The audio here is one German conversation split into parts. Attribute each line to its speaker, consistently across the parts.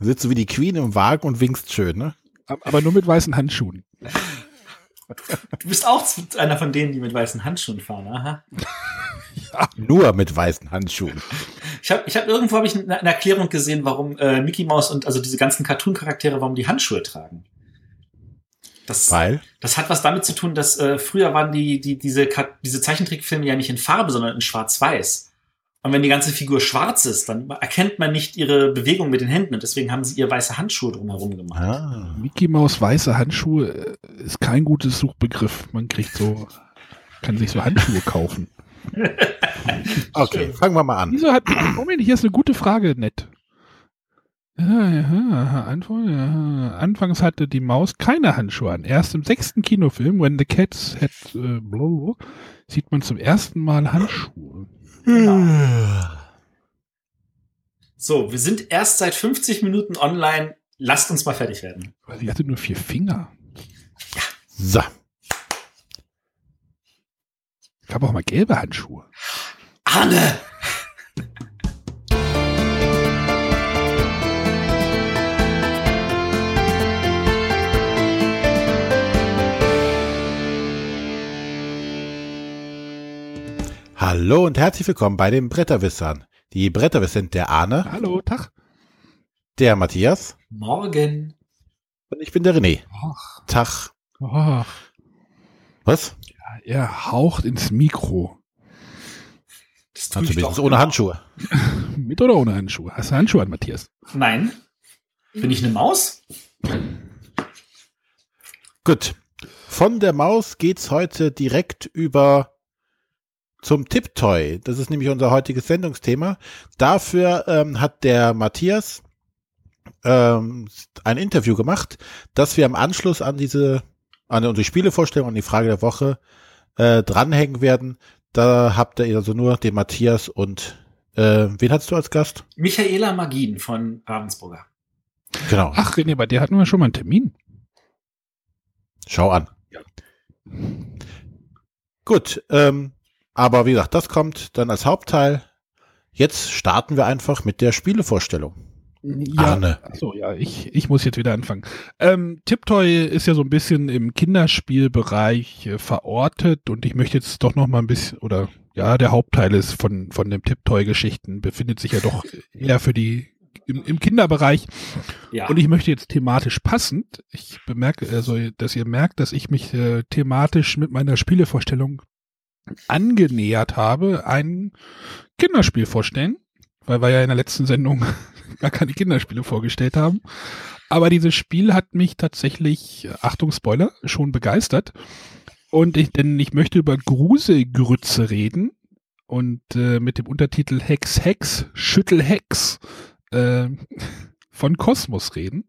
Speaker 1: Sitzt du wie die Queen im Wagen und winkst schön, ne?
Speaker 2: Aber nur mit weißen Handschuhen.
Speaker 3: Du bist auch einer von denen, die mit weißen Handschuhen fahren, aha.
Speaker 1: ja, nur mit weißen Handschuhen.
Speaker 3: Ich habe ich hab, irgendwo hab ich eine, eine Erklärung gesehen, warum äh, Mickey Mouse und also diese ganzen Cartoon-Charaktere, warum die Handschuhe tragen. Das,
Speaker 1: Weil?
Speaker 3: das hat was damit zu tun, dass äh, früher waren die, die, diese, diese Zeichentrickfilme ja nicht in Farbe, sondern in Schwarz-Weiß. Und wenn die ganze Figur schwarz ist, dann erkennt man nicht ihre Bewegung mit den Händen und deswegen haben sie ihr weiße Handschuhe drumherum gemacht.
Speaker 2: Ah. Mickey Maus weiße Handschuhe äh, ist kein gutes Suchbegriff. Man kriegt so, kann sich so Handschuhe kaufen.
Speaker 1: okay, fangen wir mal an.
Speaker 2: Wieso hat, Moment, hier ist eine gute Frage, nett. Ja, ja, Anfangs hatte die Maus keine Handschuhe an. Erst im sechsten Kinofilm, When the Cats Had uh, Blow, sieht man zum ersten Mal Handschuhe. Genau.
Speaker 3: So, wir sind erst seit 50 Minuten online. Lasst uns mal fertig werden.
Speaker 2: Weil sie hatte nur vier Finger.
Speaker 3: Ja.
Speaker 1: So.
Speaker 2: Ich habe auch mal gelbe Handschuhe.
Speaker 3: Arne!
Speaker 1: Hallo und herzlich willkommen bei den Bretterwissern. Die Bretterwisser sind der Arne.
Speaker 2: Hallo, Tag.
Speaker 1: Der Matthias.
Speaker 3: Morgen.
Speaker 1: Und ich bin der René.
Speaker 2: Och.
Speaker 1: Tag.
Speaker 2: Och.
Speaker 1: Was?
Speaker 2: Ja, er haucht ins Mikro.
Speaker 1: Das tue also ich ohne Handschuhe.
Speaker 2: Mit oder ohne Handschuhe? Hast du Handschuhe an, Matthias?
Speaker 3: Nein. Bin ich eine Maus?
Speaker 1: Gut. Von der Maus geht's heute direkt über zum Tipptoy. Das ist nämlich unser heutiges Sendungsthema. Dafür ähm, hat der Matthias ähm, ein Interview gemacht, das wir am Anschluss an diese, an unsere Spielevorstellung, an die Frage der Woche äh, dranhängen werden. Da habt ihr also nur den Matthias und äh, wen hattest du als Gast?
Speaker 3: Michaela Magin von Ravensburger.
Speaker 1: Genau.
Speaker 2: Ach, René, bei der hatten wir schon mal einen Termin.
Speaker 1: Schau an. Ja. Gut, ähm, aber wie gesagt, das kommt dann als Hauptteil. Jetzt starten wir einfach mit der Spielevorstellung.
Speaker 2: Ja, Arne. Achso, ja, ich, ich muss jetzt wieder anfangen. Ähm, Tiptoy ist ja so ein bisschen im Kinderspielbereich äh, verortet und ich möchte jetzt doch noch mal ein bisschen, oder ja, der Hauptteil ist von, von den Tiptoy-Geschichten, befindet sich ja doch eher für die im, im Kinderbereich. Ja. Und ich möchte jetzt thematisch passend, ich bemerke, also, dass ihr merkt, dass ich mich äh, thematisch mit meiner Spielevorstellung angenähert habe, ein Kinderspiel vorstellen, weil wir ja in der letzten Sendung gar keine Kinderspiele vorgestellt haben. Aber dieses Spiel hat mich tatsächlich, Achtung Spoiler, schon begeistert. Und ich, denn ich möchte über Gruselgrütze reden und äh, mit dem Untertitel Hex Hex Schüttel Hex äh, von Kosmos reden.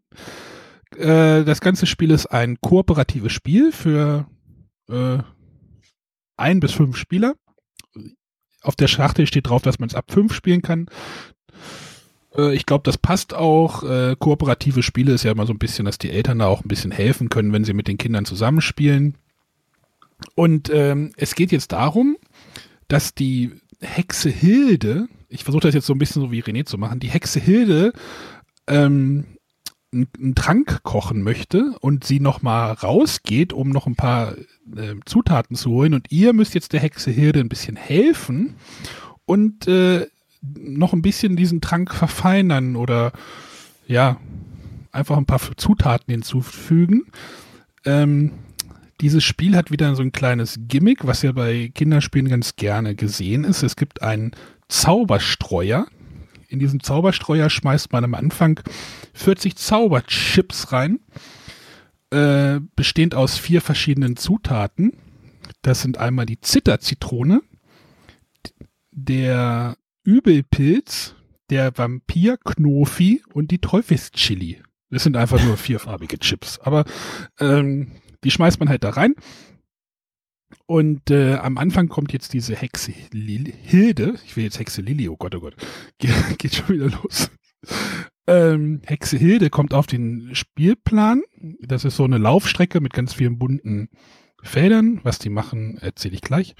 Speaker 2: Äh, das ganze Spiel ist ein kooperatives Spiel für äh, ein bis fünf Spieler. Auf der Schachtel steht drauf, dass man es ab fünf spielen kann. Äh, ich glaube, das passt auch. Äh, kooperative Spiele ist ja immer so ein bisschen, dass die Eltern da auch ein bisschen helfen können, wenn sie mit den Kindern zusammenspielen. Und ähm, es geht jetzt darum, dass die Hexe Hilde, ich versuche das jetzt so ein bisschen so wie René zu machen, die Hexe Hilde ähm, einen Trank kochen möchte und sie noch mal rausgeht, um noch ein paar äh, Zutaten zu holen und ihr müsst jetzt der Hexe Hilde ein bisschen helfen und äh, noch ein bisschen diesen Trank verfeinern oder ja, einfach ein paar Zutaten hinzufügen. Ähm, dieses Spiel hat wieder so ein kleines Gimmick, was ja bei Kinderspielen ganz gerne gesehen ist. Es gibt einen Zauberstreuer, in diesen Zauberstreuer schmeißt man am Anfang 40 Zauberchips rein, äh, bestehend aus vier verschiedenen Zutaten. Das sind einmal die Zitterzitrone, der Übelpilz, der Vampirknofi und die Teufelschili. Das sind einfach nur vierfarbige Chips. Aber ähm, die schmeißt man halt da rein. Und äh, am Anfang kommt jetzt diese Hexe Lili, Hilde. Ich will jetzt Hexe Lili, oh Gott, oh Gott. Ge geht schon wieder los. Ähm, Hexe Hilde kommt auf den Spielplan. Das ist so eine Laufstrecke mit ganz vielen bunten Feldern. Was die machen, erzähle ich gleich.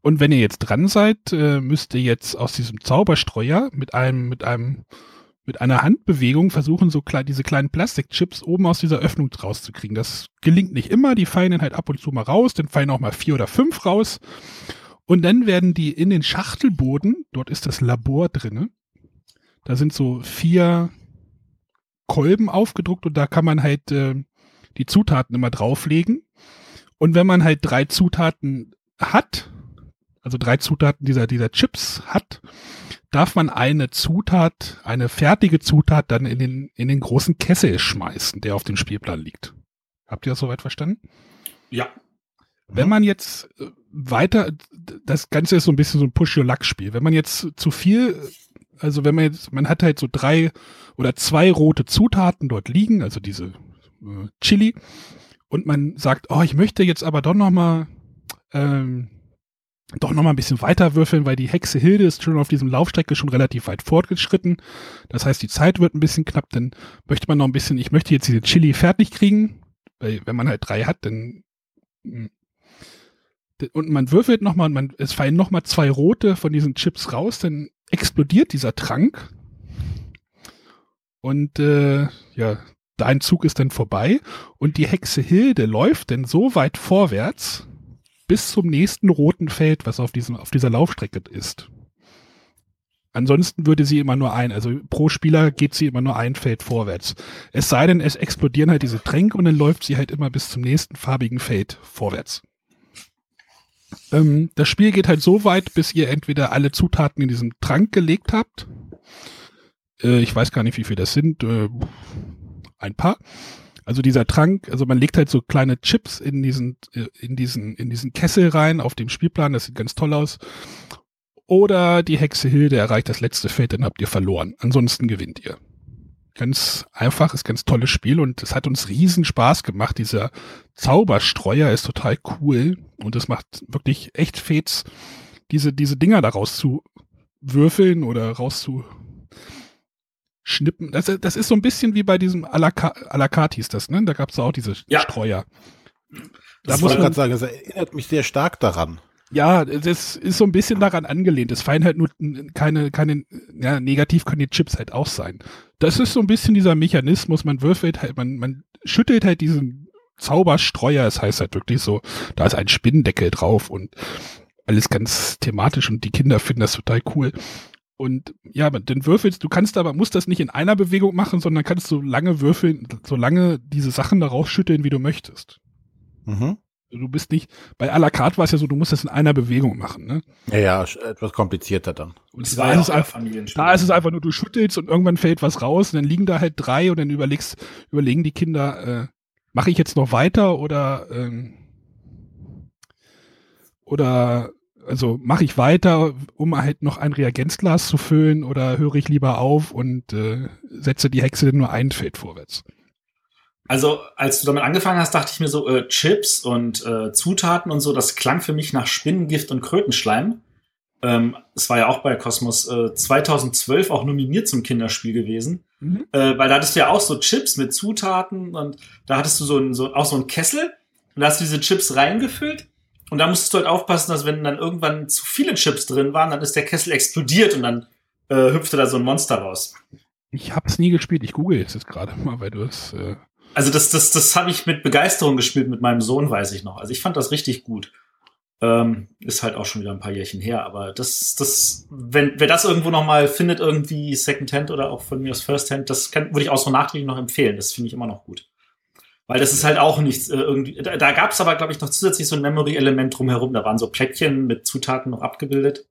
Speaker 2: Und wenn ihr jetzt dran seid, äh, müsst ihr jetzt aus diesem Zauberstreuer mit einem, mit einem mit einer Handbewegung versuchen, so klein, diese kleinen Plastikchips oben aus dieser Öffnung rauszukriegen. Das gelingt nicht immer, die fallen dann halt ab und zu mal raus, dann fallen auch mal vier oder fünf raus. Und dann werden die in den Schachtelboden, dort ist das Labor drinne, da sind so vier Kolben aufgedruckt und da kann man halt äh, die Zutaten immer drauflegen. Und wenn man halt drei Zutaten hat, also drei Zutaten dieser, dieser Chips hat, darf man eine Zutat, eine fertige Zutat dann in den, in den großen Kessel schmeißen, der auf dem Spielplan liegt. Habt ihr das soweit verstanden?
Speaker 3: Ja.
Speaker 2: Wenn man jetzt äh, weiter, das Ganze ist so ein bisschen so ein Push-Your-Luck-Spiel. Wenn man jetzt zu viel, also wenn man jetzt, man hat halt so drei oder zwei rote Zutaten dort liegen, also diese äh, Chili, und man sagt, oh, ich möchte jetzt aber doch noch mal ähm, doch noch mal ein bisschen weiter würfeln, weil die Hexe Hilde ist schon auf diesem Laufstrecke schon relativ weit fortgeschritten. Das heißt, die Zeit wird ein bisschen knapp, dann möchte man noch ein bisschen, ich möchte jetzt diese Chili fertig kriegen, weil wenn man halt drei hat, dann hm. und man würfelt noch mal, man, es fallen noch mal zwei rote von diesen Chips raus, dann explodiert dieser Trank und äh, ja, dein Zug ist dann vorbei und die Hexe Hilde läuft dann so weit vorwärts, bis zum nächsten roten Feld, was auf, diesem, auf dieser Laufstrecke ist. Ansonsten würde sie immer nur ein, also pro Spieler geht sie immer nur ein Feld vorwärts. Es sei denn, es explodieren halt diese Tränke und dann läuft sie halt immer bis zum nächsten farbigen Feld vorwärts. Ähm, das Spiel geht halt so weit, bis ihr entweder alle Zutaten in diesem Trank gelegt habt. Äh, ich weiß gar nicht, wie viel das sind. Äh, ein paar. Also dieser Trank, also man legt halt so kleine Chips in diesen, äh, in diesen, in diesen Kessel rein auf dem Spielplan, das sieht ganz toll aus. Oder die Hexe Hilde erreicht das letzte Feld, dann habt ihr verloren. Ansonsten gewinnt ihr. Ganz einfach, ist ganz tolles Spiel und es hat uns riesen Spaß gemacht. Dieser Zauberstreuer ist total cool und es macht wirklich echt Fets, diese, diese Dinger daraus zu würfeln oder rauszu, Schnippen. Das, das ist so ein bisschen wie bei diesem à la, carte hieß das, ne? Da gab es auch diese ja. Streuer.
Speaker 1: Da das muss man gerade sagen, das erinnert mich sehr stark daran.
Speaker 2: Ja, das ist so ein bisschen daran angelehnt. Es fallen halt nur keine, keine, ja, negativ können die Chips halt auch sein. Das ist so ein bisschen dieser Mechanismus, man würfelt halt, man, man schüttelt halt diesen Zauberstreuer, es das heißt halt wirklich so, da ist ein Spinnendeckel drauf und alles ganz thematisch und die Kinder finden das total cool. Und ja, den würfelst, du kannst aber, musst das nicht in einer Bewegung machen, sondern kannst so lange würfeln, so lange diese Sachen da rausschütteln, wie du möchtest. Mhm. Du bist nicht, bei à la carte war es ja so, du musst das in einer Bewegung machen, ne?
Speaker 1: Ja, ja, etwas komplizierter dann.
Speaker 2: Und da, ist es einfach, da ist es einfach nur, du schüttelst und irgendwann fällt was raus und dann liegen da halt drei und dann überlegst, überlegen die Kinder, äh, mache ich jetzt noch weiter oder, ähm, oder also mache ich weiter, um halt noch ein Reagenzglas zu füllen oder höre ich lieber auf und äh, setze die Hexe nur ein Feld vorwärts?
Speaker 3: Also, als du damit angefangen hast, dachte ich mir so, äh, Chips und äh, Zutaten und so, das klang für mich nach Spinnengift und Krötenschleim. Ähm, es war ja auch bei Cosmos äh, 2012 auch nominiert zum Kinderspiel gewesen. Mhm. Äh, weil da hattest du ja auch so Chips mit Zutaten und da hattest du so, ein, so auch so einen Kessel und da hast du diese Chips reingefüllt und da musstest du halt aufpassen, dass wenn dann irgendwann zu viele Chips drin waren, dann ist der Kessel explodiert und dann äh, hüpfte da so ein Monster raus.
Speaker 2: Ich hab's nie gespielt. Ich google jetzt gerade mal, weil du es. Äh
Speaker 3: also das, das, das habe ich mit Begeisterung gespielt mit meinem Sohn, weiß ich noch. Also ich fand das richtig gut. Ähm, ist halt auch schon wieder ein paar Jährchen her, aber das, das, wenn wer das irgendwo noch mal findet, irgendwie Secondhand oder auch von mir aus Firsthand, das kann, würde ich auch so nachträglich noch empfehlen. Das finde ich immer noch gut. Weil das ist halt auch nichts äh, irgendwie. Da, da gab es aber, glaube ich, noch zusätzlich so ein Memory-Element drumherum. Da waren so Plättchen mit Zutaten noch abgebildet.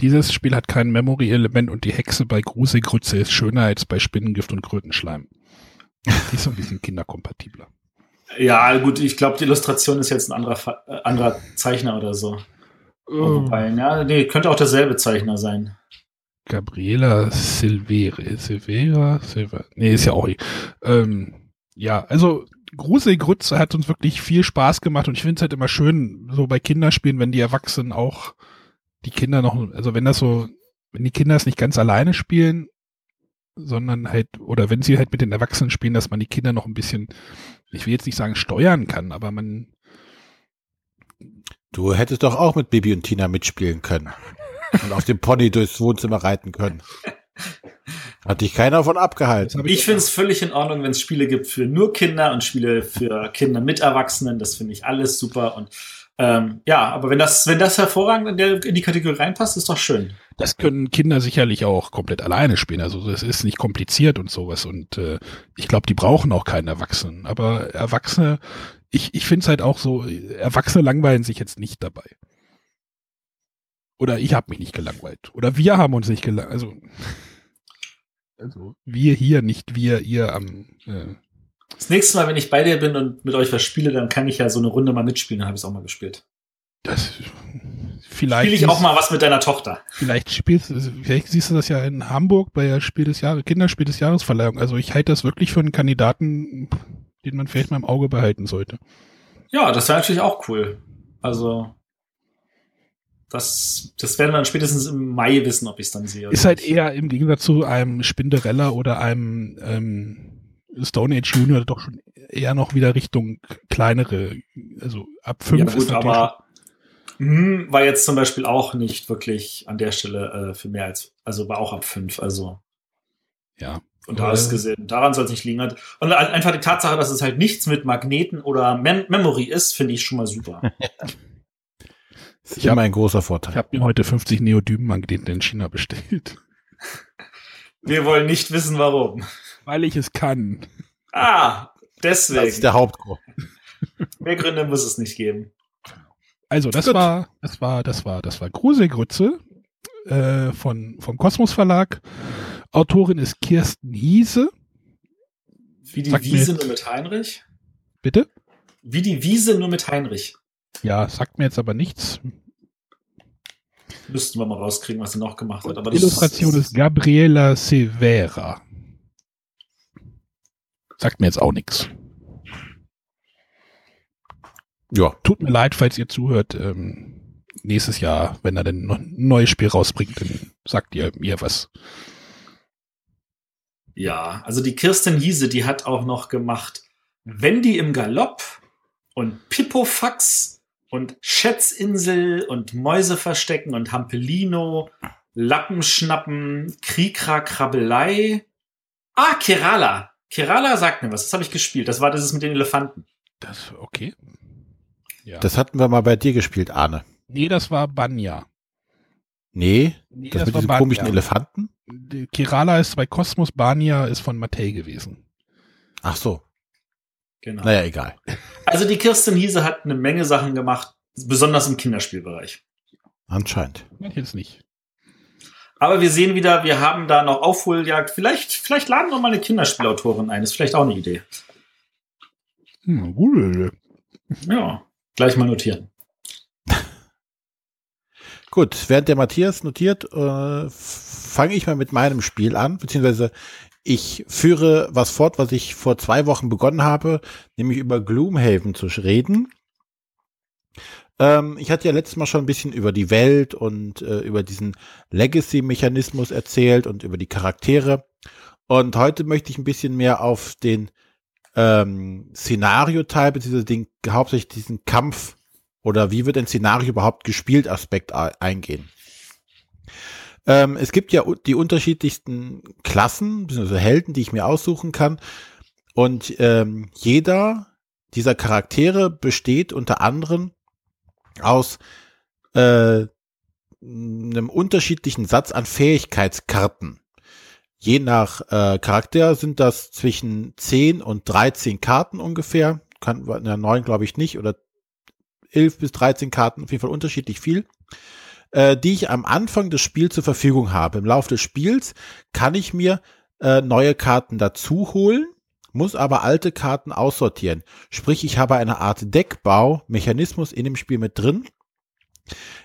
Speaker 2: Dieses Spiel hat kein Memory-Element und die Hexe bei Gruselgrütze ist schöner als bei Spinnengift und Krötenschleim. Die ist so ein bisschen kinderkompatibler.
Speaker 3: Ja, gut, ich glaube, die Illustration ist jetzt ein anderer, äh, anderer Zeichner oder so. Oh. Wobei, ja, nee, könnte auch derselbe Zeichner sein.
Speaker 2: Gabriela Silvera, Silvera, Silvera, nee, ist ja auch, ähm, ja, also Gruselgrütze hat uns wirklich viel Spaß gemacht und ich finde es halt immer schön, so bei Kinderspielen, wenn die Erwachsenen auch die Kinder noch, also wenn das so, wenn die Kinder es nicht ganz alleine spielen, sondern halt, oder wenn sie halt mit den Erwachsenen spielen, dass man die Kinder noch ein bisschen, ich will jetzt nicht sagen steuern kann, aber man.
Speaker 1: Du hättest doch auch mit Bibi und Tina mitspielen können. und auf dem Pony durchs Wohnzimmer reiten können. Hat dich keiner von abgehalten.
Speaker 3: Ich, ich finde es völlig in Ordnung, wenn es Spiele gibt für nur Kinder und Spiele für Kinder mit Erwachsenen. Das finde ich alles super. Und ähm, ja, aber wenn das, wenn das hervorragend in, der, in die Kategorie reinpasst, ist doch schön.
Speaker 2: Das können Kinder sicherlich auch komplett alleine spielen. Also das ist nicht kompliziert und sowas. Und äh, ich glaube, die brauchen auch keinen Erwachsenen. Aber Erwachsene, ich, ich finde es halt auch so, Erwachsene langweilen sich jetzt nicht dabei. Oder ich habe mich nicht gelangweilt. Oder wir haben uns nicht gelangweilt. Also, also wir hier, nicht wir, ihr am. Äh,
Speaker 3: das nächste Mal, wenn ich bei dir bin und mit euch was spiele, dann kann ich ja so eine Runde mal mitspielen, dann habe ich es auch mal gespielt.
Speaker 2: Das vielleicht.
Speaker 3: Spiele ich auch mal was mit deiner Tochter.
Speaker 2: Vielleicht spielst vielleicht siehst du das ja in Hamburg bei der Spiel des Jahres, Kinderspiel des Jahresverleihung. Also ich halte das wirklich für einen Kandidaten, den man vielleicht mal im Auge behalten sollte.
Speaker 3: Ja, das wäre natürlich auch cool. Also, das, das werden wir dann spätestens im Mai wissen, ob ich es dann sehe.
Speaker 2: Ist halt eher im Gegensatz zu einem Spinderella oder einem ähm, Stone Age Junior doch schon eher noch wieder Richtung kleinere, also ab fünf.
Speaker 3: Ja gut, aber hm, war jetzt zum Beispiel auch nicht wirklich an der Stelle äh, für mehr als, also war auch ab fünf, also.
Speaker 2: Ja.
Speaker 3: Und da ist gesehen, daran soll es nicht liegen. Und einfach die Tatsache, dass es halt nichts mit Magneten oder Mem Memory ist, finde ich schon mal super.
Speaker 1: das ist immer ein großer Vorteil.
Speaker 2: Ich habe mir heute 50 Neodym-Magneten in China bestellt.
Speaker 3: Wir wollen nicht wissen, warum.
Speaker 2: Weil ich es kann.
Speaker 3: Ah, deswegen. Das
Speaker 1: ist der Hauptgrund.
Speaker 3: Mehr Gründe muss es nicht geben.
Speaker 2: Also, das Gut. war, das war, das war, das war Gruselgrütze äh, von, vom Kosmos Verlag. Autorin ist Kirsten Hiese.
Speaker 3: Wie die sagt Wiese nur mit Heinrich?
Speaker 2: Bitte?
Speaker 3: Wie die Wiese nur mit Heinrich.
Speaker 2: Ja, sagt mir jetzt aber nichts.
Speaker 3: Müssten wir mal rauskriegen, was sie noch gemacht hat.
Speaker 2: Aber Illustration ist, ist Gabriela Severa. Sagt mir jetzt auch nichts. Ja. Tut mir leid, falls ihr zuhört. Ähm, nächstes Jahr, wenn er denn noch ein neues Spiel rausbringt, dann sagt ihr mir was.
Speaker 3: Ja, also die Kirsten Hiese, die hat auch noch gemacht Wendy im Galopp und Pipofax und Schätzinsel und Mäuse verstecken und Hampelino, Lappenschnappen, Kriegra Krabbelei. Ah, Kerala. Kerala sagt mir was. Das habe ich gespielt. Das war dieses mit den Elefanten.
Speaker 2: Das, okay.
Speaker 1: Ja. Das hatten wir mal bei dir gespielt, Arne.
Speaker 2: Nee, das war Banya.
Speaker 1: Nee, nee das, das mit diesen Banya. komischen Elefanten?
Speaker 2: Kerala ist bei Kosmos, Banya ist von Mattel gewesen.
Speaker 1: Ach so. Genau. Naja, egal.
Speaker 3: Also die Kirsten Hiese hat eine Menge Sachen gemacht, besonders im Kinderspielbereich.
Speaker 1: Anscheinend.
Speaker 2: Jetzt nicht.
Speaker 3: Aber wir sehen wieder, wir haben da noch Aufholjagd. Vielleicht, vielleicht laden wir mal eine Kinderspielautorin ein. ist vielleicht auch eine Idee.
Speaker 2: Hm, gute Idee.
Speaker 3: Ja, gleich mal notieren.
Speaker 1: Gut, während der Matthias notiert, äh, fange ich mal mit meinem Spiel an, beziehungsweise ich führe was fort, was ich vor zwei Wochen begonnen habe, nämlich über Gloomhaven zu reden. Ähm, ich hatte ja letztes Mal schon ein bisschen über die Welt und äh, über diesen Legacy-Mechanismus erzählt und über die Charaktere. Und heute möchte ich ein bisschen mehr auf den ähm, Szenario-Teil, beziehungsweise den, hauptsächlich diesen Kampf oder wie wird ein Szenario überhaupt gespielt Aspekt eingehen. Ähm, es gibt ja die unterschiedlichsten Klassen, beziehungsweise Helden, die ich mir aussuchen kann. Und ähm, jeder dieser Charaktere besteht unter anderem aus äh, einem unterschiedlichen Satz an Fähigkeitskarten. Je nach äh, Charakter sind das zwischen 10 und 13 Karten ungefähr. Kann, der 9 glaube ich nicht, oder 11 bis 13 Karten, auf jeden Fall unterschiedlich viel, äh, die ich am Anfang des Spiels zur Verfügung habe. Im Laufe des Spiels kann ich mir äh, neue Karten dazu holen, muss aber alte Karten aussortieren. Sprich, ich habe eine Art Deckbau-Mechanismus in dem Spiel mit drin,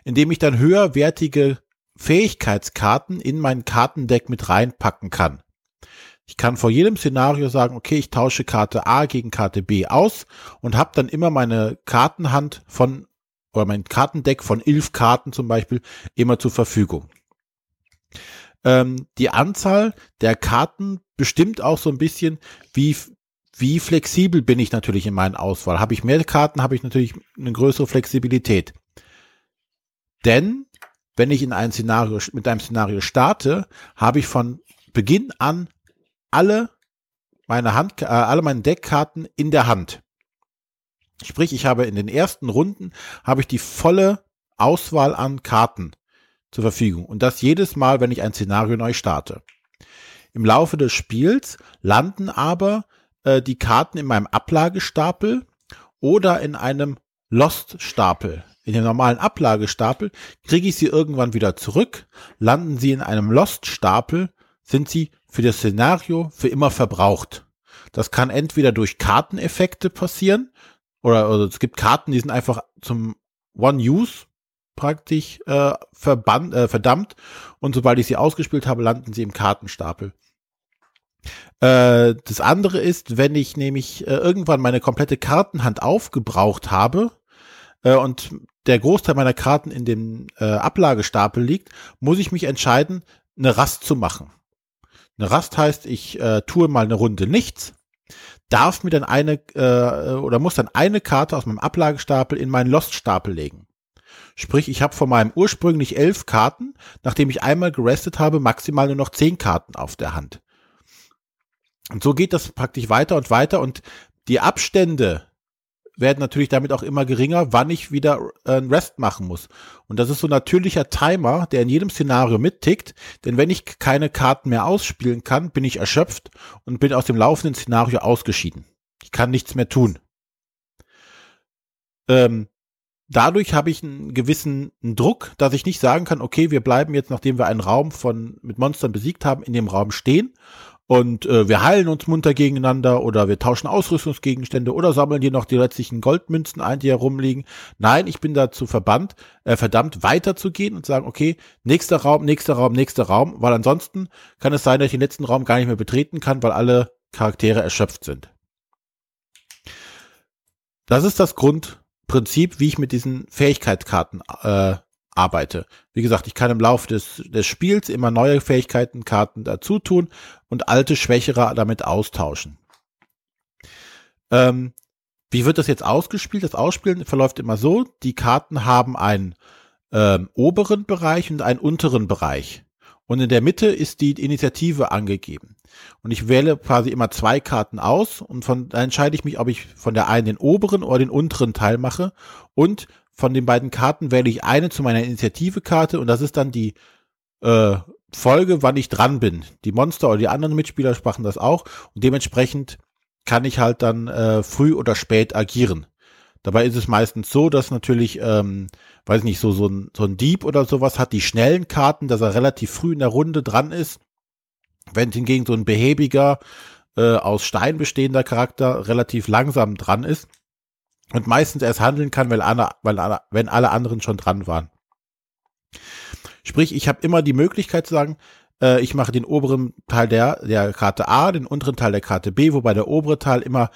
Speaker 1: indem ich dann höherwertige Fähigkeitskarten in mein Kartendeck mit reinpacken kann. Ich kann vor jedem Szenario sagen, okay, ich tausche Karte A gegen Karte B aus und habe dann immer meine Kartenhand von oder mein Kartendeck von elf Karten zum Beispiel immer zur Verfügung. Ähm, die Anzahl der Karten bestimmt auch so ein bisschen, wie, wie flexibel bin ich natürlich in meinen Auswahl. Habe ich mehr Karten, habe ich natürlich eine größere Flexibilität. Denn wenn ich in ein Szenario mit einem Szenario starte, habe ich von Beginn an alle meine Hand, äh, alle meine Deckkarten in der Hand. Sprich, ich habe in den ersten Runden habe ich die volle Auswahl an Karten zur Verfügung und das jedes Mal, wenn ich ein Szenario neu starte. Im Laufe des Spiels landen aber äh, die Karten in meinem Ablagestapel oder in einem Lost-Stapel. In dem normalen Ablagestapel kriege ich sie irgendwann wieder zurück. Landen sie in einem Lost-Stapel, sind sie für das Szenario für immer verbraucht. Das kann entweder durch Karteneffekte passieren oder, oder es gibt Karten, die sind einfach zum One-Use praktisch äh, verbannt, äh, verdammt und sobald ich sie ausgespielt habe, landen sie im Kartenstapel. Äh, das andere ist, wenn ich nämlich äh, irgendwann meine komplette Kartenhand aufgebraucht habe äh, und der Großteil meiner Karten in dem äh, Ablagestapel liegt, muss ich mich entscheiden, eine Rast zu machen. Eine Rast heißt, ich äh, tue mal eine Runde nichts, darf mir dann eine äh, oder muss dann eine Karte aus meinem Ablagestapel in meinen Lost-Stapel legen. Sprich, ich habe von meinem ursprünglich elf Karten, nachdem ich einmal gerestet habe, maximal nur noch zehn Karten auf der Hand. Und so geht das praktisch weiter und weiter und die Abstände werden natürlich damit auch immer geringer, wann ich wieder äh, ein Rest machen muss. Und das ist so ein natürlicher Timer, der in jedem Szenario mittickt, denn wenn ich keine Karten mehr ausspielen kann, bin ich erschöpft und bin aus dem laufenden Szenario ausgeschieden. Ich kann nichts mehr tun. Ähm, dadurch habe ich einen gewissen Druck, dass ich nicht sagen kann, okay, wir bleiben jetzt, nachdem wir einen Raum von mit Monstern besiegt haben, in dem Raum stehen und äh, wir heilen uns munter gegeneinander oder wir tauschen Ausrüstungsgegenstände oder sammeln hier noch die letztlichen Goldmünzen ein, die herumliegen. Nein, ich bin dazu verbannt, äh, verdammt weiterzugehen und sagen, okay, nächster Raum, nächster Raum, nächster Raum, weil ansonsten kann es sein, dass ich den letzten Raum gar nicht mehr betreten kann, weil alle Charaktere erschöpft sind. Das ist das Grundprinzip, wie ich mit diesen Fähigkeitskarten äh, arbeite. Wie gesagt, ich kann im Laufe des, des Spiels immer neue Fähigkeiten, Karten dazu tun und alte, schwächere damit austauschen. Ähm, wie wird das jetzt ausgespielt? Das Ausspielen verläuft immer so, die Karten haben einen ähm, oberen Bereich und einen unteren Bereich. Und in der Mitte ist die Initiative angegeben. Und ich wähle quasi immer zwei Karten aus und von, da entscheide ich mich, ob ich von der einen den oberen oder den unteren Teil mache. Und von den beiden Karten wähle ich eine zu meiner Initiative-Karte und das ist dann die äh, Folge, wann ich dran bin. Die Monster oder die anderen Mitspieler sprachen das auch und dementsprechend kann ich halt dann äh, früh oder spät agieren. Dabei ist es meistens so, dass natürlich, ähm, weiß nicht, so, so, ein, so ein Dieb oder sowas hat die schnellen Karten, dass er relativ früh in der Runde dran ist. Wenn hingegen so ein behäbiger, äh, aus Stein bestehender Charakter relativ langsam dran ist, und meistens erst handeln kann, weil alle, weil alle, wenn alle anderen schon dran waren. Sprich, ich habe immer die Möglichkeit zu sagen, äh, ich mache den oberen Teil der, der Karte A, den unteren Teil der Karte B, wobei der obere Teil immer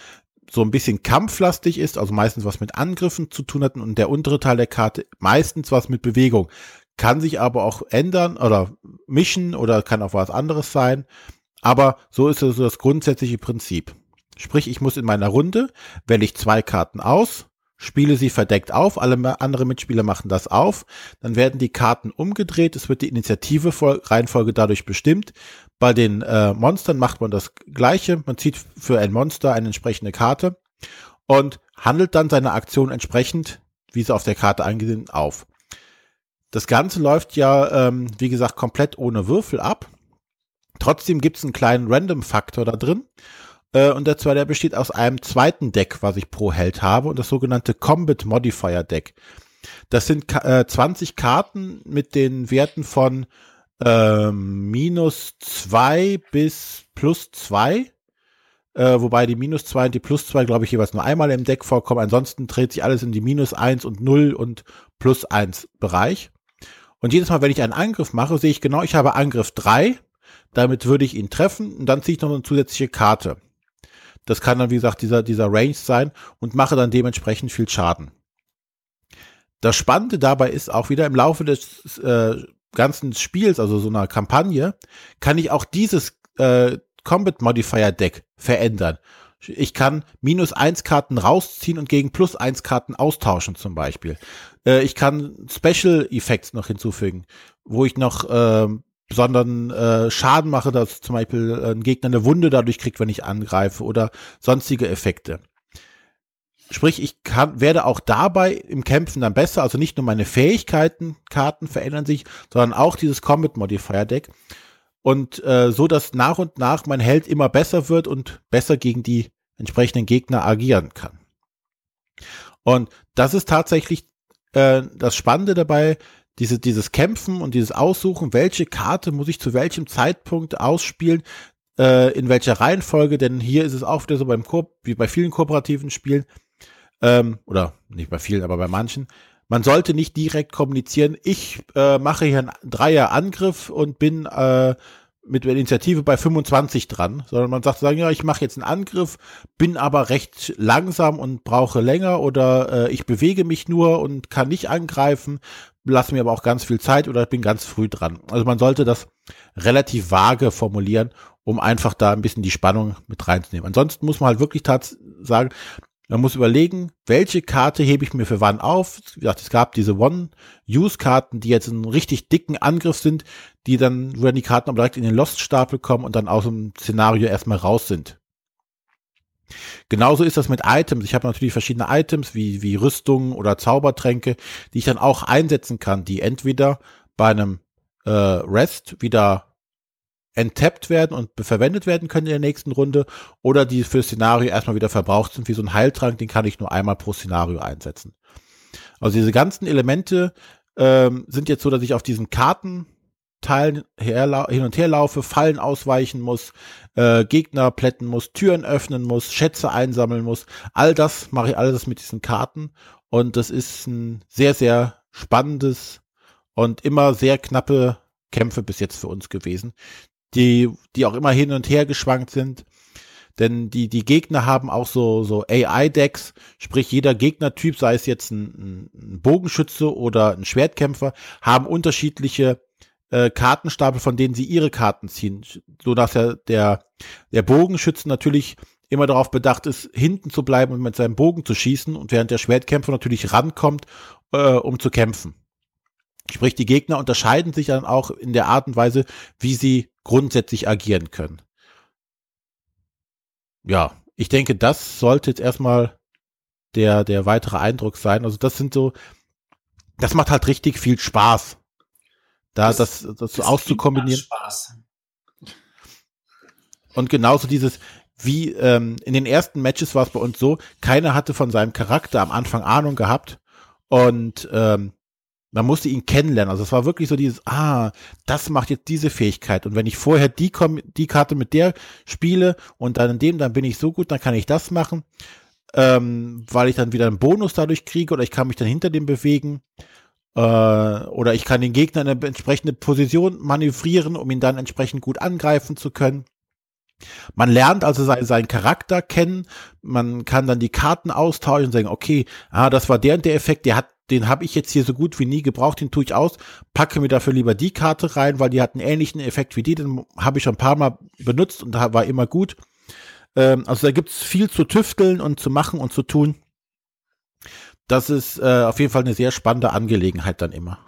Speaker 1: so ein bisschen kampflastig ist, also meistens was mit Angriffen zu tun hat und der untere Teil der Karte meistens was mit Bewegung. Kann sich aber auch ändern oder mischen oder kann auch was anderes sein. Aber so ist so das grundsätzliche Prinzip. Sprich, ich muss in meiner Runde, wähle ich zwei Karten aus, spiele sie verdeckt auf, alle andere Mitspieler machen das auf, dann werden die Karten umgedreht, es wird die Initiative Reihenfolge dadurch bestimmt. Bei den äh, Monstern macht man das gleiche, man zieht für ein Monster eine entsprechende Karte und handelt dann seine Aktion entsprechend, wie sie auf der Karte eingesehen, auf. Das Ganze läuft ja, ähm, wie gesagt, komplett ohne Würfel ab. Trotzdem gibt es einen kleinen Random-Faktor da drin. Äh, und der zwar, der besteht aus einem zweiten Deck, was ich pro Held habe, und das sogenannte Combat Modifier Deck. Das sind äh, 20 Karten mit den Werten von äh, minus zwei bis plus zwei. Äh, wobei die minus zwei und die plus zwei, glaube ich, jeweils nur einmal im Deck vorkommen. Ansonsten dreht sich alles in die minus eins und null und plus eins Bereich. Und jedes Mal, wenn ich einen Angriff mache, sehe ich genau, ich habe Angriff drei. Damit würde ich ihn treffen und dann ziehe ich noch eine zusätzliche Karte. Das kann dann, wie gesagt, dieser, dieser Range sein und mache dann dementsprechend viel Schaden. Das Spannende dabei ist auch wieder im Laufe des äh, ganzen Spiels, also so einer Kampagne, kann ich auch dieses äh, Combat Modifier Deck verändern. Ich kann minus eins Karten rausziehen und gegen plus eins Karten austauschen zum Beispiel. Äh, ich kann Special Effects noch hinzufügen, wo ich noch äh, besonderen äh, Schaden mache, dass zum Beispiel ein Gegner eine Wunde dadurch kriegt, wenn ich angreife oder sonstige Effekte. Sprich, ich kann, werde auch dabei im Kämpfen dann besser. Also nicht nur meine Fähigkeiten, Karten verändern sich, sondern auch dieses Combat Modifier Deck. Und äh, so, dass nach und nach mein Held immer besser wird und besser gegen die entsprechenden Gegner agieren kann. Und das ist tatsächlich äh, das Spannende dabei, diese, dieses Kämpfen und dieses Aussuchen, welche Karte muss ich zu welchem Zeitpunkt ausspielen, äh, in welcher Reihenfolge, denn hier ist es auch wieder so beim Ko wie bei vielen kooperativen Spielen, ähm, oder nicht bei vielen, aber bei manchen, man sollte nicht direkt kommunizieren, ich äh, mache hier einen Dreier-Angriff und bin äh, mit der Initiative bei 25 dran, sondern man sagt, sagen, ja, ich mache jetzt einen Angriff, bin aber recht langsam und brauche länger oder äh, ich bewege mich nur und kann nicht angreifen, lasse mir aber auch ganz viel Zeit oder bin ganz früh dran. Also man sollte das relativ vage formulieren, um einfach da ein bisschen die Spannung mit reinzunehmen. Ansonsten muss man halt wirklich sagen, man muss überlegen, welche Karte hebe ich mir für wann auf. Wie gesagt, es gab diese One-Use-Karten, die jetzt einen richtig dicken Angriff sind, die dann, wo dann die Karten aber direkt in den Lost-Stapel kommen und dann aus dem Szenario erstmal raus sind. Genauso ist das mit Items. Ich habe natürlich verschiedene Items wie, wie Rüstungen oder Zaubertränke, die ich dann auch einsetzen kann, die entweder bei einem äh, Rest wieder enttappt werden und verwendet werden können in der nächsten Runde oder die für Szenario erstmal wieder verbraucht sind, wie so ein Heiltrank, den kann ich nur einmal pro Szenario einsetzen. Also diese ganzen Elemente ähm, sind jetzt so, dass ich auf diesen Kartenteilen hin und her laufe, Fallen ausweichen muss, äh, Gegner plätten muss, Türen öffnen muss, Schätze einsammeln muss. All das mache ich alles mit diesen Karten und das ist ein sehr, sehr spannendes und immer sehr knappe Kämpfe bis jetzt für uns gewesen, die, die auch immer hin und her geschwankt sind. Denn die, die Gegner haben auch so, so AI-Decks, sprich jeder Gegnertyp, sei es jetzt ein, ein Bogenschütze oder ein Schwertkämpfer, haben unterschiedliche äh, Kartenstapel, von denen sie ihre Karten ziehen. So dass ja der, der Bogenschütze natürlich immer darauf bedacht ist, hinten zu bleiben und mit seinem Bogen zu schießen und während der Schwertkämpfer natürlich rankommt, äh, um zu kämpfen. Sprich, die Gegner unterscheiden sich dann auch in der Art und Weise, wie sie grundsätzlich agieren können. Ja, ich denke, das sollte jetzt erstmal der, der weitere Eindruck sein. Also das sind so, das macht halt richtig viel Spaß. Da das, das, das, das auszukombinieren. Spaß. Und genauso dieses, wie ähm, in den ersten Matches war es bei uns so, keiner hatte von seinem Charakter am Anfang Ahnung gehabt. Und ähm, man musste ihn kennenlernen. Also es war wirklich so dieses, ah, das macht jetzt diese Fähigkeit. Und wenn ich vorher die, die Karte mit der spiele und dann in dem, dann bin ich so gut, dann kann ich das machen, ähm, weil ich dann wieder einen Bonus dadurch kriege oder ich kann mich dann hinter dem bewegen. Äh, oder ich kann den Gegner in eine entsprechende Position manövrieren, um ihn dann entsprechend gut angreifen zu können. Man lernt also seinen Charakter kennen, man kann dann die Karten austauschen und sagen, okay, ah, das war der und der Effekt, der hat den habe ich jetzt hier so gut wie nie gebraucht, den tue ich aus, packe mir dafür lieber die Karte rein, weil die hat einen ähnlichen Effekt wie die, den habe ich schon ein paar Mal benutzt und da war immer gut. Ähm, also da gibt's viel zu tüfteln und zu machen und zu tun. Das ist äh, auf jeden Fall eine sehr spannende Angelegenheit dann immer.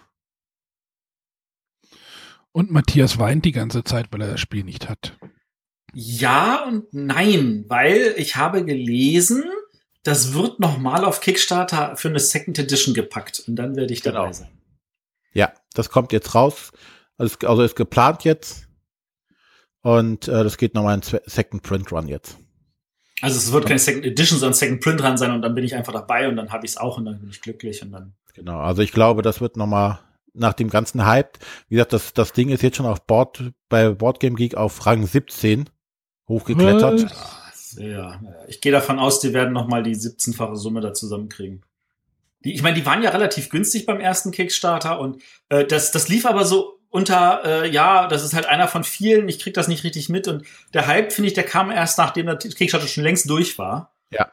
Speaker 2: Und Matthias weint die ganze Zeit, weil er das Spiel nicht hat.
Speaker 3: Ja und nein, weil ich habe gelesen, das wird nochmal auf Kickstarter für eine Second Edition gepackt und dann werde ich dabei genau. sein.
Speaker 1: Ja, das kommt jetzt raus. Also, also ist geplant jetzt. Und äh, das geht nochmal in Second Print Run jetzt.
Speaker 3: Also es wird keine Second Edition, sondern Second Print Run sein und dann bin ich einfach dabei und dann habe ich es auch und dann bin ich glücklich und dann.
Speaker 1: Genau, also ich glaube, das wird nochmal nach dem ganzen Hype, wie gesagt, das, das Ding ist jetzt schon auf Board, bei Boardgame Geek auf Rang 17 hochgeklettert. Was?
Speaker 3: Ja, ich gehe davon aus, die werden nochmal die 17-fache Summe da zusammenkriegen. Die, ich meine, die waren ja relativ günstig beim ersten Kickstarter und äh, das, das lief aber so unter, äh, ja, das ist halt einer von vielen, ich krieg das nicht richtig mit und der Hype, finde ich, der kam erst, nachdem der Kickstarter schon längst durch war.
Speaker 1: Ja.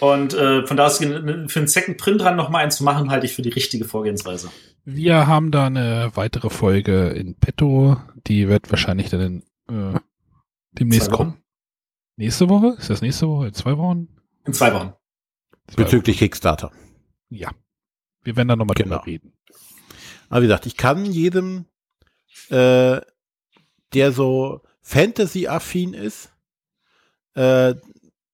Speaker 3: Und äh, von da aus für einen Second Print dran nochmal eins zu machen, halte ich für die richtige Vorgehensweise.
Speaker 2: Wir haben da eine weitere Folge in petto, die wird wahrscheinlich dann in, äh, demnächst kommen. Nächste Woche? Ist das nächste Woche? In zwei Wochen?
Speaker 3: In zwei Wochen.
Speaker 1: Zwei Bezüglich Wochen. Kickstarter.
Speaker 2: Ja. Wir werden da nochmal genau. drüber reden.
Speaker 1: Aber wie gesagt, ich kann jedem äh, der so Fantasy-affin ist, äh,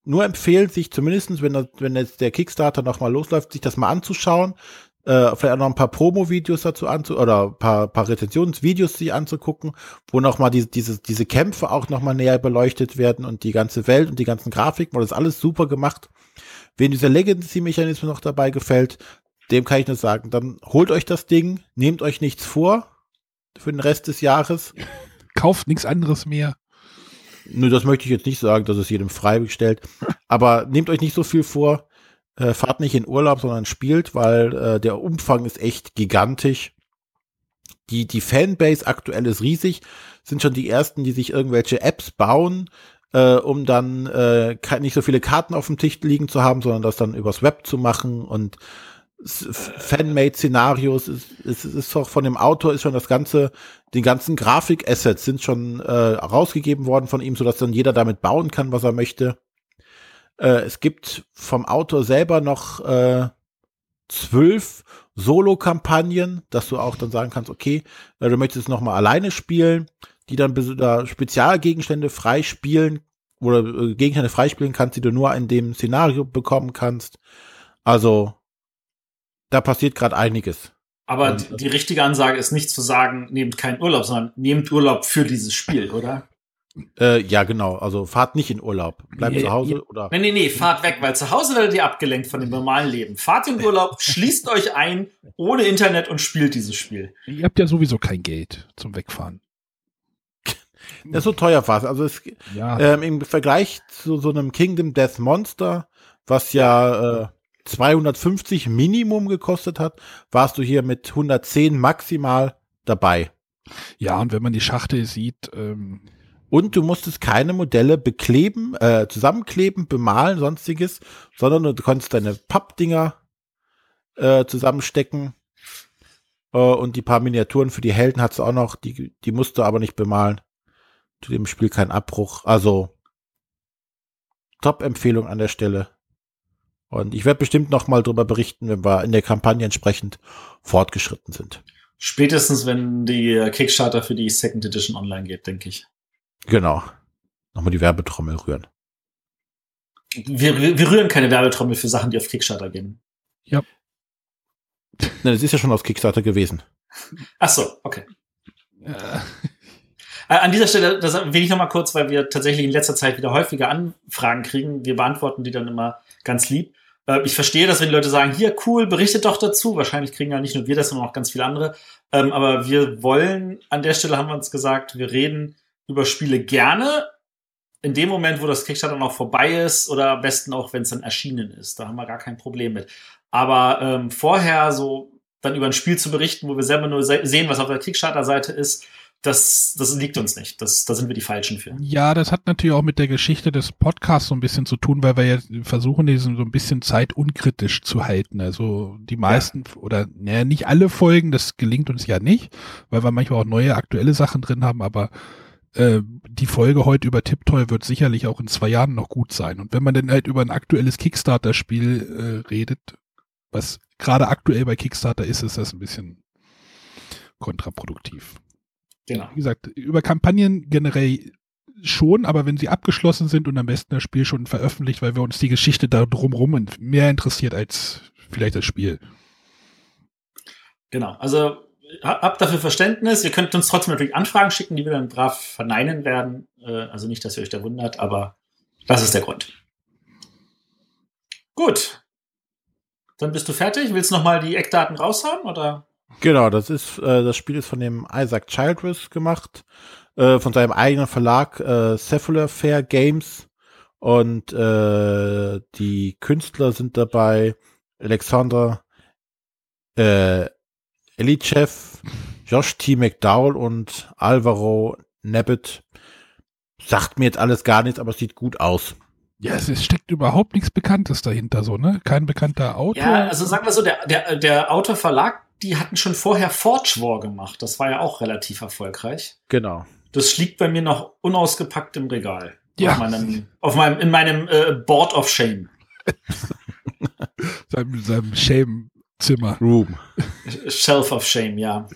Speaker 1: nur empfehlen, sich zumindestens, wenn, wenn jetzt der Kickstarter nochmal losläuft, sich das mal anzuschauen. Äh, vielleicht auch noch ein paar Promo-Videos dazu anzu oder ein paar, paar Rezensionsvideos sich anzugucken, wo nochmal die, diese, diese Kämpfe auch nochmal näher beleuchtet werden und die ganze Welt und die ganzen Grafiken, weil das alles super gemacht. Wenn dieser Legacy-Mechanismus noch dabei gefällt, dem kann ich nur sagen, dann holt euch das Ding, nehmt euch nichts vor für den Rest des Jahres.
Speaker 2: Kauft nichts anderes mehr.
Speaker 1: Nö, das möchte ich jetzt nicht sagen, dass es jedem freiwillig stellt. Aber nehmt euch nicht so viel vor. Äh, fahrt nicht in Urlaub, sondern spielt, weil äh, der Umfang ist echt gigantisch. Die, die Fanbase aktuell ist riesig. Sind schon die ersten, die sich irgendwelche Apps bauen, äh, um dann äh, nicht so viele Karten auf dem Tisch liegen zu haben, sondern das dann übers Web zu machen und Fanmade-Szenarios, ist, ist, ist auch von dem Autor ist schon das ganze, die ganzen Grafik-Assets sind schon äh, rausgegeben worden von ihm, sodass dann jeder damit bauen kann, was er möchte. Äh, es gibt vom Autor selber noch äh, zwölf Solo-Kampagnen, dass du auch dann sagen kannst, okay, äh, du möchtest noch mal alleine spielen, die dann da Spezialgegenstände freispielen oder äh, Gegenstände freispielen kannst, die du nur in dem Szenario bekommen kannst. Also da passiert gerade einiges.
Speaker 3: Aber und, die richtige Ansage ist nicht zu sagen, nehmt keinen Urlaub, sondern nehmt Urlaub für dieses Spiel, oder?
Speaker 1: Äh, ja, genau. Also fahrt nicht in Urlaub. Bleibt nee, zu Hause oder.
Speaker 3: Nee, nee, nee, fahrt weg, weil zu Hause werdet ihr abgelenkt von dem normalen Leben. Fahrt in Urlaub, schließt euch ein ohne Internet und spielt dieses Spiel.
Speaker 2: Ihr habt ja sowieso kein Geld zum Wegfahren.
Speaker 1: Das ist so teuer fast. Also es, ja. ähm, im Vergleich zu so einem Kingdom Death Monster, was ja äh, 250 Minimum gekostet hat, warst du hier mit 110 maximal dabei.
Speaker 2: Ja, und wenn man die Schachtel sieht. Ähm
Speaker 1: und du musstest keine Modelle bekleben, äh, zusammenkleben, bemalen, sonstiges, sondern du konntest deine Pappdinger äh, zusammenstecken. Äh, und die paar Miniaturen für die Helden hast du auch noch, die, die musst du aber nicht bemalen. Zu dem Spiel kein Abbruch. Also Top-Empfehlung an der Stelle. Und ich werde bestimmt noch mal darüber berichten, wenn wir in der Kampagne entsprechend fortgeschritten sind.
Speaker 3: Spätestens, wenn die Kickstarter für die Second Edition online geht, denke ich.
Speaker 1: Genau. Nochmal die Werbetrommel rühren.
Speaker 3: Wir, wir rühren keine Werbetrommel für Sachen, die auf Kickstarter gehen.
Speaker 2: Ja.
Speaker 1: Nein, es ist ja schon auf Kickstarter gewesen.
Speaker 3: Ach so, okay. Äh, an dieser Stelle, das will ich noch mal kurz, weil wir tatsächlich in letzter Zeit wieder häufiger Anfragen kriegen. Wir beantworten die dann immer ganz lieb. Äh, ich verstehe, dass wenn die Leute sagen, hier, cool, berichtet doch dazu. Wahrscheinlich kriegen ja nicht nur wir das, sondern auch ganz viele andere. Ähm, aber wir wollen, an der Stelle haben wir uns gesagt, wir reden über Spiele gerne. In dem Moment, wo das Kickstarter noch vorbei ist oder am besten auch, wenn es dann erschienen ist. Da haben wir gar kein Problem mit. Aber ähm, vorher so dann über ein Spiel zu berichten, wo wir selber nur se sehen, was auf der Kickstarter-Seite ist, das, das liegt uns nicht. Das, da sind wir die Falschen für.
Speaker 2: Ja, das hat natürlich auch mit der Geschichte des Podcasts so ein bisschen zu tun, weil wir ja versuchen, diesen so ein bisschen zeitunkritisch zu halten. Also die meisten ja. oder naja, nicht alle Folgen, das gelingt uns ja nicht, weil wir manchmal auch neue aktuelle Sachen drin haben, aber äh, die Folge heute über Tiptoy wird sicherlich auch in zwei Jahren noch gut sein. Und wenn man dann halt über ein aktuelles Kickstarter-Spiel äh, redet, was gerade aktuell bei Kickstarter ist, ist das ein bisschen kontraproduktiv. Genau. Wie gesagt, über Kampagnen generell schon, aber wenn sie abgeschlossen sind und am besten das Spiel schon veröffentlicht, weil wir uns die Geschichte da drumherum mehr interessiert als vielleicht das Spiel.
Speaker 3: Genau, also habt dafür Verständnis. Ihr könnt uns trotzdem natürlich Anfragen schicken, die wir dann brav verneinen werden. Äh, also nicht, dass ihr euch da wundert, aber das ist der Grund. Gut. Dann bist du fertig. Willst du nochmal die Eckdaten raushaben oder?
Speaker 1: Genau, das ist, äh, das Spiel ist von dem Isaac Childress gemacht, äh, von seinem eigenen Verlag äh, Cephalo Fair Games und äh, die Künstler sind dabei Alexander äh, Elichev, Josh T. McDowell und Alvaro Nebbit. Sagt mir jetzt alles gar nichts, aber es sieht gut aus.
Speaker 2: Ja, es steckt überhaupt nichts Bekanntes dahinter, so, ne? Kein bekannter Autor.
Speaker 3: Ja, also sagen wir so, der, der, der Autorverlag die hatten schon vorher Forge War gemacht. Das war ja auch relativ erfolgreich.
Speaker 1: Genau.
Speaker 3: Das liegt bei mir noch unausgepackt im Regal. Ja. Auf meinem, auf meinem, in meinem äh, Board of Shame.
Speaker 2: seinem, seinem Shame-Zimmer.
Speaker 1: Room.
Speaker 3: Shelf of Shame, ja.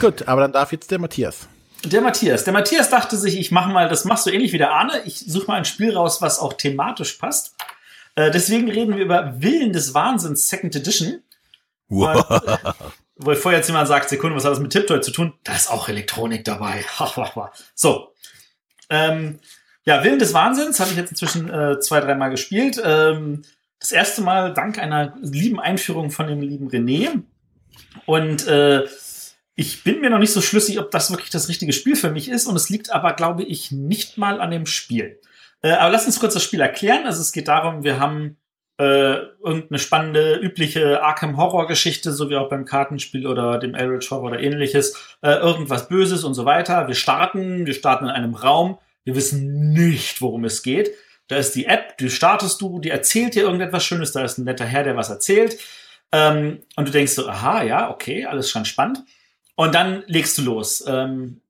Speaker 1: Gut, aber dann darf jetzt der Matthias.
Speaker 3: der Matthias. Der Matthias dachte sich, ich mache mal, das machst du ähnlich wie der Arne. Ich suche mal ein Spiel raus, was auch thematisch passt. Äh, deswegen reden wir über Willen des Wahnsinns Second Edition. Wow. Weil, wo vorher jetzt jemand sagt, Sekunde, was hat das mit Tiptoy zu tun? Da ist auch Elektronik dabei. so. Ähm, ja, Willen des Wahnsinns habe ich jetzt inzwischen äh, zwei, dreimal gespielt. Ähm, das erste Mal dank einer lieben Einführung von dem lieben René. Und äh, ich bin mir noch nicht so schlüssig, ob das wirklich das richtige Spiel für mich ist. Und es liegt aber, glaube ich, nicht mal an dem Spiel. Äh, aber lass uns kurz das Spiel erklären. Also es geht darum, wir haben äh, irgendeine spannende, übliche Arkham-Horror-Geschichte, so wie auch beim Kartenspiel oder dem Eldritch Horror oder ähnliches. Äh, irgendwas Böses und so weiter. Wir starten, wir starten in einem Raum. Wir wissen nicht, worum es geht. Da ist die App, die startest du, die erzählt dir irgendetwas Schönes. Da ist ein netter Herr, der was erzählt. Ähm, und du denkst so, aha, ja, okay, alles schon spannend. Und dann legst du los. Ähm,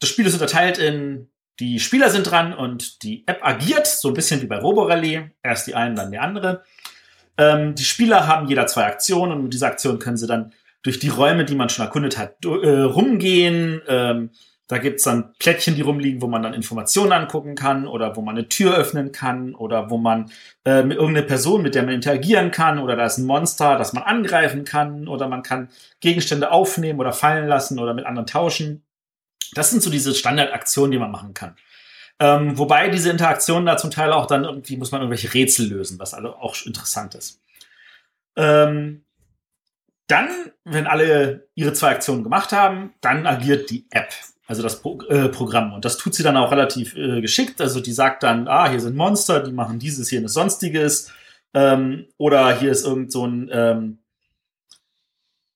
Speaker 3: das Spiel ist unterteilt in die Spieler sind dran und die App agiert, so ein bisschen wie bei Roborally. Erst die einen, dann die andere. Ähm, die Spieler haben jeder zwei Aktionen und mit dieser Aktion können sie dann durch die Räume, die man schon erkundet hat, äh, rumgehen. Ähm, da gibt's dann Plättchen, die rumliegen, wo man dann Informationen angucken kann oder wo man eine Tür öffnen kann oder wo man äh, mit irgendeine Person, mit der man interagieren kann oder da ist ein Monster, das man angreifen kann oder man kann Gegenstände aufnehmen oder fallen lassen oder mit anderen tauschen. Das sind so diese Standardaktionen, die man machen kann. Ähm, wobei diese Interaktionen da zum Teil auch dann irgendwie muss man irgendwelche Rätsel lösen, was alle auch interessant ist. Ähm, dann, wenn alle ihre zwei Aktionen gemacht haben, dann agiert die App also das Pro äh, Programm. Und das tut sie dann auch relativ äh, geschickt. Also die sagt dann, ah, hier sind Monster, die machen dieses, hier ein Sonstiges. Ähm, oder hier ist irgend so ein. Ähm,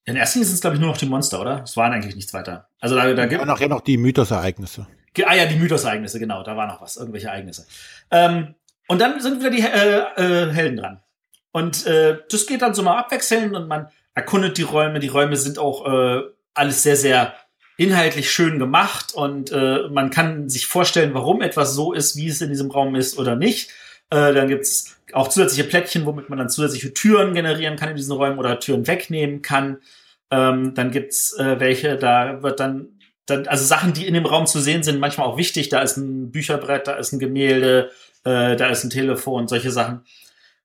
Speaker 3: in erster Linie sind es, glaube ich, nur noch die Monster, oder? Es waren eigentlich nichts weiter. Also da, da gibt
Speaker 1: es. nachher noch die Mythosereignisse.
Speaker 3: Ah ja, die Mythosereignisse, genau, da war noch was, irgendwelche Ereignisse. Ähm, und dann sind wieder die äh, äh, Helden dran. Und äh, das geht dann so mal abwechselnd und man erkundet die Räume. Die Räume sind auch äh, alles sehr, sehr inhaltlich schön gemacht und äh, man kann sich vorstellen, warum etwas so ist, wie es in diesem Raum ist oder nicht. Äh, dann gibt's auch zusätzliche Plättchen, womit man dann zusätzliche Türen generieren kann in diesen Räumen oder Türen wegnehmen kann. Ähm, dann gibt's äh, welche, da wird dann, dann, also Sachen, die in dem Raum zu sehen sind, manchmal auch wichtig. Da ist ein Bücherbrett, da ist ein Gemälde, äh, da ist ein Telefon, solche Sachen.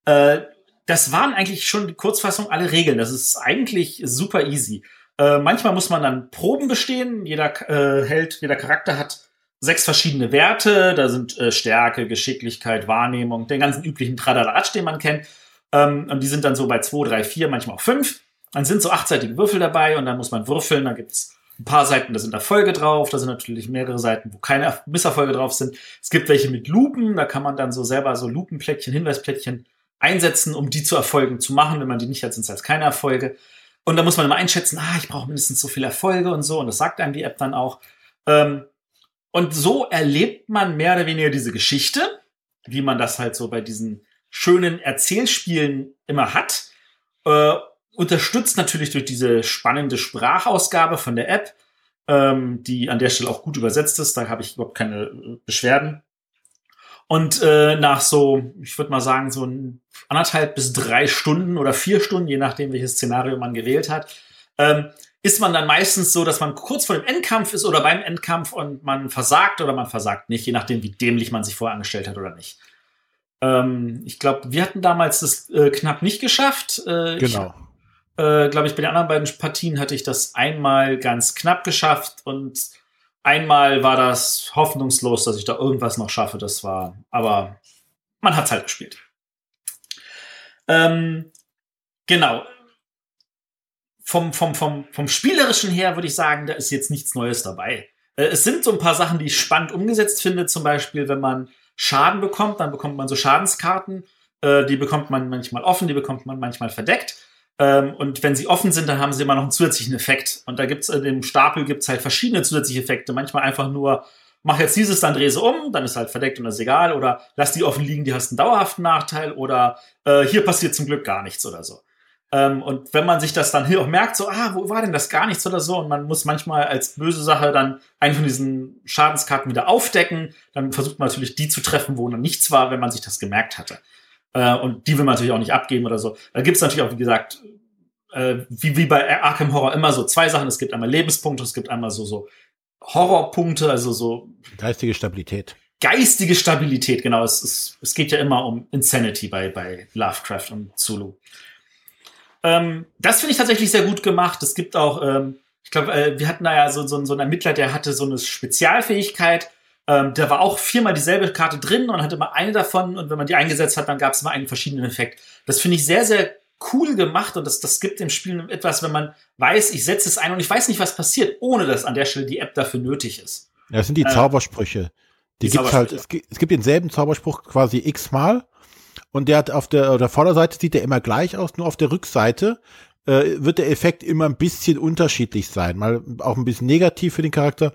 Speaker 3: Äh, das waren eigentlich schon die Kurzfassung alle Regeln. Das ist eigentlich super easy. Äh, manchmal muss man dann Proben bestehen. Jeder äh, Held, jeder Charakter hat sechs verschiedene Werte. Da sind äh, Stärke, Geschicklichkeit, Wahrnehmung, den ganzen üblichen Tradalatsch, den man kennt. Ähm, und die sind dann so bei zwei, drei, vier, manchmal auch fünf. Dann sind so achtseitige Würfel dabei und dann muss man würfeln. Da gibt's ein paar Seiten, da sind Erfolge drauf. Da sind natürlich mehrere Seiten, wo keine Misserfolge drauf sind. Es gibt welche mit Lupen. Da kann man dann so selber so Lupenplättchen, Hinweisplättchen einsetzen, um die zu Erfolgen zu machen. Wenn man die nicht hat, sind es halt keine Erfolge. Und da muss man immer einschätzen, ah, ich brauche mindestens so viele Erfolge und so. Und das sagt einem die App dann auch. Ähm, und so erlebt man mehr oder weniger diese Geschichte, wie man das halt so bei diesen schönen Erzählspielen immer hat. Äh, unterstützt natürlich durch diese spannende Sprachausgabe von der App, ähm, die an der Stelle auch gut übersetzt ist. Da habe ich überhaupt keine äh, Beschwerden. Und äh, nach so, ich würde mal sagen, so ein anderthalb bis drei Stunden oder vier Stunden, je nachdem, welches Szenario man gewählt hat, ähm, ist man dann meistens so, dass man kurz vor dem Endkampf ist oder beim Endkampf und man versagt oder man versagt nicht, je nachdem, wie dämlich man sich vorher angestellt hat oder nicht. Ähm, ich glaube, wir hatten damals das äh, knapp nicht geschafft.
Speaker 1: Äh, genau.
Speaker 3: Äh, glaube ich, bei den anderen beiden Partien hatte ich das einmal ganz knapp geschafft und Einmal war das hoffnungslos, dass ich da irgendwas noch schaffe. Das war, aber man hat es halt gespielt. Ähm, genau. Vom, vom, vom, vom Spielerischen her würde ich sagen, da ist jetzt nichts Neues dabei. Äh, es sind so ein paar Sachen, die ich spannend umgesetzt finde. Zum Beispiel, wenn man Schaden bekommt, dann bekommt man so Schadenskarten. Äh, die bekommt man manchmal offen, die bekommt man manchmal verdeckt. Ähm, und wenn sie offen sind, dann haben sie immer noch einen zusätzlichen Effekt. Und da gibt's in dem Stapel gibt's halt verschiedene zusätzliche Effekte. Manchmal einfach nur, mach jetzt dieses, dann dreh sie um, dann ist halt verdeckt und das ist egal. Oder lass die offen liegen, die hast einen dauerhaften Nachteil. Oder äh, hier passiert zum Glück gar nichts oder so. Ähm, und wenn man sich das dann hier auch merkt, so, ah, wo war denn das gar nichts oder so, und man muss manchmal als böse Sache dann einen von diesen Schadenskarten wieder aufdecken, dann versucht man natürlich die zu treffen, wo noch nichts war, wenn man sich das gemerkt hatte. Äh, und die will man natürlich auch nicht abgeben oder so. Da gibt es natürlich auch, wie gesagt, äh, wie, wie bei Arkham Horror immer so zwei Sachen. Es gibt einmal Lebenspunkte, es gibt einmal so, so Horrorpunkte, also so.
Speaker 1: Geistige Stabilität.
Speaker 3: Geistige Stabilität, genau. Es, es, es geht ja immer um Insanity bei, bei Lovecraft und Zulu. Ähm, das finde ich tatsächlich sehr gut gemacht. Es gibt auch, ähm, ich glaube, äh, wir hatten da ja so, so, so einen Ermittler, der hatte so eine Spezialfähigkeit. Ähm, da war auch viermal dieselbe Karte drin und hatte immer eine davon. Und wenn man die eingesetzt hat, dann gab es immer einen verschiedenen Effekt. Das finde ich sehr, sehr cool gemacht und das, das gibt dem Spiel etwas, wenn man weiß, ich setze es ein und ich weiß nicht, was passiert, ohne dass an der Stelle die App dafür nötig ist.
Speaker 1: Ja, das sind die äh, Zaubersprüche. Die, die gibt's halt, es gibt, es gibt denselben Zauberspruch quasi x-mal und der hat auf der, der Vorderseite sieht der immer gleich aus, nur auf der Rückseite äh, wird der Effekt immer ein bisschen unterschiedlich sein. Mal auch ein bisschen negativ für den Charakter.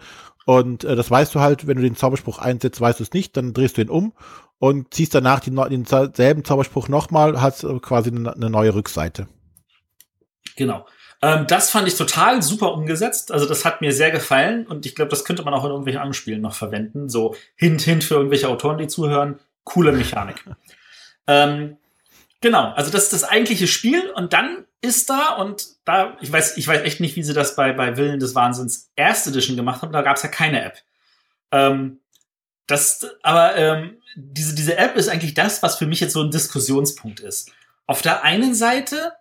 Speaker 1: Und äh, das weißt du halt, wenn du den Zauberspruch einsetzt, weißt du es nicht, dann drehst du ihn um und ziehst danach den, denselben Zauberspruch nochmal, hast quasi eine, eine neue Rückseite.
Speaker 3: Genau. Ähm, das fand ich total super umgesetzt. Also das hat mir sehr gefallen und ich glaube, das könnte man auch in irgendwelchen anderen Spielen noch verwenden. So hint, hint für irgendwelche Autoren, die zuhören. Coole Mechanik. ähm, genau, also das ist das eigentliche Spiel und dann ist da und da, ich weiß, ich weiß echt nicht, wie sie das bei, bei Willen des Wahnsinns Erste Edition gemacht haben, da gab es ja keine App. Ähm, das, aber ähm, diese, diese App ist eigentlich das, was für mich jetzt so ein Diskussionspunkt ist. Auf der einen Seite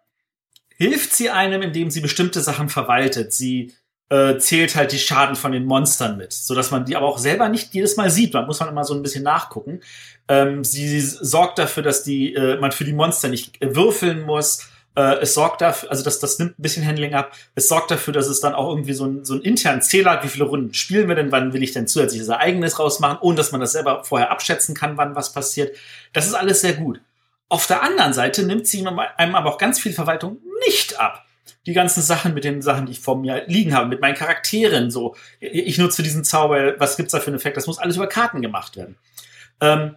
Speaker 3: hilft sie einem, indem sie bestimmte Sachen verwaltet. Sie äh, zählt halt die Schaden von den Monstern mit, so dass man die aber auch selber nicht jedes Mal sieht. Man muss man immer so ein bisschen nachgucken. Ähm, sie, sie sorgt dafür, dass die äh, man für die Monster nicht würfeln muss. Äh, es sorgt dafür, also das, das nimmt ein bisschen Handling ab. Es sorgt dafür, dass es dann auch irgendwie so, ein, so einen internen Zähler hat, wie viele Runden spielen wir denn, wann will ich denn zusätzliches Ereignis rausmachen, ohne dass man das selber vorher abschätzen kann, wann was passiert. Das ist alles sehr gut. Auf der anderen Seite nimmt sie einem aber auch ganz viel Verwaltung nicht ab. Die ganzen Sachen mit den Sachen, die ich vor mir liegen habe, mit meinen Charakteren, so. Ich nutze diesen Zauber, was gibt's da für einen Effekt? Das muss alles über Karten gemacht werden. Ähm,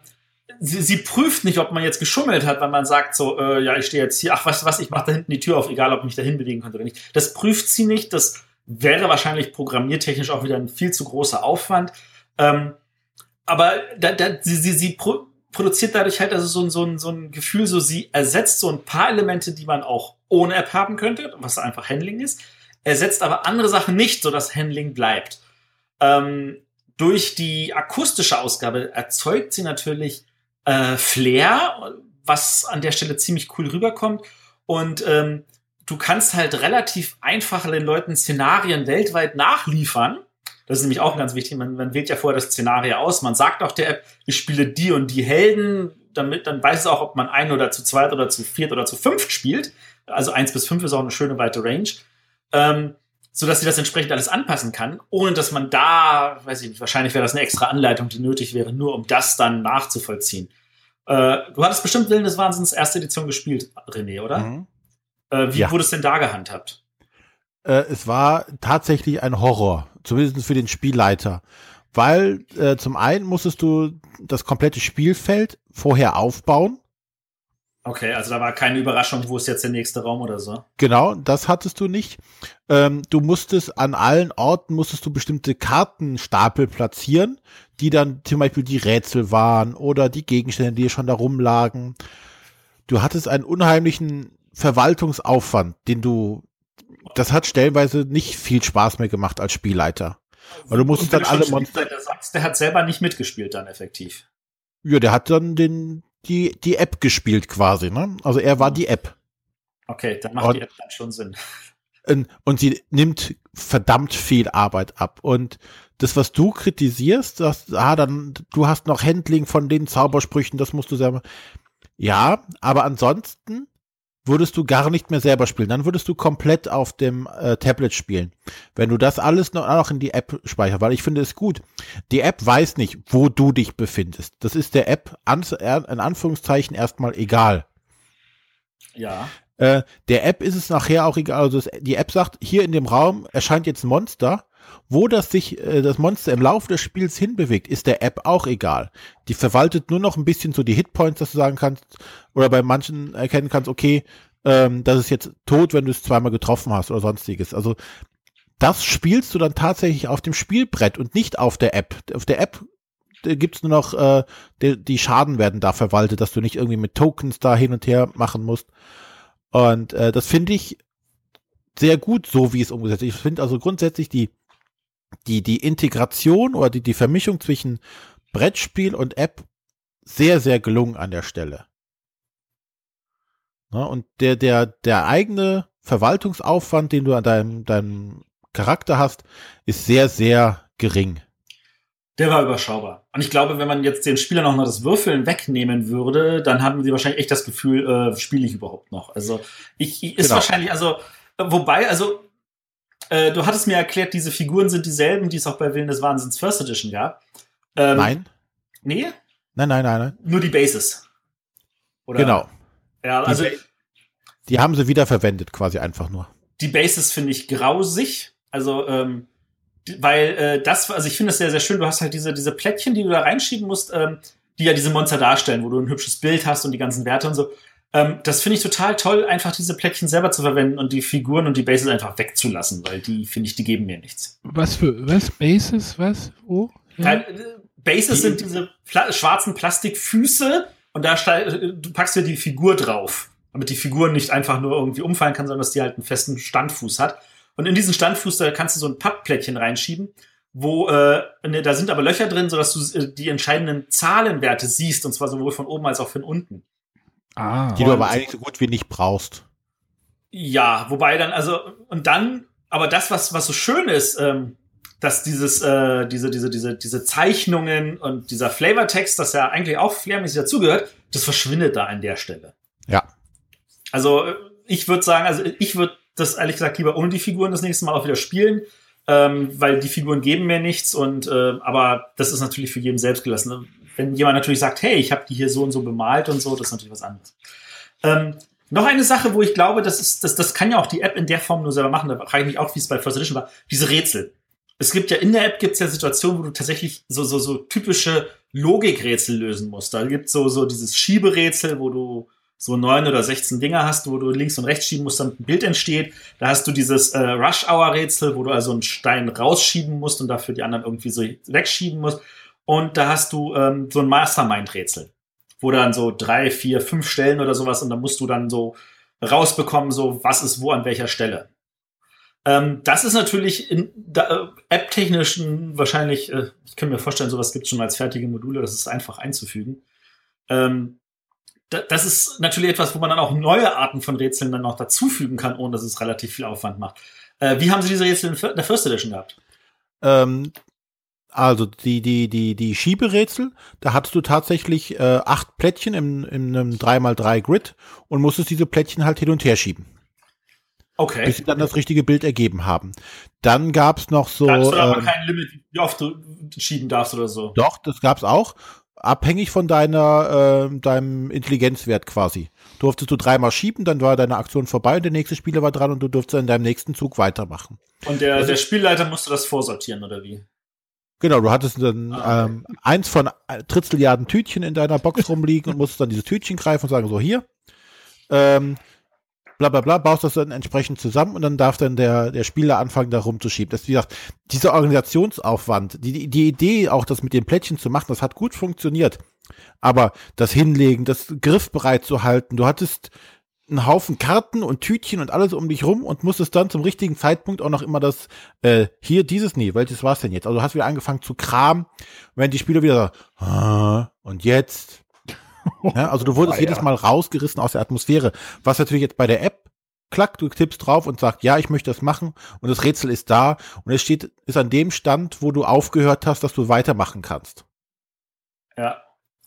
Speaker 3: sie, sie prüft nicht, ob man jetzt geschummelt hat, weil man sagt so, äh, ja, ich stehe jetzt hier, ach, weißt du was, ich mache da hinten die Tür auf, egal ob ich mich dahin bewegen könnte oder nicht. Das prüft sie nicht, das wäre wahrscheinlich programmiertechnisch auch wieder ein viel zu großer Aufwand. Ähm, aber da, da, sie, sie, sie produziert dadurch halt also so ein, so, ein, so ein Gefühl, so sie ersetzt so ein paar Elemente, die man auch ohne App haben könnte, was einfach Handling ist, ersetzt aber andere Sachen nicht, so dass Handling bleibt. Ähm, durch die akustische Ausgabe erzeugt sie natürlich äh, Flair, was an der Stelle ziemlich cool rüberkommt. Und ähm, du kannst halt relativ einfach den Leuten Szenarien weltweit nachliefern das ist nämlich auch ganz wichtig. Man, man wählt ja vorher das Szenario aus. Man sagt auch der App, ich spiele die und die Helden. Damit, dann weiß es auch, ob man ein oder zu zweit oder zu viert oder zu fünft spielt. Also eins bis fünf ist auch eine schöne weite Range. Ähm, so dass sie das entsprechend alles anpassen kann, ohne dass man da, weiß ich nicht, wahrscheinlich wäre das eine extra Anleitung, die nötig wäre, nur um das dann nachzuvollziehen. Äh, du hattest bestimmt Willen des Wahnsinns erste Edition gespielt, René, oder? Mhm. Äh, wie ja. wurde es denn da gehandhabt?
Speaker 1: Äh, es war tatsächlich ein Horror zumindest für den Spielleiter. Weil äh, zum einen musstest du das komplette Spielfeld vorher aufbauen.
Speaker 3: Okay, also da war keine Überraschung, wo ist jetzt der nächste Raum oder so.
Speaker 1: Genau, das hattest du nicht. Ähm, du musstest an allen Orten musstest du bestimmte Kartenstapel platzieren, die dann zum Beispiel die Rätsel waren oder die Gegenstände, die schon da rumlagen. Du hattest einen unheimlichen Verwaltungsaufwand, den du das hat stellenweise nicht viel Spaß mehr gemacht als Spielleiter. Weil du musstest dann alle Monster.
Speaker 3: Der, der hat selber nicht mitgespielt dann effektiv.
Speaker 1: Ja, der hat dann den, die, die App gespielt quasi, ne? Also er war die App.
Speaker 3: Okay, dann macht und, die App dann schon Sinn.
Speaker 1: Und sie nimmt verdammt viel Arbeit ab. Und das, was du kritisierst, dass, ah, dann, du hast noch Handling von den Zaubersprüchen, das musst du selber. Ja, aber ansonsten würdest du gar nicht mehr selber spielen. Dann würdest du komplett auf dem äh, Tablet spielen. Wenn du das alles noch, noch in die App speicherst, weil ich finde es gut. Die App weiß nicht, wo du dich befindest. Das ist der App an, in Anführungszeichen erstmal egal.
Speaker 3: Ja.
Speaker 1: Äh, der App ist es nachher auch egal. Also die App sagt, hier in dem Raum erscheint jetzt ein Monster wo das sich, äh, das Monster im Laufe des Spiels hinbewegt, ist der App auch egal. Die verwaltet nur noch ein bisschen so die Hitpoints, dass du sagen kannst, oder bei manchen erkennen kannst, okay, ähm, das ist jetzt tot, wenn du es zweimal getroffen hast oder sonstiges. Also das spielst du dann tatsächlich auf dem Spielbrett und nicht auf der App. Auf der App gibt's nur noch, äh, die, die Schaden werden da verwaltet, dass du nicht irgendwie mit Tokens da hin und her machen musst. Und äh, das finde ich sehr gut, so wie es umgesetzt ist. Ich finde also grundsätzlich die die, die Integration oder die, die Vermischung zwischen Brettspiel und App sehr, sehr gelungen an der Stelle. Na, und der, der, der eigene Verwaltungsaufwand, den du an deinem, deinem Charakter hast, ist sehr, sehr gering.
Speaker 3: Der war überschaubar. Und ich glaube, wenn man jetzt den Spielern noch mal das Würfeln wegnehmen würde, dann haben sie wahrscheinlich echt das Gefühl, äh, spiele ich überhaupt noch. Also ich, ich ist genau. wahrscheinlich, also äh, wobei, also äh, du hattest mir erklärt, diese Figuren sind dieselben, die es auch bei Willen des Wahnsinns First Edition gab.
Speaker 1: Ähm, nein.
Speaker 3: Nee?
Speaker 1: Nein, nein, nein, nein.
Speaker 3: Nur die Bases.
Speaker 1: Oder? Genau.
Speaker 3: Ja, also.
Speaker 1: Die, die haben sie wiederverwendet, quasi einfach nur.
Speaker 3: Die Bases finde ich grausig. Also, ähm, weil äh, das, also ich finde das sehr, sehr schön. Du hast halt diese, diese Plättchen, die du da reinschieben musst, ähm, die ja diese Monster darstellen, wo du ein hübsches Bild hast und die ganzen Werte und so. Ähm, das finde ich total toll, einfach diese Plättchen selber zu verwenden und die Figuren und die Bases einfach wegzulassen, weil die, finde ich, die geben mir nichts.
Speaker 2: Was für, was? Bases? Was? Wo?
Speaker 3: Ja. Äh, Bases die, sind diese pla schwarzen Plastikfüße und da du packst dir die Figur drauf, damit die Figur nicht einfach nur irgendwie umfallen kann, sondern dass die halt einen festen Standfuß hat. Und in diesen Standfuß, da kannst du so ein Pappplättchen reinschieben, wo, äh, ne, da sind aber Löcher drin, sodass du äh, die entscheidenden Zahlenwerte siehst, und zwar sowohl von oben als auch von unten.
Speaker 1: Ah. Die du aber eigentlich so gut wie nicht brauchst.
Speaker 3: Ja, wobei dann, also, und dann, aber das, was, was so schön ist, ähm, dass dieses, äh, diese, diese, diese, diese Zeichnungen und dieser Flavortext, das ja eigentlich auch flairmäßig dazugehört, das verschwindet da an der Stelle.
Speaker 1: Ja.
Speaker 3: Also, ich würde sagen, also ich würde das ehrlich gesagt lieber ohne die Figuren das nächste Mal auch wieder spielen, ähm, weil die Figuren geben mir nichts und äh, aber das ist natürlich für jeden selbst gelassen. Wenn jemand natürlich sagt, hey, ich habe die hier so und so bemalt und so, das ist natürlich was anderes. Ähm, noch eine Sache, wo ich glaube, das ist, das, das kann ja auch die App in der Form nur selber machen, da frage ich mich auch, wie es bei First Edition war, diese Rätsel. Es gibt ja in der App gibt es ja Situationen, wo du tatsächlich so, so, so typische Logikrätsel lösen musst. Da gibt es so, so dieses Schieberätsel, wo du so neun oder 16 Dinger hast, wo du links und rechts schieben musst, damit ein Bild entsteht. Da hast du dieses äh, Rush-Hour-Rätsel, wo du also einen Stein rausschieben musst und dafür die anderen irgendwie so wegschieben musst. Und da hast du ähm, so ein Mastermind-Rätsel, wo dann so drei, vier, fünf Stellen oder sowas und da musst du dann so rausbekommen, so was ist wo an welcher Stelle. Ähm, das ist natürlich in äh, app-technischen wahrscheinlich, äh, ich kann mir vorstellen, sowas gibt es schon als fertige Module, das ist einfach einzufügen. Ähm, das ist natürlich etwas, wo man dann auch neue Arten von Rätseln dann noch dazufügen kann, ohne dass es relativ viel Aufwand macht. Äh, wie haben Sie diese Rätsel in der First Edition gehabt?
Speaker 1: Ähm, also die, die, die, die Schieberätsel, da hattest du tatsächlich äh, acht Plättchen in, in einem 3x3 Grid und musstest diese Plättchen halt hin und her schieben.
Speaker 3: Okay.
Speaker 1: Bis sie dann das richtige Bild ergeben haben. Dann gab's noch so. Da hast
Speaker 3: du aber ähm, kein Limit, wie oft du schieben darfst oder so.
Speaker 1: Doch, das gab's auch abhängig von deiner, äh, deinem Intelligenzwert quasi. Durftest du dreimal schieben, dann war deine Aktion vorbei und der nächste Spieler war dran und du durftest in deinem nächsten Zug weitermachen.
Speaker 3: Und der, der Spielleiter musste das vorsortieren, oder wie?
Speaker 1: Genau, du hattest dann ah, okay. ähm, eins von Tritzeljahrden Tütchen in deiner Box rumliegen und musstest dann dieses Tütchen greifen und sagen, so hier, ähm, bla bla bla, baust das dann entsprechend zusammen und dann darf dann der, der Spieler anfangen, da rumzuschieben. Das, wie gesagt, dieser Organisationsaufwand, die, die Idee auch, das mit den Plättchen zu machen, das hat gut funktioniert. Aber das Hinlegen, das griffbereit zu halten, du hattest einen Haufen Karten und Tütchen und alles um dich rum und musstest dann zum richtigen Zeitpunkt auch noch immer das, äh, hier, dieses, nee, welches war's denn jetzt? Also du hast wieder angefangen zu kramen, wenn die Spieler wieder so, ah, und jetzt, Ja, also du wurdest oh, jedes Mal rausgerissen aus der Atmosphäre. Was natürlich jetzt bei der App klack, du tippst drauf und sagst, ja, ich möchte das machen und das Rätsel ist da und es steht, ist an dem Stand, wo du aufgehört hast, dass du weitermachen kannst.
Speaker 3: Ja.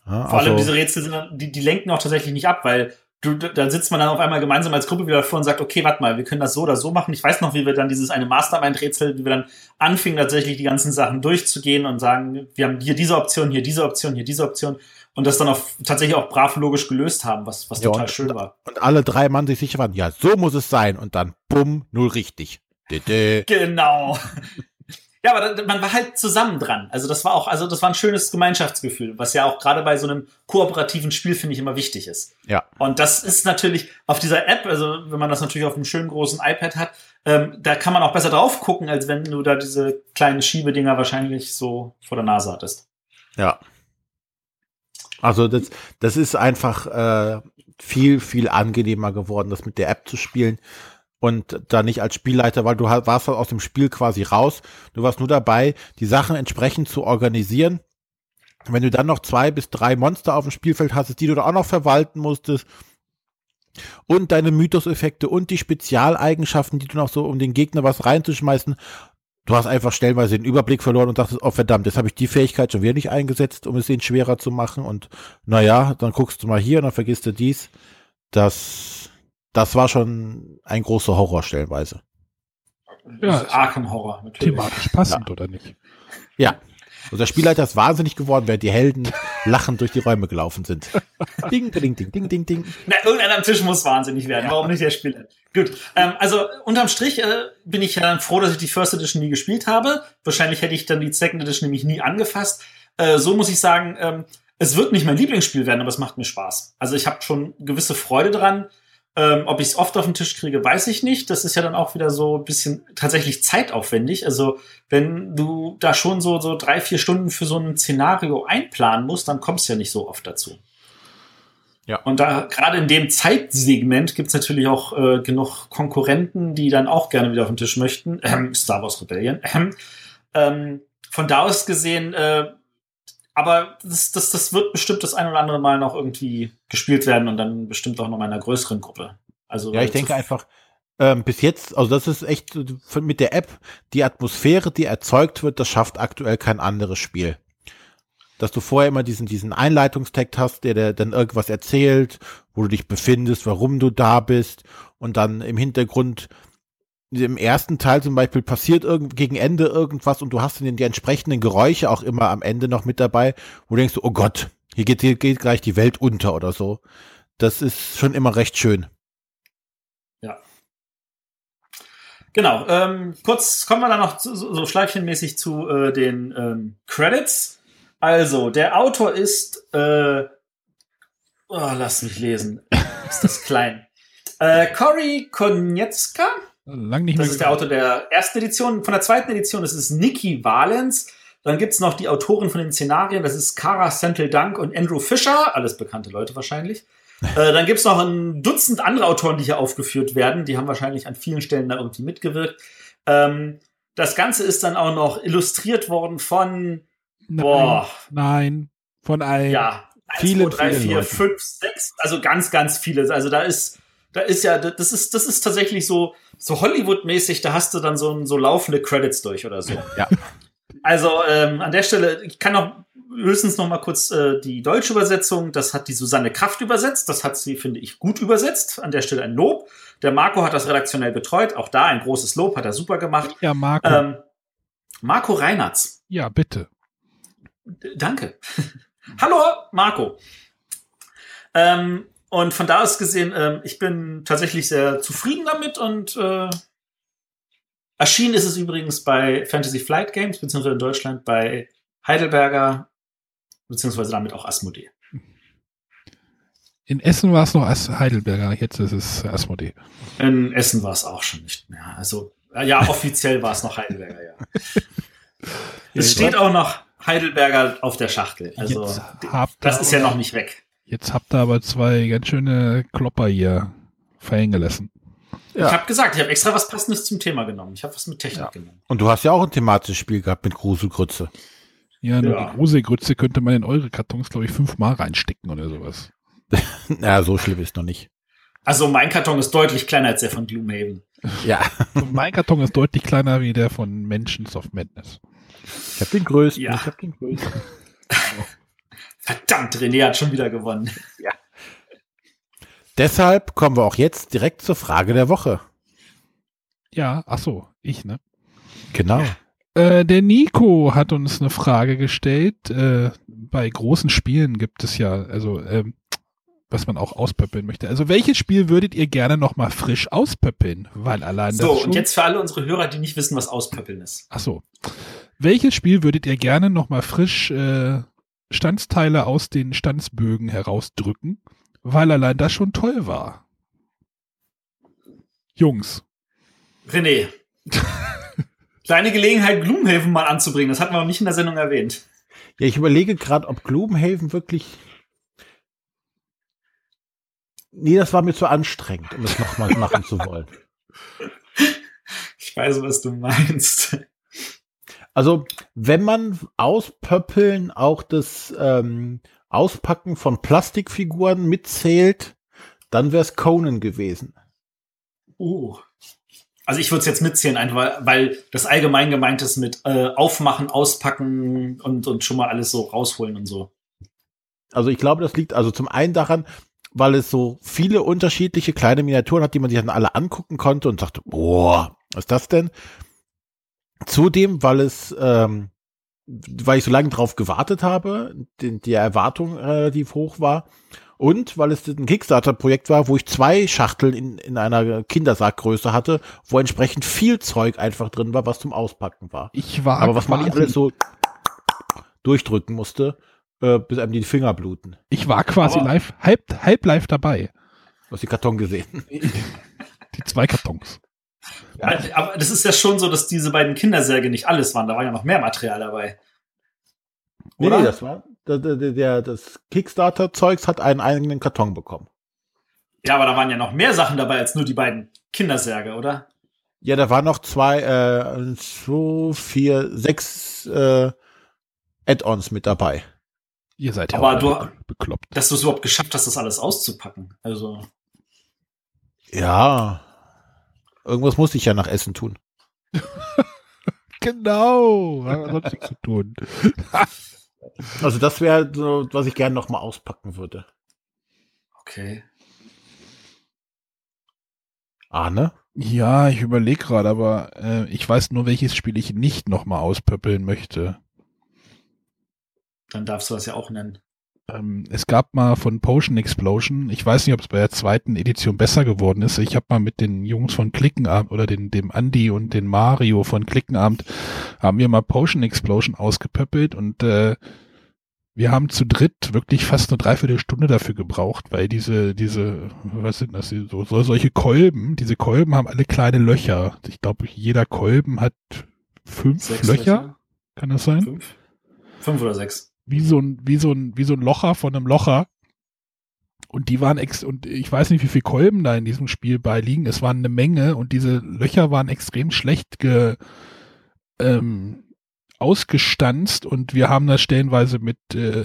Speaker 3: ja Vor also, allem diese Rätsel sind, die, die lenken auch tatsächlich nicht ab, weil du, dann sitzt man dann auf einmal gemeinsam als Gruppe wieder davor und sagt, okay, warte mal, wir können das so oder so machen. Ich weiß noch, wie wir dann dieses eine Mastermind-Rätsel, wie wir dann anfingen, tatsächlich die ganzen Sachen durchzugehen und sagen, wir haben hier diese Option, hier diese Option, hier diese Option und das dann auch tatsächlich auch brav logisch gelöst haben, was, was ja, total
Speaker 1: und,
Speaker 3: schön war.
Speaker 1: Und alle drei Mann sich sicher waren, ja, so muss es sein. Und dann bumm, null richtig.
Speaker 3: Genau. Ja, aber man war halt zusammen dran. Also das war auch, also das war ein schönes Gemeinschaftsgefühl, was ja auch gerade bei so einem kooperativen Spiel, finde ich, immer wichtig ist.
Speaker 1: Ja.
Speaker 3: Und das ist natürlich auf dieser App, also wenn man das natürlich auf einem schönen großen iPad hat, ähm, da kann man auch besser drauf gucken, als wenn du da diese kleinen Schiebedinger wahrscheinlich so vor der Nase hattest.
Speaker 1: Ja. Also das, das ist einfach äh, viel, viel angenehmer geworden, das mit der App zu spielen. Und da nicht als Spielleiter, weil du warst aus dem Spiel quasi raus. Du warst nur dabei, die Sachen entsprechend zu organisieren. Wenn du dann noch zwei bis drei Monster auf dem Spielfeld hast, die du da auch noch verwalten musstest, und deine Mythos-Effekte und die Spezialeigenschaften, die du noch so, um den Gegner was reinzuschmeißen, du hast einfach stellenweise den Überblick verloren und dachtest, oh verdammt, jetzt habe ich die Fähigkeit schon wieder nicht eingesetzt, um es ihnen schwerer zu machen. Und naja, dann guckst du mal hier und dann vergisst du dies. Das, das war schon ein großer Horror stellenweise.
Speaker 3: Ja, Arkham Horror,
Speaker 2: natürlich. Thematisch passend, ja. oder nicht?
Speaker 1: Ja. Und der Spielleiter ist wahnsinnig geworden, während die Helden lachend durch die Räume gelaufen sind.
Speaker 3: ding, ding, ding, ding, ding, ding. Na, irgendeiner am Tisch muss wahnsinnig werden. Ja. Warum nicht der Spieler? Gut. Ähm, also unterm Strich äh, bin ich ja froh, dass ich die First Edition nie gespielt habe. Wahrscheinlich hätte ich dann die Second Edition nämlich nie angefasst. Äh, so muss ich sagen, ähm, es wird nicht mein Lieblingsspiel werden, aber es macht mir Spaß. Also ich habe schon gewisse Freude dran. Ähm, ob ich es oft auf den Tisch kriege, weiß ich nicht. Das ist ja dann auch wieder so ein bisschen tatsächlich zeitaufwendig. Also wenn du da schon so, so drei, vier Stunden für so ein Szenario einplanen musst, dann kommst du ja nicht so oft dazu. Ja. Und da gerade in dem Zeitsegment gibt's natürlich auch äh, genug Konkurrenten, die dann auch gerne wieder auf den Tisch möchten. Ähm, Star Wars Rebellion. Ähm, ähm, von da aus gesehen äh, aber das, das, das wird bestimmt das ein oder andere Mal noch irgendwie gespielt werden und dann bestimmt auch noch mal in einer größeren Gruppe. Also
Speaker 1: ja, ich denke einfach, ähm, bis jetzt, also das ist echt mit der App, die Atmosphäre, die erzeugt wird, das schafft aktuell kein anderes Spiel. Dass du vorher immer diesen, diesen Einleitungstext hast, der, der dann irgendwas erzählt, wo du dich befindest, warum du da bist und dann im Hintergrund im ersten Teil zum Beispiel passiert irgend, gegen Ende irgendwas und du hast dann die entsprechenden Geräusche auch immer am Ende noch mit dabei, wo du denkst, oh Gott, hier geht, hier geht gleich die Welt unter oder so. Das ist schon immer recht schön.
Speaker 3: Ja. Genau. Ähm, kurz kommen wir dann noch zu, so schleifchenmäßig zu äh, den ähm, Credits. Also, der Autor ist, äh, oh, lass mich lesen. ist das klein. Äh, Cory Konietzka
Speaker 2: Lang nicht
Speaker 3: das ist der Autor der ersten Edition. Von der zweiten Edition ist Nikki Valens. Dann gibt's noch die Autoren von den Szenarien. Das ist Cara Sentel Dunk und Andrew Fisher. Alles bekannte Leute wahrscheinlich. äh, dann gibt's noch ein Dutzend andere Autoren, die hier aufgeführt werden. Die haben wahrscheinlich an vielen Stellen da irgendwie mitgewirkt. Ähm, das Ganze ist dann auch noch illustriert worden von
Speaker 2: Nein, boah, nein von allen.
Speaker 3: Ja, 1, viele, 2, 3, 4, 5, 6, also ganz, ganz viele. Also da ist, da ist ja, das ist, das ist tatsächlich so, so Hollywood-mäßig, da hast du dann so, so laufende Credits durch oder so.
Speaker 1: Ja.
Speaker 3: Also ähm, an der Stelle, ich kann noch höchstens noch mal kurz äh, die deutsche Übersetzung, das hat die Susanne Kraft übersetzt, das hat sie, finde ich, gut übersetzt. An der Stelle ein Lob. Der Marco hat das redaktionell betreut, auch da ein großes Lob, hat er super gemacht.
Speaker 2: Ja, Marco.
Speaker 3: Ähm, Marco Reinertz.
Speaker 2: Ja, bitte.
Speaker 3: Danke. Hallo, Marco. Ähm, und von da aus gesehen, äh, ich bin tatsächlich sehr zufrieden damit und äh, erschienen ist es übrigens bei Fantasy Flight Games, beziehungsweise in Deutschland bei Heidelberger, beziehungsweise damit auch Asmodee.
Speaker 2: In Essen war es noch As Heidelberger, jetzt ist es Asmodee.
Speaker 3: In Essen war es auch schon nicht mehr. Also, ja, offiziell war es noch Heidelberger, ja. es steht auch noch Heidelberger auf der Schachtel. Also, das ist ja noch nicht weg.
Speaker 2: Jetzt habt ihr aber zwei ganz schöne Klopper hier verhängen gelassen.
Speaker 3: Ja. Ich habe gesagt, ich habe extra was Passendes zum Thema genommen. Ich habe was mit Technik ja. genommen.
Speaker 1: Und du hast ja auch ein thematisches Spiel gehabt mit Gruselgrütze.
Speaker 2: Ja, nur ja. die Gruselgrütze könnte man in eure Kartons, glaube ich, fünfmal reinstecken oder sowas.
Speaker 1: ja, so schlimm ist noch nicht.
Speaker 3: Also mein Karton ist deutlich kleiner als der von Gloomhaven.
Speaker 1: Ja.
Speaker 2: mein Karton ist deutlich kleiner wie der von Mentions of Madness.
Speaker 1: Ich habe den größten.
Speaker 3: Ja.
Speaker 1: Ich habe den größten.
Speaker 3: Verdammt, René hat schon wieder gewonnen.
Speaker 1: Ja. Deshalb kommen wir auch jetzt direkt zur Frage der Woche.
Speaker 2: Ja, ach so, ich, ne?
Speaker 1: Genau.
Speaker 2: Äh, der Nico hat uns eine Frage gestellt. Äh, bei großen Spielen gibt es ja, also ähm, was man auch auspöppeln möchte. Also welches Spiel würdet ihr gerne noch mal frisch auspöppeln? Weil allein
Speaker 3: so und jetzt für alle unsere Hörer, die nicht wissen, was auspöppeln ist.
Speaker 2: Ach so. Welches Spiel würdet ihr gerne noch mal frisch äh, Standsteile aus den Stanzbögen herausdrücken, weil allein das schon toll war. Jungs.
Speaker 3: René. Kleine Gelegenheit, Gloomhaven mal anzubringen. Das hatten wir noch nicht in der Sendung erwähnt.
Speaker 1: Ja, ich überlege gerade, ob Gloomhaven wirklich. Nee, das war mir zu anstrengend, um es nochmal machen zu wollen.
Speaker 3: Ich weiß, was du meinst.
Speaker 1: Also, wenn man auspöppeln auch das ähm, Auspacken von Plastikfiguren mitzählt, dann wäre es Conan gewesen.
Speaker 3: Uh. Also ich würde es jetzt mitzählen, einfach weil, weil das allgemein gemeint ist mit äh, Aufmachen, Auspacken und, und schon mal alles so rausholen und so.
Speaker 1: Also ich glaube, das liegt also zum einen daran, weil es so viele unterschiedliche kleine Miniaturen hat, die man sich dann alle angucken konnte und sagte, boah, was ist das denn? Zudem, weil es, ähm, weil ich so lange drauf gewartet habe, die, die Erwartung relativ hoch war und weil es ein Kickstarter-Projekt war, wo ich zwei Schachteln in, in einer Kindersackgröße hatte, wo entsprechend viel Zeug einfach drin war, was zum Auspacken war.
Speaker 2: Ich war
Speaker 1: Aber was man nicht alles so durchdrücken musste äh, bis einem die Finger bluten.
Speaker 2: Ich war quasi Aber live, halb, halb live dabei.
Speaker 1: Du hast die Karton gesehen.
Speaker 2: die zwei Kartons.
Speaker 3: Ja. Aber das ist ja schon so, dass diese beiden Kindersärge nicht alles waren. Da war ja noch mehr Material dabei.
Speaker 1: Oder? Nee, das war, der, der, der das Kickstarter-Zeugs hat einen eigenen Karton bekommen.
Speaker 3: Ja, aber da waren ja noch mehr Sachen dabei als nur die beiden Kindersärge, oder?
Speaker 1: Ja, da waren noch zwei, äh, so vier, sechs äh, Add-ons mit dabei.
Speaker 2: Ihr seid
Speaker 3: ja Aber du, bekloppt. Dass du es überhaupt geschafft hast, das alles auszupacken. Also.
Speaker 1: Ja. Irgendwas muss ich ja nach Essen tun.
Speaker 2: genau. Hat nichts zu tun.
Speaker 1: also das wäre so, was ich gerne noch mal auspacken würde.
Speaker 3: Okay.
Speaker 1: Arne?
Speaker 2: Ja, ich überlege gerade, aber äh, ich weiß nur, welches Spiel ich nicht noch mal auspöppeln möchte.
Speaker 3: Dann darfst du das ja auch nennen.
Speaker 2: Ähm, es gab mal von Potion Explosion, ich weiß nicht, ob es bei der zweiten Edition besser geworden ist. Ich habe mal mit den Jungs von Klickenabend oder den, dem Andy und den Mario von Klickenabend haben wir mal Potion Explosion ausgepöppelt und äh, wir haben zu dritt wirklich fast eine Dreiviertelstunde dafür gebraucht, weil diese, diese, was sind das, so, so solche Kolben, diese Kolben haben alle kleine Löcher. Ich glaube, jeder Kolben hat fünf Löcher. Löcher. Kann das sein?
Speaker 3: Fünf? Fünf oder sechs
Speaker 2: wie so ein, wie so ein, wie so ein Locher von einem Locher. Und die waren ex, und ich weiß nicht, wie viele Kolben da in diesem Spiel beiliegen. Es waren eine Menge und diese Löcher waren extrem schlecht ge, ähm, ausgestanzt und wir haben das stellenweise mit, äh,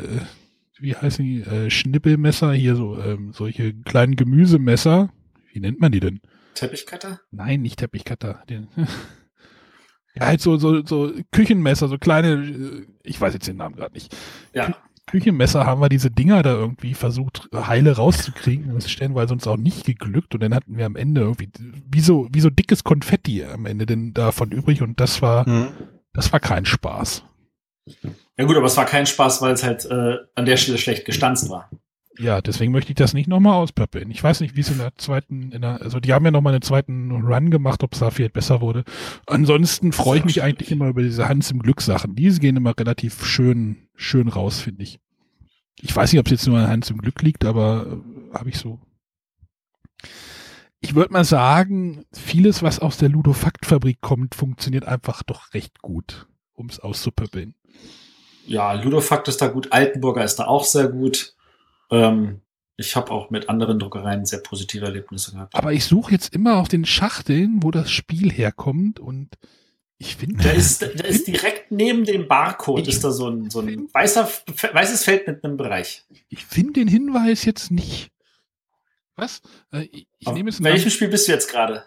Speaker 2: wie heißen die, äh, Schnippelmesser, hier so, ähm, solche kleinen Gemüsemesser. Wie nennt man die denn?
Speaker 3: Teppichcutter?
Speaker 2: Nein, nicht Teppichcutter. Den, Ja, halt so, so, so Küchenmesser, so kleine, äh, ich weiß jetzt den Namen gerade nicht.
Speaker 3: Ja.
Speaker 2: Küchenmesser haben wir diese Dinger da irgendwie versucht, heile rauszukriegen. Das ist stellenweise uns auch nicht geglückt. Und dann hatten wir am Ende irgendwie wie so, wie so dickes Konfetti am Ende denn davon übrig. Und das war, mhm. das war kein Spaß.
Speaker 3: Ja gut, aber es war kein Spaß, weil es halt äh, an der Stelle schlecht gestanzt war.
Speaker 2: Ja, deswegen möchte ich das nicht nochmal auspöppeln. Ich weiß nicht, wie es in der zweiten, in der, also die haben ja nochmal einen zweiten Run gemacht, ob es da vielleicht besser wurde. Ansonsten freue ich mich eigentlich immer über diese Hans im Glück Sachen. Diese gehen immer relativ schön, schön raus, finde ich. Ich weiß nicht, ob es jetzt nur an Hans im Glück liegt, aber äh, habe ich so. Ich würde mal sagen, vieles, was aus der Ludofakt-Fabrik kommt, funktioniert einfach doch recht gut, um es auszupöppeln.
Speaker 3: Ja, Ludofakt ist da gut, Altenburger ist da auch sehr gut. Ähm, ich habe auch mit anderen Druckereien sehr positive Erlebnisse gehabt.
Speaker 2: Aber ich suche jetzt immer auf den Schachteln, wo das Spiel herkommt und ich finde.
Speaker 3: Da ist, da ist direkt neben dem Barcode ist da so ein, so ein weißer, weißes Feld mit einem Bereich.
Speaker 2: Ich finde den Hinweis jetzt nicht. Was?
Speaker 3: Äh, ich, ich nehme jetzt welchem Spiel bist du jetzt gerade?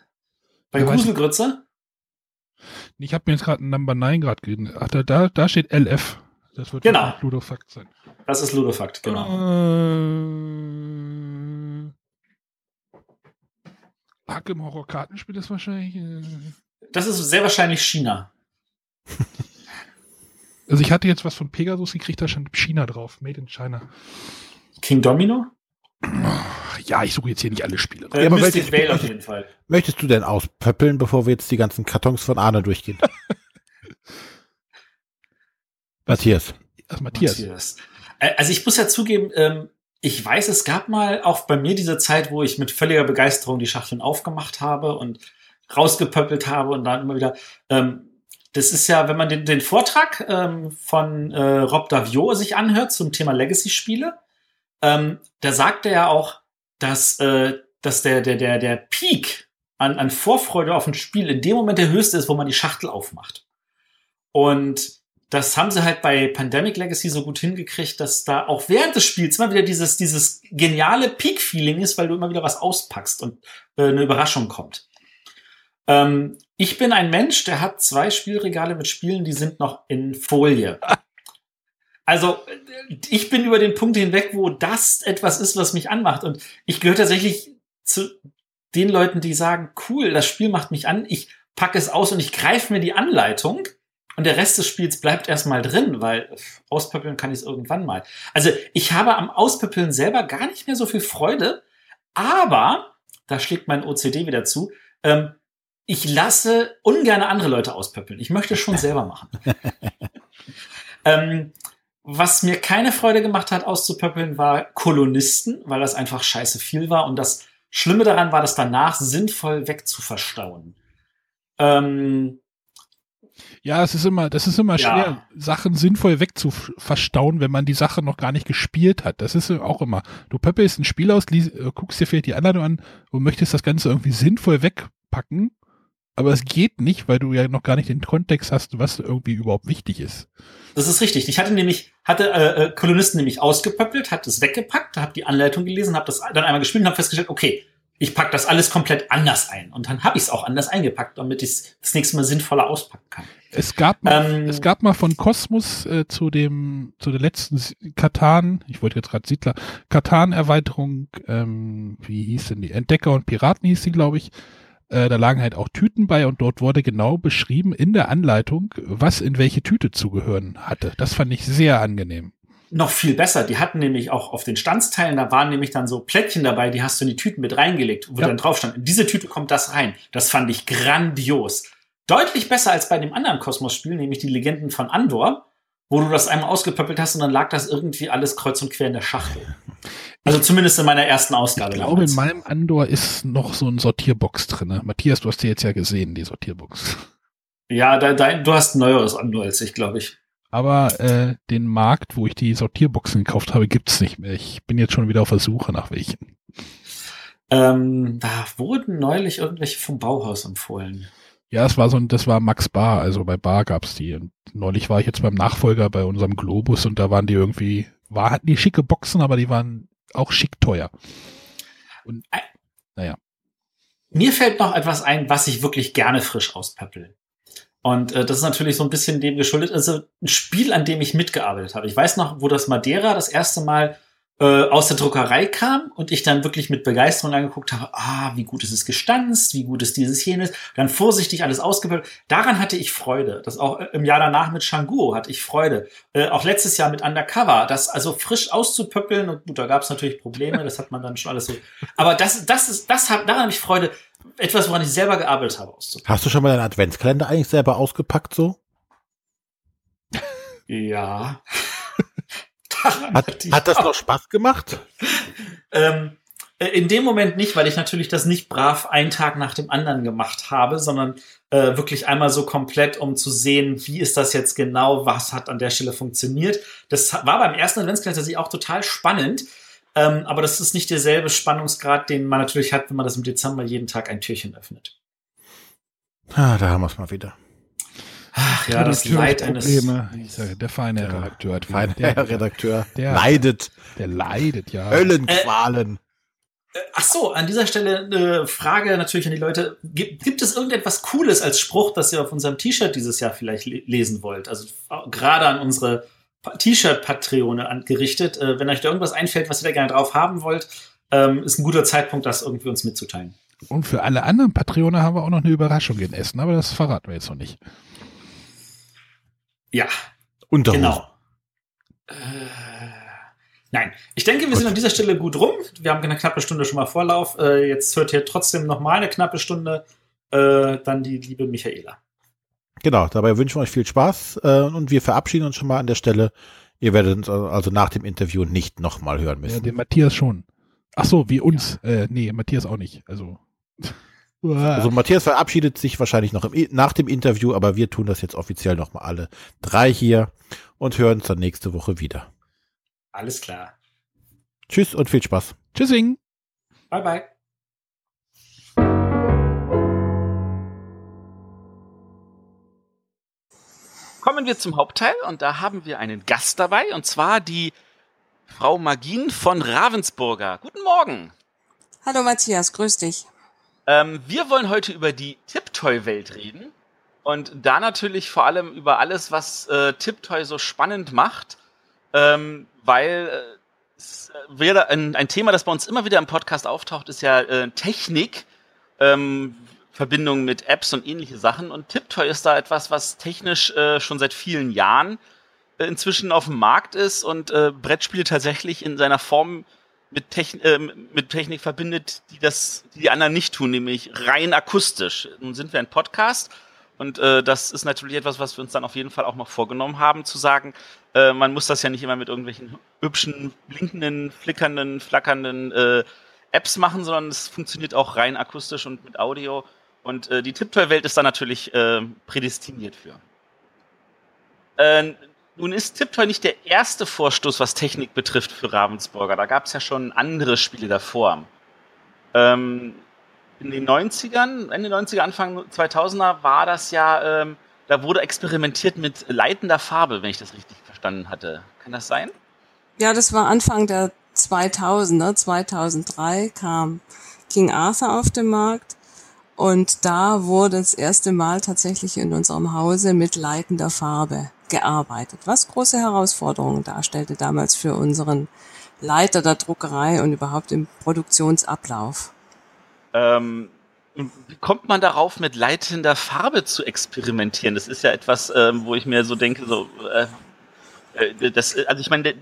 Speaker 3: Bei Gruselgrütze?
Speaker 2: Ich habe mir jetzt gerade ein Number 9 gerade gegeben. Ach, da, da, da steht LF. Das wird
Speaker 3: genau.
Speaker 2: Ludofakt sein.
Speaker 3: Das ist Ludofakt, genau.
Speaker 2: Äh, Arkham Horror Kartenspiel ist wahrscheinlich. Äh
Speaker 3: das ist sehr wahrscheinlich China.
Speaker 2: Also ich hatte jetzt was von Pegasus gekriegt, da stand China drauf, Made in China.
Speaker 3: King Domino?
Speaker 2: Ja, ich suche jetzt hier nicht alle Spiele.
Speaker 3: Äh, ja, aber welches auf jeden Fall.
Speaker 1: Möchtest du denn auspöppeln, bevor wir jetzt die ganzen Kartons von Arne durchgehen? Matthias.
Speaker 2: Ach, Matthias. Matthias.
Speaker 3: Also ich muss ja zugeben, ähm, ich weiß, es gab mal auch bei mir diese Zeit, wo ich mit völliger Begeisterung die Schachteln aufgemacht habe und rausgepöppelt habe und dann immer wieder. Ähm, das ist ja, wenn man den, den Vortrag ähm, von äh, Rob Davio sich anhört zum Thema Legacy-Spiele, ähm, da sagt er ja auch, dass, äh, dass der, der, der, der Peak an, an Vorfreude auf ein Spiel in dem Moment der höchste ist, wo man die Schachtel aufmacht. Und das haben sie halt bei Pandemic Legacy so gut hingekriegt, dass da auch während des Spiels immer wieder dieses, dieses geniale Peak-Feeling ist, weil du immer wieder was auspackst und äh, eine Überraschung kommt. Ähm, ich bin ein Mensch, der hat zwei Spielregale mit Spielen, die sind noch in Folie. Also ich bin über den Punkt hinweg, wo das etwas ist, was mich anmacht. Und ich gehöre tatsächlich zu den Leuten, die sagen, cool, das Spiel macht mich an, ich packe es aus und ich greife mir die Anleitung und der Rest des Spiels bleibt erstmal drin, weil auspöppeln kann ich es irgendwann mal. Also ich habe am Auspöppeln selber gar nicht mehr so viel Freude, aber, da schlägt mein OCD wieder zu, ähm, ich lasse ungerne andere Leute auspöppeln. Ich möchte es schon selber machen. ähm, was mir keine Freude gemacht hat, auszupöppeln, war Kolonisten, weil das einfach scheiße viel war. Und das Schlimme daran war, das danach sinnvoll wegzuverstauen. Ähm,
Speaker 2: ja, es ist immer, das ist immer schwer, ja. Sachen sinnvoll wegzuverstauen, wenn man die Sache noch gar nicht gespielt hat. Das ist auch immer. Du pöppelst ein Spiel aus, liest, äh, guckst dir vielleicht die Anleitung an und möchtest das Ganze irgendwie sinnvoll wegpacken, aber es geht nicht, weil du ja noch gar nicht den Kontext hast, was irgendwie überhaupt wichtig ist.
Speaker 3: Das ist richtig. Ich hatte nämlich, hatte äh, äh Kolonisten nämlich ausgepöppelt, hatte es weggepackt, habe die Anleitung gelesen, habe das dann einmal gespielt und habe festgestellt, okay, ich pack das alles komplett anders ein. Und dann habe ich es auch anders eingepackt, damit ich es das nächste Mal sinnvoller auspacken kann.
Speaker 2: Es gab mal, ähm, es gab mal von Kosmos äh, zu dem zu der letzten Katan, ich wollte jetzt gerade Siedler, Katan-Erweiterung, ähm, wie hieß denn die? Entdecker und Piraten hieß die, glaube ich. Äh, da lagen halt auch Tüten bei und dort wurde genau beschrieben in der Anleitung, was in welche Tüte zugehören hatte. Das fand ich sehr angenehm
Speaker 3: noch viel besser. Die hatten nämlich auch auf den Standsteilen, da waren nämlich dann so Plättchen dabei, die hast du in die Tüten mit reingelegt, wo ja. dann drauf stand, in diese Tüte kommt das rein. Das fand ich grandios. Deutlich besser als bei dem anderen Kosmos-Spiel, nämlich die Legenden von Andor, wo du das einmal ausgepöppelt hast und dann lag das irgendwie alles kreuz und quer in der Schachtel. Also zumindest in meiner ersten Ausgabe.
Speaker 2: Ich glaube, in meinem Andor ist noch so ein Sortierbox drin. Matthias, du hast die jetzt ja gesehen, die Sortierbox.
Speaker 3: Ja, da, da, du hast ein neueres Andor als ich, glaube ich.
Speaker 2: Aber äh, den Markt, wo ich die Sortierboxen gekauft habe, gibt's nicht mehr. Ich bin jetzt schon wieder auf der Suche nach welchen.
Speaker 3: Ähm, da wurden neulich irgendwelche vom Bauhaus empfohlen.
Speaker 2: Ja, es war so ein, das war Max Bar, also bei Bar gab's die. Und neulich war ich jetzt beim Nachfolger bei unserem Globus und da waren die irgendwie, war, hatten die schicke Boxen, aber die waren auch schick teuer. Und naja.
Speaker 3: Mir fällt noch etwas ein, was ich wirklich gerne frisch auspöppel. Und äh, das ist natürlich so ein bisschen dem geschuldet. Also ein Spiel, an dem ich mitgearbeitet habe. Ich weiß noch, wo das Madeira das erste Mal äh, aus der Druckerei kam und ich dann wirklich mit Begeisterung angeguckt habe, ah, wie gut ist es gestanzt, wie gut ist dieses jenes, dann vorsichtig alles ausgepöppelt. Daran hatte ich Freude. Das auch äh, im Jahr danach mit Shanguo hatte ich Freude. Äh, auch letztes Jahr mit Undercover, das also frisch auszupöppeln und gut, da gab es natürlich Probleme, das hat man dann schon alles so. Aber das, das ist, das hat, daran habe ich Freude etwas, woran ich selber gearbeitet habe.
Speaker 1: Hast du schon mal deinen Adventskalender eigentlich selber ausgepackt so?
Speaker 3: Ja.
Speaker 1: hat, hat das noch Spaß gemacht?
Speaker 3: ähm, äh, in dem Moment nicht, weil ich natürlich das nicht brav einen Tag nach dem anderen gemacht habe, sondern äh, wirklich einmal so komplett, um zu sehen, wie ist das jetzt genau, was hat an der Stelle funktioniert. Das war beim ersten Adventskalender tatsächlich auch total spannend, ähm, aber das ist nicht derselbe Spannungsgrad, den man natürlich hat, wenn man das im Dezember jeden Tag ein Türchen öffnet.
Speaker 1: Ah, da haben wir es mal wieder.
Speaker 3: Ach ja, das Leid eines.
Speaker 2: Ich sage, der feine der Redakteur.
Speaker 1: Hat feine der, Redakteur. Der leidet.
Speaker 2: Der leidet, ja.
Speaker 1: Höllenqualen.
Speaker 3: Äh, ach so, an dieser Stelle eine Frage natürlich an die Leute. Gibt, gibt es irgendetwas Cooles als Spruch, das ihr auf unserem T-Shirt dieses Jahr vielleicht lesen wollt? Also gerade an unsere T-Shirt-Patrone gerichtet. Äh, wenn euch da irgendwas einfällt, was ihr da gerne drauf haben wollt, ähm, ist ein guter Zeitpunkt, das irgendwie uns mitzuteilen.
Speaker 2: Und für alle anderen Patrone haben wir auch noch eine Überraschung in Essen, aber das verraten wir jetzt noch nicht.
Speaker 3: Ja.
Speaker 1: Unterhosen. Genau.
Speaker 3: Äh, nein, ich denke, wir gut. sind an dieser Stelle gut rum. Wir haben eine knappe Stunde schon mal Vorlauf. Äh, jetzt hört ihr trotzdem noch mal eine knappe Stunde. Äh, dann die liebe Michaela.
Speaker 1: Genau, dabei wünschen wir euch viel Spaß äh, und wir verabschieden uns schon mal an der Stelle. Ihr werdet uns also nach dem Interview nicht nochmal hören müssen. Ja,
Speaker 2: den Matthias schon. Ach so, wie uns. Ja. Äh, nee, Matthias auch nicht. Also.
Speaker 1: Also Matthias verabschiedet sich wahrscheinlich noch im, nach dem Interview, aber wir tun das jetzt offiziell nochmal alle drei hier und hören uns dann nächste Woche wieder.
Speaker 3: Alles klar.
Speaker 1: Tschüss und viel Spaß.
Speaker 2: Tschüssing.
Speaker 3: Bye bye.
Speaker 4: Kommen wir zum Hauptteil und da haben wir einen Gast dabei und zwar die Frau Magin von Ravensburger. Guten Morgen.
Speaker 5: Hallo Matthias, grüß dich.
Speaker 4: Ähm, wir wollen heute über die Tiptoy-Welt reden und da natürlich vor allem über alles, was äh, Tiptoy so spannend macht, ähm, weil äh, es äh, wäre ein, ein, Thema, das bei uns immer wieder im Podcast auftaucht, ist ja äh, Technik, ähm, Verbindung mit Apps und ähnliche Sachen. Und Tiptoy ist da etwas, was technisch äh, schon seit vielen Jahren äh, inzwischen auf dem Markt ist und äh, Brettspiele tatsächlich in seiner Form mit, Techn äh, mit Technik verbindet, die das die, die anderen nicht tun, nämlich rein akustisch. Nun sind wir ein Podcast und äh, das ist natürlich etwas, was wir uns dann auf jeden Fall auch noch vorgenommen haben, zu sagen, äh, man muss das ja nicht immer mit irgendwelchen hübschen, blinkenden, flickernden, flackernden äh, Apps machen, sondern es funktioniert auch rein akustisch und mit Audio. Und äh, die Tiptoy-Welt ist da natürlich äh, prädestiniert für. Äh, nun ist Tiptoy nicht der erste Vorstoß, was Technik betrifft für Ravensburger. Da gab es ja schon andere Spiele davor. Ähm, in den 90ern, Ende 90er, Anfang 2000er war das ja, ähm, da wurde experimentiert mit leitender Farbe, wenn ich das richtig verstanden hatte. Kann das sein?
Speaker 5: Ja, das war Anfang der 2000er. 2003 kam King Arthur auf den Markt und da wurde das erste Mal tatsächlich in unserem Hause mit leitender Farbe gearbeitet, was große Herausforderungen darstellte damals für unseren Leiter der Druckerei und überhaupt im Produktionsablauf.
Speaker 4: Ähm, wie kommt man darauf, mit leitender Farbe zu experimentieren? Das ist ja etwas, ähm, wo ich mir so denke, so, äh, äh das, also ich meine,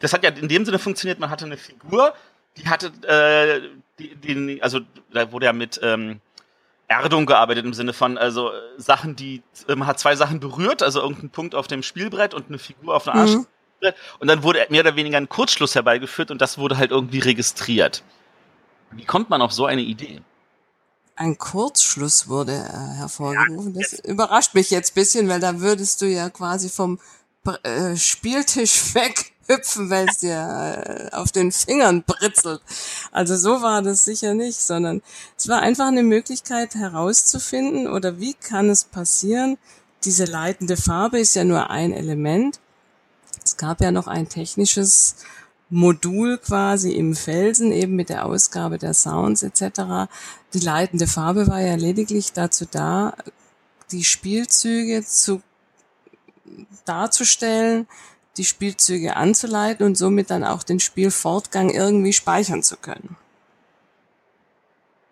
Speaker 4: das hat ja in dem Sinne funktioniert, man hatte eine Figur, die hatte, äh, die, die, also da wurde ja mit ähm, Erdung gearbeitet im Sinne von, also äh, Sachen, die, man hat zwei Sachen berührt, also irgendeinen Punkt auf dem Spielbrett und eine Figur auf dem Arsch. Mhm. Und dann wurde mehr oder weniger ein Kurzschluss herbeigeführt und das wurde halt irgendwie registriert. Wie kommt man auf so eine Idee?
Speaker 5: Ein Kurzschluss wurde äh, hervorgerufen. Das überrascht mich jetzt bisschen, weil da würdest du ja quasi vom äh, Spieltisch weg hüpfen, weil es dir äh, auf den Fingern britzelt. Also so war das sicher nicht, sondern es war einfach eine Möglichkeit herauszufinden oder wie kann es passieren. Diese leitende Farbe ist ja nur ein Element. Es gab ja noch ein technisches Modul quasi im Felsen, eben mit der Ausgabe der Sounds etc. Die leitende Farbe war ja lediglich dazu da, die Spielzüge zu darzustellen, die Spielzüge anzuleiten und somit dann auch den Spielfortgang irgendwie speichern zu können.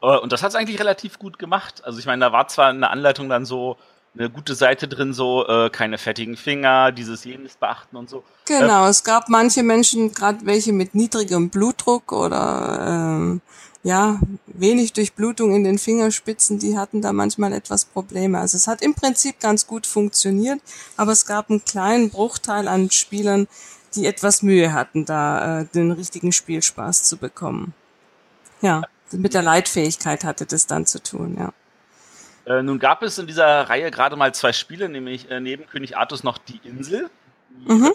Speaker 4: Und das hat es eigentlich relativ gut gemacht. Also ich meine, da war zwar eine Anleitung dann so, eine gute Seite drin, so äh, keine fettigen Finger, dieses jenes beachten und so.
Speaker 5: Genau, äh, es gab manche Menschen, gerade welche mit niedrigem Blutdruck oder ähm, ja, wenig Durchblutung in den Fingerspitzen, die hatten da manchmal etwas Probleme. Also es hat im Prinzip ganz gut funktioniert, aber es gab einen kleinen Bruchteil an Spielern, die etwas Mühe hatten, da äh, den richtigen Spielspaß zu bekommen. Ja, mit der Leitfähigkeit hatte das dann zu tun, ja.
Speaker 4: Äh, nun gab es in dieser Reihe gerade mal zwei Spiele, nämlich äh, neben König Artus noch die Insel, die mhm.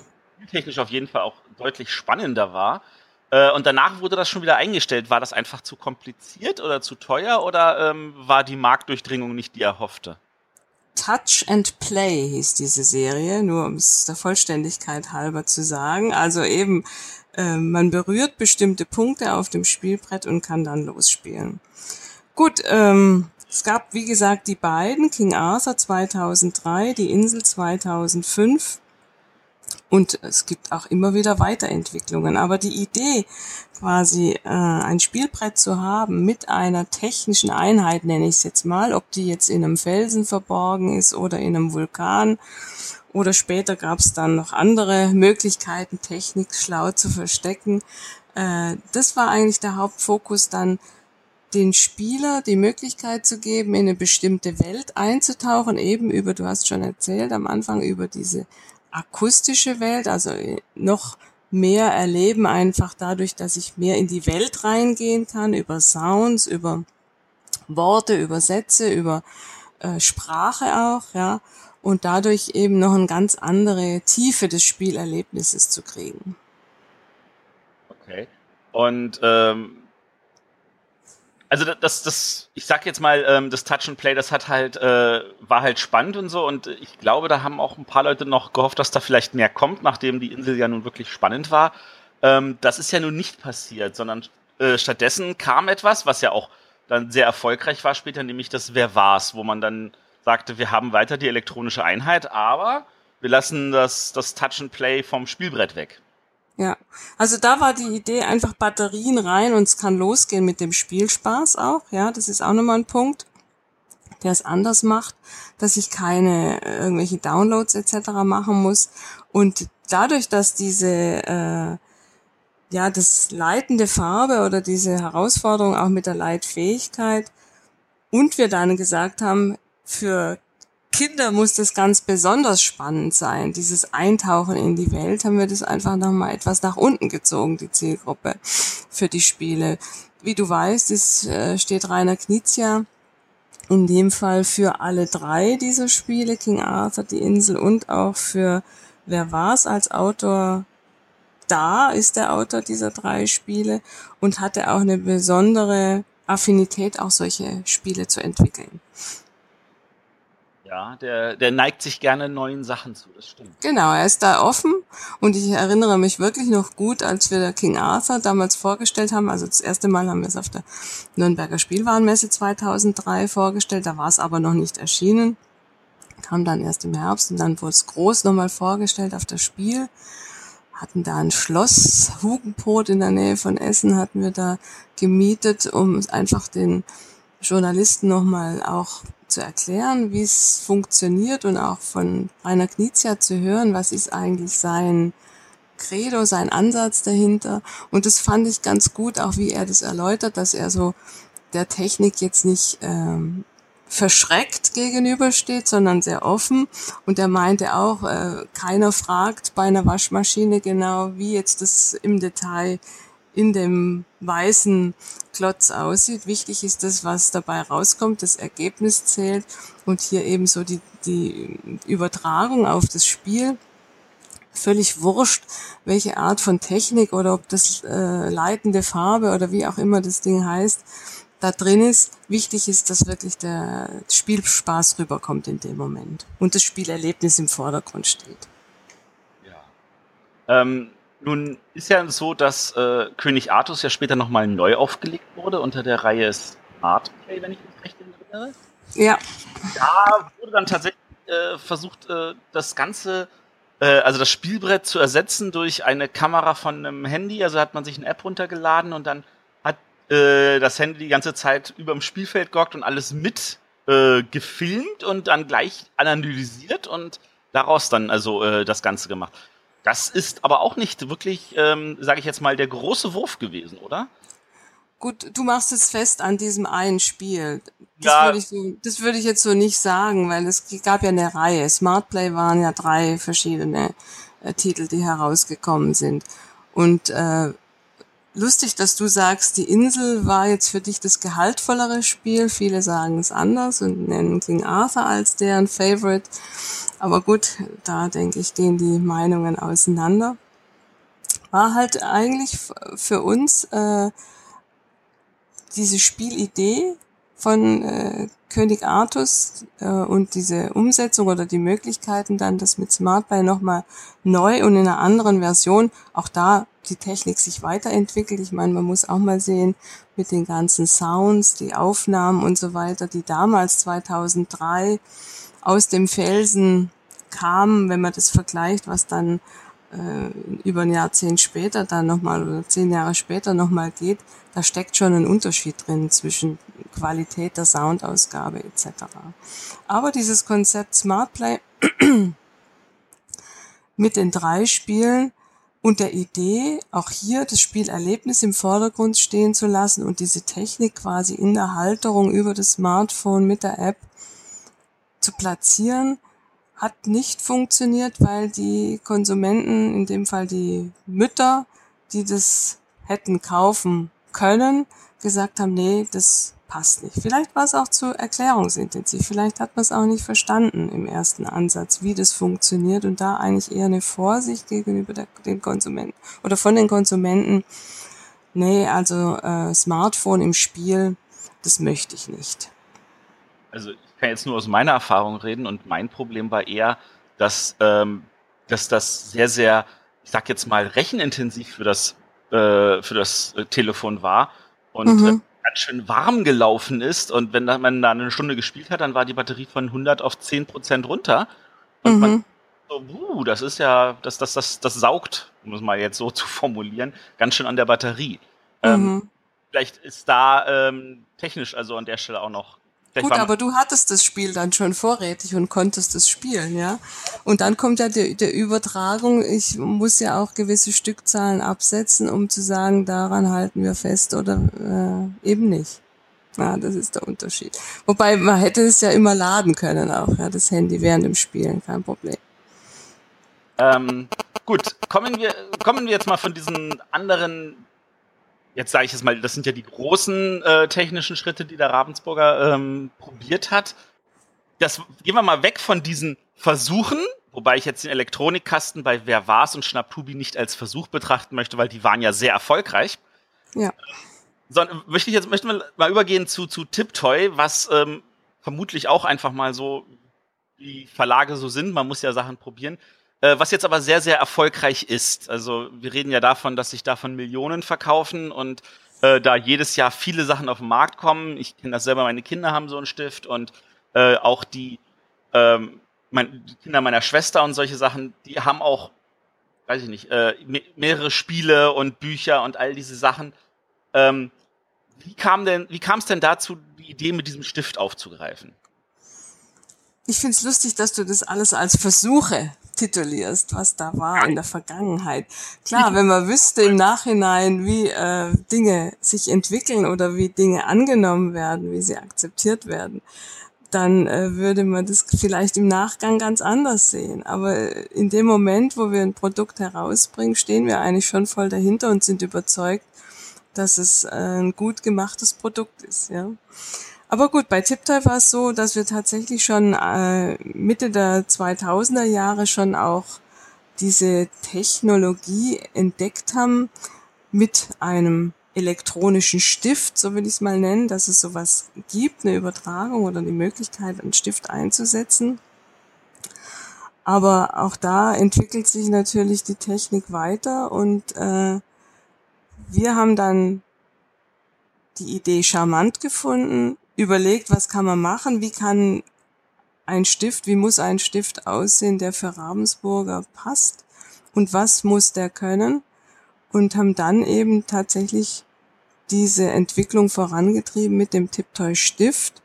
Speaker 4: technisch auf jeden Fall auch deutlich spannender war. Äh, und danach wurde das schon wieder eingestellt. War das einfach zu kompliziert oder zu teuer oder ähm, war die Marktdurchdringung nicht die erhoffte?
Speaker 5: Touch and Play hieß diese Serie, nur um es der Vollständigkeit halber zu sagen. Also eben, äh, man berührt bestimmte Punkte auf dem Spielbrett und kann dann losspielen. Gut, ähm, es gab, wie gesagt, die beiden, King Arthur 2003, die Insel 2005. Und es gibt auch immer wieder Weiterentwicklungen. Aber die Idee, quasi äh, ein Spielbrett zu haben mit einer technischen Einheit, nenne ich es jetzt mal, ob die jetzt in einem Felsen verborgen ist oder in einem Vulkan. Oder später gab es dann noch andere Möglichkeiten, Technik schlau zu verstecken. Äh, das war eigentlich der Hauptfokus dann, den Spieler die Möglichkeit zu geben, in eine bestimmte Welt einzutauchen, eben über, du hast schon erzählt am Anfang, über diese akustische Welt, also noch mehr erleben einfach dadurch, dass ich mehr in die Welt reingehen kann, über Sounds, über Worte, über Sätze, über äh, Sprache auch, ja, und dadurch eben noch eine ganz andere Tiefe des Spielerlebnisses zu kriegen.
Speaker 4: Okay. Und ähm, also das, das, ich sag jetzt mal, ähm, das Touch and Play, das hat halt, äh, war halt spannend und so. Und ich glaube, da haben auch ein paar Leute noch gehofft, dass da vielleicht mehr kommt, nachdem die Insel ja nun wirklich spannend war. Ähm, das ist ja nun nicht passiert, sondern äh, stattdessen kam etwas, was ja auch dann sehr erfolgreich war später, nämlich das Wer war's, wo man dann sagte, wir haben weiter die elektronische Einheit, aber wir lassen das, das Touch and Play vom Spielbrett weg.
Speaker 5: Ja, also da war die Idee einfach Batterien rein und es kann losgehen mit dem Spielspaß auch. Ja, das ist auch nochmal ein Punkt, der es anders macht, dass ich keine äh, irgendwelche Downloads etc. machen muss. Und dadurch, dass diese äh, ja das leitende Farbe oder diese Herausforderung auch mit der Leitfähigkeit und wir dann gesagt haben, für Kinder muss das ganz besonders spannend sein. Dieses Eintauchen in die Welt haben wir das einfach nochmal etwas nach unten gezogen, die Zielgruppe für die Spiele. Wie du weißt, es äh, steht Rainer Knizia in dem Fall für alle drei dieser Spiele, King Arthur, die Insel und auch für Wer war's als Autor da, ist der Autor dieser drei Spiele und hatte auch eine besondere Affinität, auch solche Spiele zu entwickeln.
Speaker 4: Ja, der, der neigt sich gerne neuen Sachen zu, das stimmt.
Speaker 5: Genau, er ist da offen. Und ich erinnere mich wirklich noch gut, als wir King Arthur damals vorgestellt haben, also das erste Mal haben wir es auf der Nürnberger Spielwarenmesse 2003 vorgestellt, da war es aber noch nicht erschienen, kam dann erst im Herbst und dann wurde es groß nochmal vorgestellt auf das Spiel, hatten da ein Schloss, Hugenbrot in der Nähe von Essen hatten wir da gemietet, um einfach den Journalisten nochmal auch zu erklären, wie es funktioniert und auch von Rainer Knizia zu hören, was ist eigentlich sein Credo, sein Ansatz dahinter. Und das fand ich ganz gut, auch wie er das erläutert, dass er so der Technik jetzt nicht ähm, verschreckt gegenübersteht, sondern sehr offen. Und er meinte auch, äh, keiner fragt bei einer Waschmaschine genau, wie jetzt das im Detail in dem weißen Klotz aussieht. Wichtig ist das, was dabei rauskommt, das Ergebnis zählt und hier eben so die, die Übertragung auf das Spiel. Völlig wurscht, welche Art von Technik oder ob das äh, leitende Farbe oder wie auch immer das Ding heißt, da drin ist. Wichtig ist, dass wirklich der Spielspaß rüberkommt in dem Moment und das Spielerlebnis im Vordergrund steht.
Speaker 4: Ja. Ähm nun ist ja so, dass äh, König Artus ja später nochmal neu aufgelegt wurde unter der Reihe Smart Play, wenn ich mich recht erinnere.
Speaker 5: Ja.
Speaker 4: Da wurde dann tatsächlich äh, versucht, äh, das Ganze, äh, also das Spielbrett zu ersetzen durch eine Kamera von einem Handy. Also hat man sich eine App runtergeladen und dann hat äh, das Handy die ganze Zeit über dem Spielfeld gehockt und alles mit äh, gefilmt und dann gleich analysiert und daraus dann also das Ganze gemacht. Das ist aber auch nicht wirklich, ähm, sage ich jetzt mal, der große Wurf gewesen, oder?
Speaker 5: Gut, du machst es fest an diesem einen Spiel. Das ja. würde ich, so, das würde ich jetzt so nicht sagen, weil es gab ja eine Reihe. Smart Play waren ja drei verschiedene äh, Titel, die herausgekommen sind. Und äh, lustig, dass du sagst, die Insel war jetzt für dich das gehaltvollere Spiel. Viele sagen es anders und nennen King Arthur als deren Favorite. Aber gut, da denke ich, gehen die Meinungen auseinander. War halt eigentlich für uns äh, diese Spielidee von äh, König Artus äh, und diese Umsetzung oder die Möglichkeiten dann, das mit Smartbuy nochmal neu und in einer anderen Version, auch da die Technik sich weiterentwickelt. Ich meine, man muss auch mal sehen, mit den ganzen Sounds, die Aufnahmen und so weiter, die damals 2003 aus dem Felsen kam, wenn man das vergleicht, was dann äh, über ein Jahrzehnt später dann nochmal oder zehn Jahre später nochmal geht, da steckt schon ein Unterschied drin zwischen Qualität der Soundausgabe etc. Aber dieses Konzept Smart Play mit den drei Spielen und der Idee, auch hier das Spielerlebnis im Vordergrund stehen zu lassen und diese Technik quasi in der Halterung über das Smartphone mit der App zu platzieren, hat nicht funktioniert, weil die Konsumenten, in dem Fall die Mütter, die das hätten kaufen können, gesagt haben, nee, das passt nicht. Vielleicht war es auch zu erklärungsintensiv, vielleicht hat man es auch nicht verstanden im ersten Ansatz, wie das funktioniert und da eigentlich eher eine Vorsicht gegenüber der, den Konsumenten oder von den Konsumenten, nee, also äh, Smartphone im Spiel, Das möchte ich nicht.
Speaker 4: Also ich kann jetzt nur aus meiner Erfahrung reden und mein Problem war eher, dass, ähm, dass das sehr, sehr, ich sag jetzt mal, rechenintensiv für das, äh, für das äh, Telefon war und mhm. äh, ganz schön warm gelaufen ist. Und wenn man da eine Stunde gespielt hat, dann war die Batterie von 100 auf 10 Prozent runter. Und mhm. man so, uh, das ist ja, das, das, das, das saugt, um es mal jetzt so zu formulieren, ganz schön an der Batterie. Ähm, mhm. Ähm, vielleicht ist da ähm, technisch also an der Stelle auch noch
Speaker 5: Gut, aber du hattest das Spiel dann schon vorrätig und konntest es spielen, ja. Und dann kommt ja die, die Übertragung. Ich muss ja auch gewisse Stückzahlen absetzen, um zu sagen, daran halten wir fest oder äh, eben nicht. Ja, das ist der Unterschied. Wobei man hätte es ja immer laden können auch, ja, das Handy während dem Spielen, kein Problem.
Speaker 4: Ähm, gut, kommen wir, kommen wir jetzt mal von diesen anderen jetzt sage ich es mal, das sind ja die großen äh, technischen Schritte, die der Ravensburger ähm, probiert hat. Das gehen wir mal weg von diesen Versuchen, wobei ich jetzt den Elektronikkasten bei Wer war's und Schnapptubi nicht als Versuch betrachten möchte, weil die waren ja sehr erfolgreich.
Speaker 5: Ja.
Speaker 4: Sondern möchte ich jetzt möchten wir mal übergehen zu zu Tiptoy, was ähm, vermutlich auch einfach mal so wie Verlage so sind. Man muss ja Sachen probieren. Äh, was jetzt aber sehr, sehr erfolgreich ist. Also wir reden ja davon, dass sich davon Millionen verkaufen und äh, da jedes Jahr viele Sachen auf den Markt kommen. Ich kenne das selber, meine Kinder haben so einen Stift und äh, auch die, ähm, mein, die Kinder meiner Schwester und solche Sachen, die haben auch, weiß ich nicht, äh, mehrere Spiele und Bücher und all diese Sachen. Ähm, wie kam denn, wie kam es denn dazu, die Idee mit diesem Stift aufzugreifen?
Speaker 5: Ich find's lustig, dass du das alles als Versuche titulierst, was da war in der Vergangenheit. Klar, wenn man wüsste im Nachhinein, wie äh, Dinge sich entwickeln oder wie Dinge angenommen werden, wie sie akzeptiert werden, dann äh, würde man das vielleicht im Nachgang ganz anders sehen. Aber in dem Moment, wo wir ein Produkt herausbringen, stehen wir eigentlich schon voll dahinter und sind überzeugt, dass es äh, ein gut gemachtes Produkt ist. Ja. Aber gut, bei TipToy war es so, dass wir tatsächlich schon äh, Mitte der 2000er Jahre schon auch diese Technologie entdeckt haben mit einem elektronischen Stift, so will ich es mal nennen, dass es sowas gibt, eine Übertragung oder die Möglichkeit, einen Stift einzusetzen. Aber auch da entwickelt sich natürlich die Technik weiter und äh, wir haben dann die Idee charmant gefunden, überlegt, was kann man machen, wie kann ein Stift, wie muss ein Stift aussehen, der für Ravensburger passt? Und was muss der können? Und haben dann eben tatsächlich diese Entwicklung vorangetrieben mit dem Tiptoy Stift,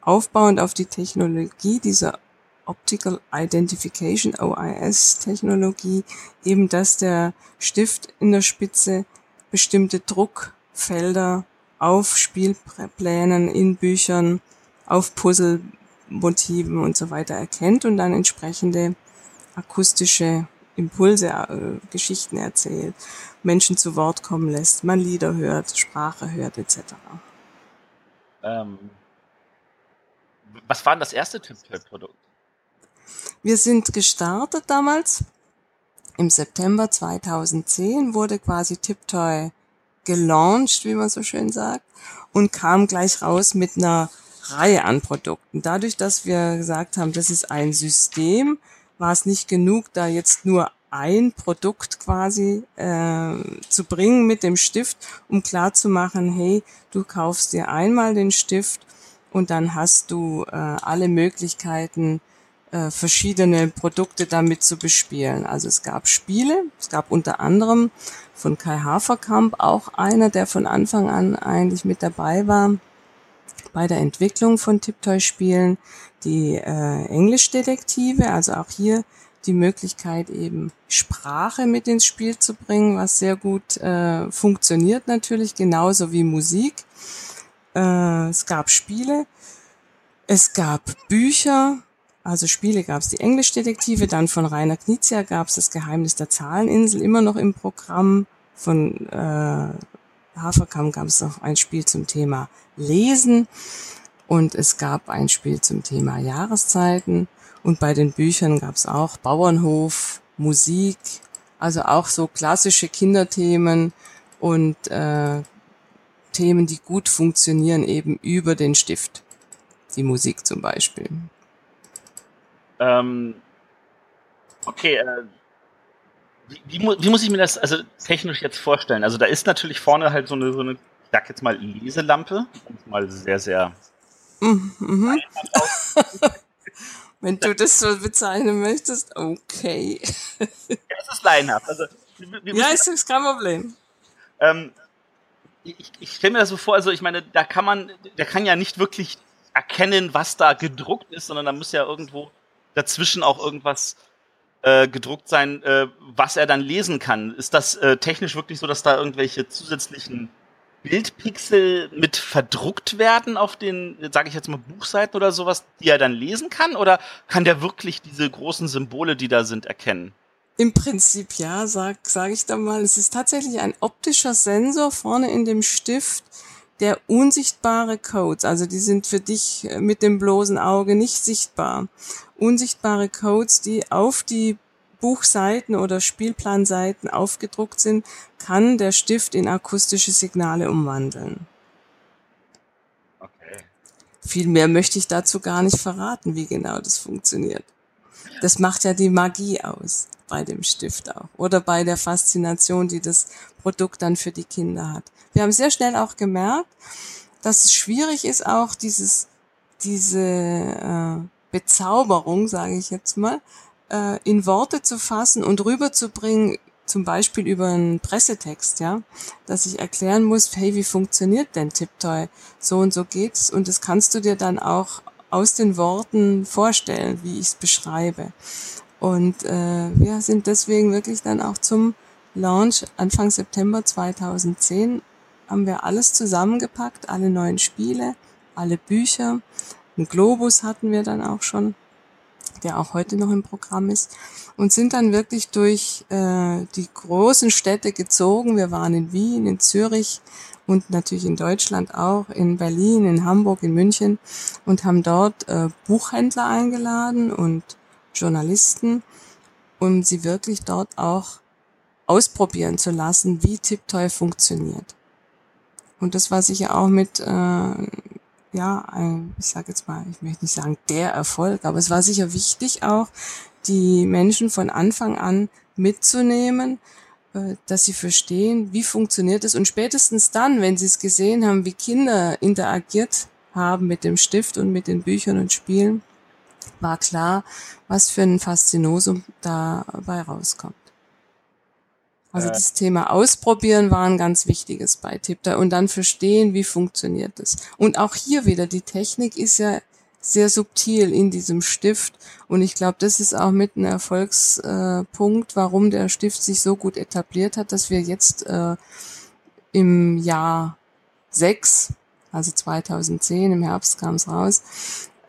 Speaker 5: aufbauend auf die Technologie dieser Optical Identification OIS Technologie, eben dass der Stift in der Spitze bestimmte Druckfelder auf Spielplänen, in Büchern, auf Puzzlemotiven und so weiter erkennt und dann entsprechende akustische Impulse, äh, Geschichten erzählt, Menschen zu Wort kommen lässt, man Lieder hört, Sprache hört etc. Ähm,
Speaker 4: was war denn das erste Tiptoy-Produkt?
Speaker 5: Wir sind gestartet damals. Im September 2010 wurde quasi Tiptoy gelauncht, wie man so schön sagt, und kam gleich raus mit einer Reihe an Produkten. Dadurch, dass wir gesagt haben, das ist ein System, war es nicht genug, da jetzt nur ein Produkt quasi äh, zu bringen mit dem Stift, um klar zu machen, hey, du kaufst dir einmal den Stift und dann hast du äh, alle Möglichkeiten, äh, verschiedene Produkte damit zu bespielen. Also es gab Spiele, es gab unter anderem von Kai Haferkamp, auch einer, der von Anfang an eigentlich mit dabei war bei der Entwicklung von Tiptoy-Spielen, die äh, Englischdetektive, also auch hier die Möglichkeit eben Sprache mit ins Spiel zu bringen, was sehr gut äh, funktioniert natürlich, genauso wie Musik. Äh, es gab Spiele, es gab Bücher, also Spiele gab es die Englischdetektive, dann von Rainer Knizia gab es das Geheimnis der Zahleninsel immer noch im Programm. Von äh, Haferkamp gab es noch ein Spiel zum Thema Lesen und es gab ein Spiel zum Thema Jahreszeiten und bei den Büchern gab es auch Bauernhof, Musik, also auch so klassische Kinderthemen und äh, Themen, die gut funktionieren, eben über den Stift. Die Musik zum Beispiel.
Speaker 4: Ähm, okay, äh, wie, wie, wie, muss ich mir das also technisch jetzt vorstellen? Also da ist natürlich vorne halt so eine, so eine ich sag jetzt mal Leselampe, mal sehr, sehr
Speaker 5: mhm. mhm. Wenn du das so bezeichnen möchtest, okay.
Speaker 4: ja, das ist laienhaft. Also,
Speaker 5: ja, ist, ist kein Problem.
Speaker 4: Ähm, ich, ich stelle mir das so vor, also ich meine, da kann man, der kann ja nicht wirklich erkennen, was da gedruckt ist, sondern da muss ja irgendwo dazwischen auch irgendwas äh, gedruckt sein, äh, was er dann lesen kann. Ist das äh, technisch wirklich so, dass da irgendwelche zusätzlichen Bildpixel mit verdruckt werden auf den, sage ich jetzt mal, Buchseiten oder sowas, die er dann lesen kann? Oder kann der wirklich diese großen Symbole, die da sind, erkennen?
Speaker 5: Im Prinzip ja, sag, sag ich da mal. Es ist tatsächlich ein optischer Sensor vorne in dem Stift, der unsichtbare Codes, also die sind für dich mit dem bloßen Auge nicht sichtbar. Unsichtbare Codes, die auf die Buchseiten oder Spielplanseiten aufgedruckt sind, kann der Stift in akustische Signale umwandeln. Okay. Viel mehr möchte ich dazu gar nicht verraten, wie genau das funktioniert. Das macht ja die Magie aus bei dem Stift auch oder bei der Faszination, die das Produkt dann für die Kinder hat. Wir haben sehr schnell auch gemerkt, dass es schwierig ist, auch dieses, diese äh, Bezauberung, sage ich jetzt mal, äh, in Worte zu fassen und rüberzubringen, zum Beispiel über einen Pressetext, ja, dass ich erklären muss, hey, wie funktioniert denn Tiptoy? So und so geht's und das kannst du dir dann auch aus den Worten vorstellen, wie ich es beschreibe. Und äh, wir sind deswegen wirklich dann auch zum Launch Anfang September 2010 haben wir alles zusammengepackt, alle neuen Spiele, alle Bücher, einen Globus hatten wir dann auch schon der auch heute noch im Programm ist, und sind dann wirklich durch äh, die großen Städte gezogen. Wir waren in Wien, in Zürich und natürlich in Deutschland auch, in Berlin, in Hamburg, in München und haben dort äh, Buchhändler eingeladen und Journalisten, um sie wirklich dort auch ausprobieren zu lassen, wie Tiptoy funktioniert. Und das war sicher auch mit äh, ja, ein, ich sage jetzt mal, ich möchte nicht sagen der Erfolg, aber es war sicher wichtig auch, die Menschen von Anfang an mitzunehmen, äh, dass sie verstehen, wie funktioniert es und spätestens dann, wenn sie es gesehen haben, wie Kinder interagiert haben mit dem Stift und mit den Büchern und Spielen, war klar, was für ein Faszinosum dabei rauskommt. Also das Thema Ausprobieren war ein ganz wichtiges bei Tipter und dann verstehen, wie funktioniert das. Und auch hier wieder, die Technik ist ja sehr subtil in diesem Stift und ich glaube, das ist auch mit ein Erfolgspunkt, warum der Stift sich so gut etabliert hat, dass wir jetzt äh, im Jahr sechs, also 2010, im Herbst kam es raus,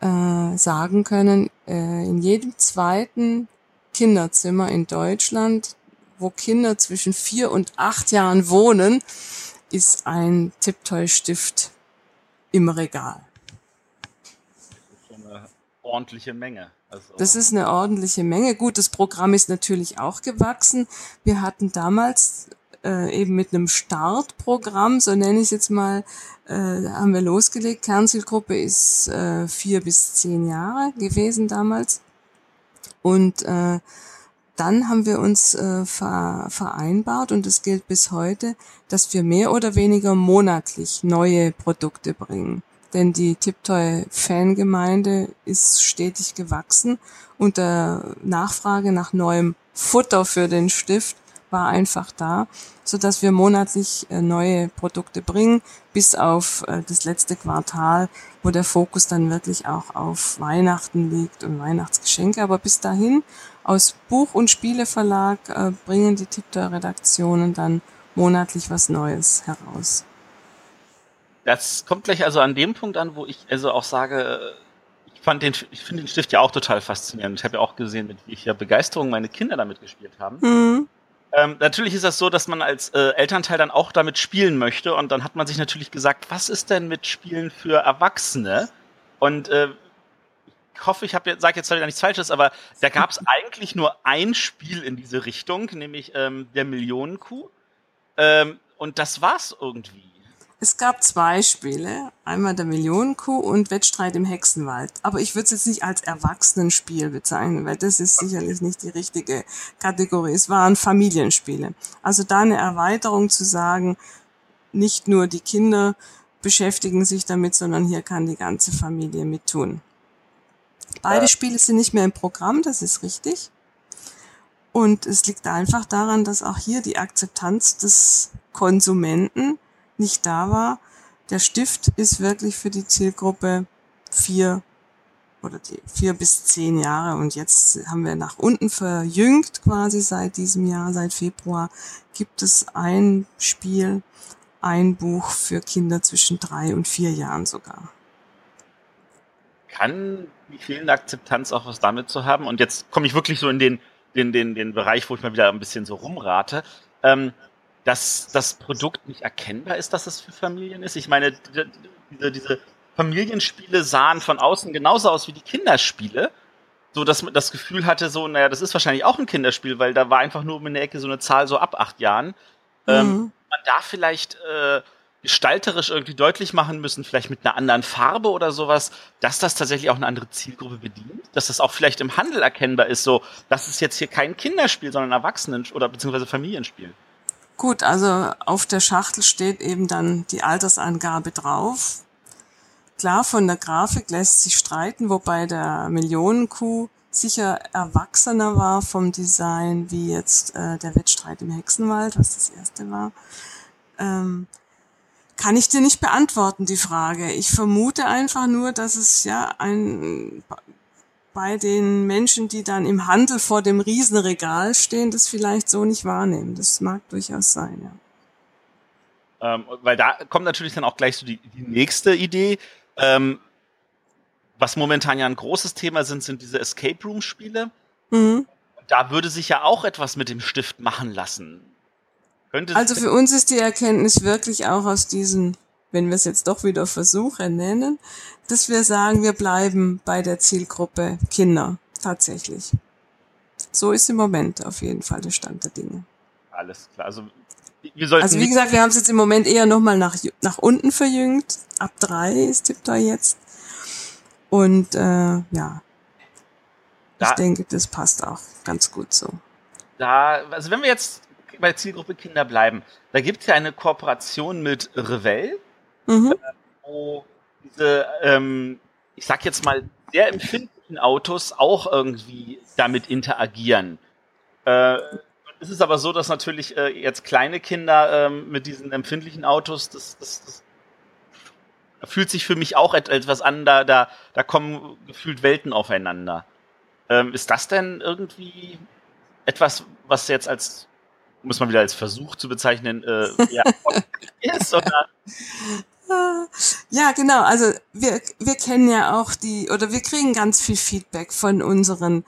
Speaker 5: äh, sagen können, äh, in jedem zweiten Kinderzimmer in Deutschland wo Kinder zwischen vier und acht Jahren wohnen, ist ein Tipptoy-Stift im Regal.
Speaker 4: Das ist eine ordentliche Menge.
Speaker 5: Also das ist eine ordentliche Menge. Gut, das Programm ist natürlich auch gewachsen. Wir hatten damals äh, eben mit einem Startprogramm, so nenne ich es jetzt mal, äh, haben wir losgelegt. Kernzielgruppe ist äh, vier bis zehn Jahre gewesen damals. Und äh, dann haben wir uns äh, vereinbart, und das gilt bis heute, dass wir mehr oder weniger monatlich neue Produkte bringen. Denn die Tiptoy-Fangemeinde ist stetig gewachsen und der Nachfrage nach neuem Futter für den Stift war einfach da, so dass wir monatlich äh, neue Produkte bringen, bis auf äh, das letzte Quartal, wo der Fokus dann wirklich auch auf Weihnachten liegt und Weihnachtsgeschenke. Aber bis dahin aus Buch- und Spieleverlag äh, bringen die Tiptoy-Redaktionen dann monatlich was Neues heraus.
Speaker 4: Das kommt gleich also an dem Punkt an, wo ich also auch sage, ich fand den, ich finde den Stift ja auch total faszinierend. Ich habe ja auch gesehen, mit welcher Begeisterung meine Kinder damit gespielt haben. Mhm. Ähm, natürlich ist das so, dass man als äh, Elternteil dann auch damit spielen möchte und dann hat man sich natürlich gesagt, was ist denn mit Spielen für Erwachsene? Und äh, ich hoffe, ich habe sage jetzt zwar nichts Falsches, aber da gab es eigentlich nur ein Spiel in diese Richtung, nämlich ähm, der Millionenkuh. Ähm, und das war's irgendwie.
Speaker 5: Es gab zwei Spiele, einmal der Millionenkuh und Wettstreit im Hexenwald. Aber ich würde es jetzt nicht als Erwachsenenspiel bezeichnen, weil das ist sicherlich nicht die richtige Kategorie. Es waren Familienspiele. Also da eine Erweiterung zu sagen, nicht nur die Kinder beschäftigen sich damit, sondern hier kann die ganze Familie mit tun. Beide Spiele sind nicht mehr im Programm, das ist richtig. Und es liegt einfach daran, dass auch hier die Akzeptanz des Konsumenten nicht da war. Der Stift ist wirklich für die Zielgruppe vier oder die vier bis zehn Jahre und jetzt haben wir nach unten verjüngt quasi seit diesem Jahr, seit Februar gibt es ein Spiel, ein Buch für Kinder zwischen drei und vier Jahren sogar.
Speaker 4: Kann die fehlende Akzeptanz auch was damit zu haben? Und jetzt komme ich wirklich so in den, den, den, den Bereich, wo ich mal wieder ein bisschen so rumrate. Ähm, dass das Produkt nicht erkennbar ist, dass es für Familien ist. Ich meine, diese, diese Familienspiele sahen von außen genauso aus wie die Kinderspiele. So, dass man das Gefühl hatte, so, naja, das ist wahrscheinlich auch ein Kinderspiel, weil da war einfach nur in der Ecke so eine Zahl so ab acht Jahren. Ähm, mhm. Ähm, man da vielleicht äh, gestalterisch irgendwie deutlich machen müssen, vielleicht mit einer anderen Farbe oder sowas, dass das tatsächlich auch eine andere Zielgruppe bedient, dass das auch vielleicht im Handel erkennbar ist, so, das ist jetzt hier kein Kinderspiel, sondern Erwachsenen- oder beziehungsweise Familienspiel.
Speaker 5: Gut, also auf der Schachtel steht eben dann die Altersangabe drauf. Klar, von der Grafik lässt sich streiten, wobei der Millionenkuh sicher erwachsener war vom Design wie jetzt äh, der Wettstreit im Hexenwald, was das erste war. Ähm, kann ich dir nicht beantworten, die Frage. Ich vermute einfach nur, dass es ja ein bei den Menschen, die dann im Handel vor dem Riesenregal stehen, das vielleicht so nicht wahrnehmen. Das mag durchaus sein,
Speaker 4: ja. Ähm, weil da kommt natürlich dann auch gleich so die, die nächste Idee. Ähm, was momentan ja ein großes Thema sind, sind diese Escape Room Spiele. Mhm. Da würde sich ja auch etwas mit dem Stift machen lassen.
Speaker 5: Also für uns ist die Erkenntnis wirklich auch aus diesen wenn wir es jetzt doch wieder Versuche nennen, dass wir sagen, wir bleiben bei der Zielgruppe Kinder tatsächlich. So ist im Moment auf jeden Fall der Stand der Dinge.
Speaker 4: Alles klar. Also,
Speaker 5: wir sollten also wie gesagt, wir haben es jetzt im Moment eher nochmal nach, nach unten verjüngt. Ab drei ist Tiptoy jetzt. Und äh, ja, da, ich denke, das passt auch ganz gut so.
Speaker 4: Da, also wenn wir jetzt bei Zielgruppe Kinder bleiben, da gibt es ja eine Kooperation mit Revell mhm. Äh, wo diese, ähm, ich sag jetzt mal, sehr empfindlichen Autos auch irgendwie damit interagieren. Äh, es ist aber so, dass natürlich äh, jetzt kleine Kinder ähm, mit diesen empfindlichen Autos, das, das, das fühlt sich für mich auch etwas an, da, da, da kommen gefühlt Welten aufeinander. Ähm, ist das denn irgendwie etwas, was jetzt als, muss man wieder als Versuch zu bezeichnen, äh, ja, ist? Oder?
Speaker 5: Ja, genau. Also wir, wir kennen ja auch die, oder wir kriegen ganz viel Feedback von unseren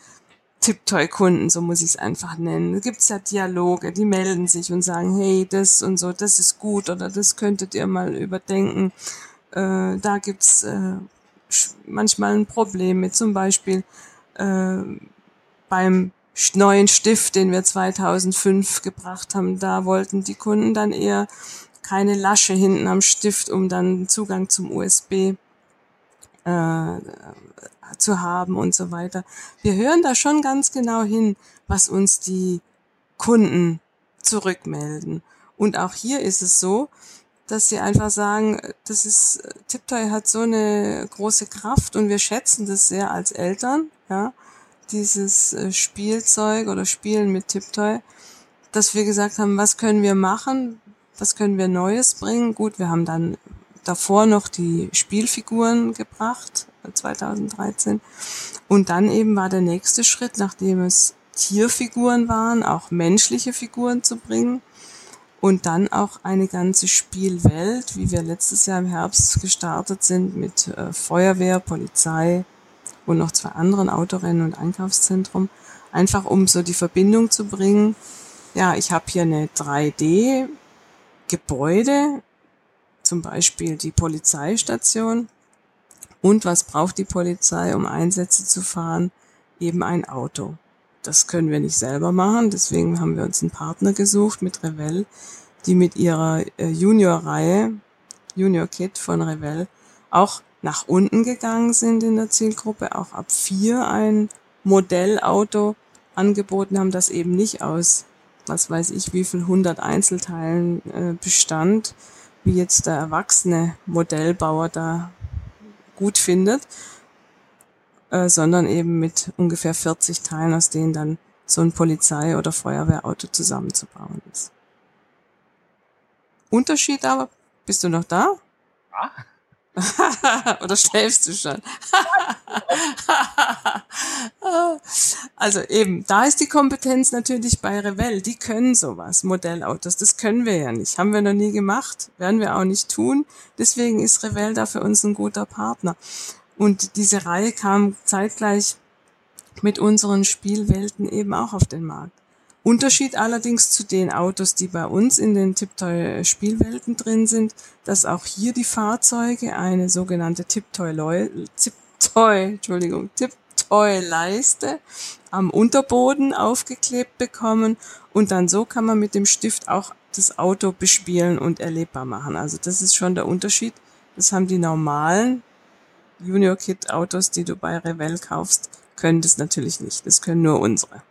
Speaker 5: Tiptoy-Kunden, so muss ich es einfach nennen. Da gibt's ja Dialoge, die melden sich und sagen, hey, das und so, das ist gut oder das könntet ihr mal überdenken. Äh, da gibt's äh, manchmal ein Problem mit, zum Beispiel äh, beim neuen Stift, den wir 2005 gebracht haben, da wollten die Kunden dann eher keine Lasche hinten am Stift, um dann Zugang zum USB äh, zu haben und so weiter. Wir hören da schon ganz genau hin, was uns die Kunden zurückmelden. Und auch hier ist es so, dass sie einfach sagen, das ist, Tiptoy hat so eine große Kraft und wir schätzen das sehr als Eltern, ja, dieses äh, Spielzeug oder Spielen mit Tiptoy, dass wir gesagt haben, was können wir machen, was können wir Neues bringen? Gut, wir haben dann davor noch die Spielfiguren gebracht, 2013. Und dann eben war der nächste Schritt, nachdem es Tierfiguren waren, auch menschliche Figuren zu bringen. Und dann auch eine ganze Spielwelt, wie wir letztes Jahr im Herbst gestartet sind mit äh, Feuerwehr, Polizei und noch zwei anderen Autorennen und Einkaufszentrum. Einfach um so die Verbindung zu bringen. Ja, ich habe hier eine 3D Gebäude, zum Beispiel die Polizeistation. Und was braucht die Polizei, um Einsätze zu fahren? Eben ein Auto. Das können wir nicht selber machen, deswegen haben wir uns einen Partner gesucht mit Revell, die mit ihrer äh, Junior-Reihe Junior Kid von Revell auch nach unten gegangen sind in der Zielgruppe, auch ab vier ein Modellauto angeboten haben, das eben nicht aus, was weiß ich, wie viel hundert Einzelteilen äh, bestand, wie jetzt der erwachsene Modellbauer da gut findet, äh, sondern eben mit ungefähr 40 Teilen, aus denen dann so ein Polizei- oder Feuerwehrauto zusammenzubauen ist. Unterschied aber, bist du noch da? Ja. Oder schläfst du schon? also eben, da ist die Kompetenz natürlich bei Revell. Die können sowas, Modellautos. Das können wir ja nicht. Haben wir noch nie gemacht. Werden wir auch nicht tun. Deswegen ist Revell da für uns ein guter Partner. Und diese Reihe kam zeitgleich mit unseren Spielwelten eben auch auf den Markt. Unterschied allerdings zu den Autos, die bei uns in den Tiptoy Spielwelten drin sind, dass auch hier die Fahrzeuge eine sogenannte Tiptoy, Tiptoy, Entschuldigung, Tiptoy Leiste am Unterboden aufgeklebt bekommen und dann so kann man mit dem Stift auch das Auto bespielen und erlebbar machen. Also das ist schon der Unterschied. Das haben die normalen Junior Kit Autos, die du bei Revell kaufst, können das natürlich nicht. Das können nur unsere.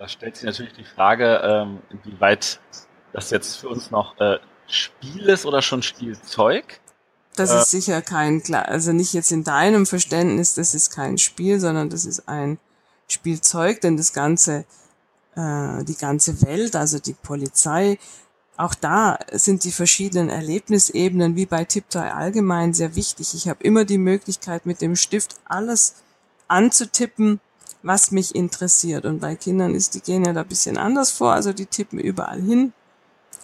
Speaker 4: Da stellt sich natürlich die Frage, ähm, inwieweit das jetzt für uns noch äh, Spiel ist oder schon Spielzeug.
Speaker 5: Das äh, ist sicher kein, also nicht jetzt in deinem Verständnis, das ist kein Spiel, sondern das ist ein Spielzeug, denn das ganze, äh, die ganze Welt, also die Polizei, auch da sind die verschiedenen Erlebnisebenen wie bei Tiptoy allgemein sehr wichtig. Ich habe immer die Möglichkeit, mit dem Stift alles anzutippen, was mich interessiert. Und bei Kindern ist, die gehen ja da ein bisschen anders vor, also die tippen überall hin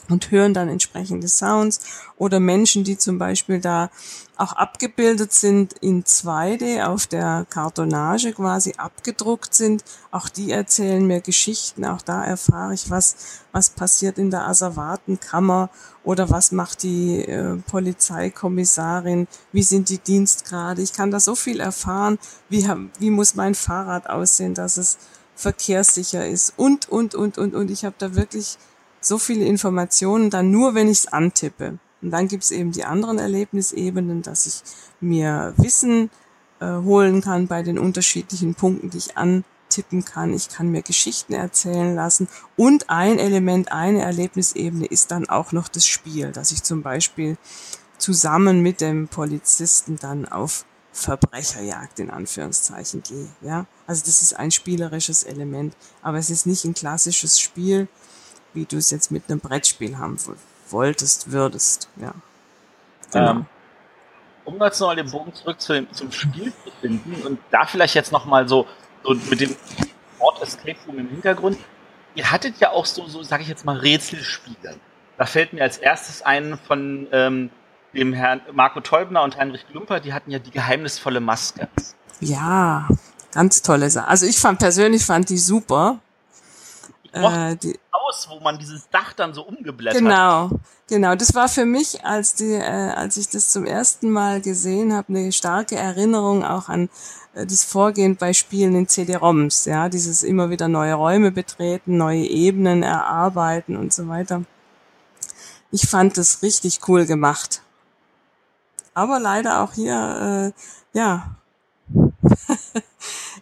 Speaker 5: und hören dann entsprechende Sounds oder Menschen, die zum Beispiel da auch abgebildet sind in 2D auf der Kartonage quasi abgedruckt sind. Auch die erzählen mir Geschichten. Auch da erfahre ich, was, was passiert in der Asservatenkammer oder was macht die äh, Polizeikommissarin, wie sind die Dienstgrade. Ich kann da so viel erfahren, wie, wie muss mein Fahrrad aussehen, dass es verkehrssicher ist und, und, und, und, und. Ich habe da wirklich so viele Informationen dann nur, wenn ich es antippe. Und dann gibt es eben die anderen Erlebnisebenen, dass ich mir Wissen äh, holen kann bei den unterschiedlichen Punkten, die ich antippen kann. Ich kann mir Geschichten erzählen lassen. Und ein Element, eine Erlebnisebene ist dann auch noch das Spiel, dass ich zum Beispiel zusammen mit dem Polizisten dann auf Verbrecherjagd in Anführungszeichen gehe. Ja, also das ist ein spielerisches Element, aber es ist nicht ein klassisches Spiel, wie du es jetzt mit einem Brettspiel haben wolltest, würdest. Ja.
Speaker 4: Genau. Ähm, um jetzt nochmal den Bogen zurück zu dem, zum Spiel zu finden und da vielleicht jetzt nochmal so, so mit dem Wort Escape Room im Hintergrund. Ihr hattet ja auch so, so sage ich jetzt mal, Rätselspiele. Da fällt mir als erstes ein von ähm, dem Herrn Marco Teubner und Heinrich Glumper, die hatten ja die geheimnisvolle Maske.
Speaker 5: Ja, ganz tolle Sache. Also ich fand persönlich fand die super.
Speaker 4: Äh, die, Haus, wo man dieses Dach dann so umgeblättert
Speaker 5: Genau, genau. Das war für mich, als die, äh, als ich das zum ersten Mal gesehen habe, eine starke Erinnerung auch an äh, das Vorgehen bei Spielen in CD-ROMs. Ja, dieses immer wieder neue Räume betreten, neue Ebenen erarbeiten und so weiter. Ich fand das richtig cool gemacht. Aber leider auch hier, äh, ja,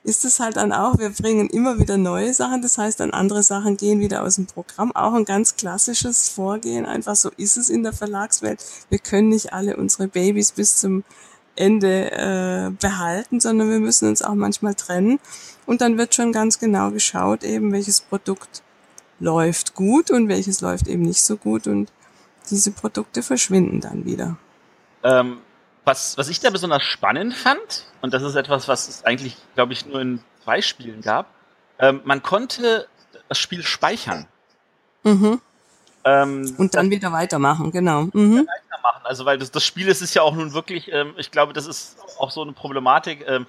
Speaker 5: ist es halt dann auch, wir bringen immer wieder neue Sachen, das heißt dann andere Sachen gehen wieder aus dem Programm. Auch ein ganz klassisches Vorgehen, einfach so ist es in der Verlagswelt. Wir können nicht alle unsere Babys bis zum Ende äh, behalten, sondern wir müssen uns auch manchmal trennen. Und dann wird schon ganz genau geschaut, eben welches Produkt läuft gut und welches läuft eben nicht so gut und diese Produkte verschwinden dann wieder.
Speaker 4: Ähm, was, was ich da besonders spannend fand, und das ist etwas, was es eigentlich, glaube ich, nur in zwei Spielen gab, ähm, man konnte das Spiel speichern.
Speaker 5: Mhm. Ähm, und dann wieder weitermachen, genau. Mhm.
Speaker 4: Weitermachen. Also, weil das, das Spiel ist, ist ja auch nun wirklich, ähm, ich glaube, das ist auch so eine Problematik. Ähm,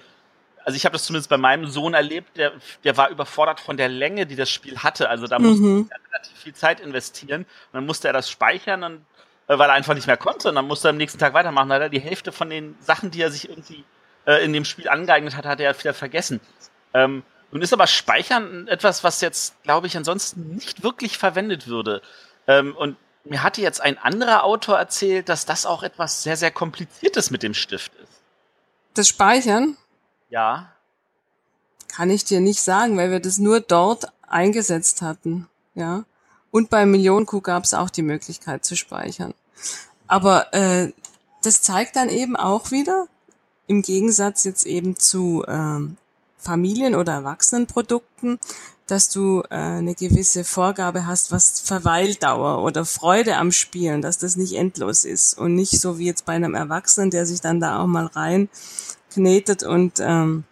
Speaker 4: also ich habe das zumindest bei meinem Sohn erlebt, der, der war überfordert von der Länge, die das Spiel hatte. Also da musste mhm. er relativ viel Zeit investieren und dann musste er das speichern und weil er einfach nicht mehr konnte und dann musste er am nächsten Tag weitermachen. Da hat er die Hälfte von den Sachen, die er sich irgendwie äh, in dem Spiel angeeignet hat, hat er wieder vergessen. Ähm, nun ist aber Speichern etwas, was jetzt, glaube ich, ansonsten nicht wirklich verwendet würde. Ähm, und mir hatte jetzt ein anderer Autor erzählt, dass das auch etwas sehr, sehr kompliziertes mit dem Stift ist.
Speaker 5: Das Speichern?
Speaker 4: Ja.
Speaker 5: Kann ich dir nicht sagen, weil wir das nur dort eingesetzt hatten. Ja. Und bei Millionenkuh gab es auch die Möglichkeit zu speichern. Aber äh, das zeigt dann eben auch wieder, im Gegensatz jetzt eben zu ähm, Familien- oder Erwachsenenprodukten, dass du äh, eine gewisse Vorgabe hast, was Verweildauer oder Freude am Spielen, dass das nicht endlos ist und nicht so wie jetzt bei einem Erwachsenen, der sich dann da auch mal rein knetet und ähm,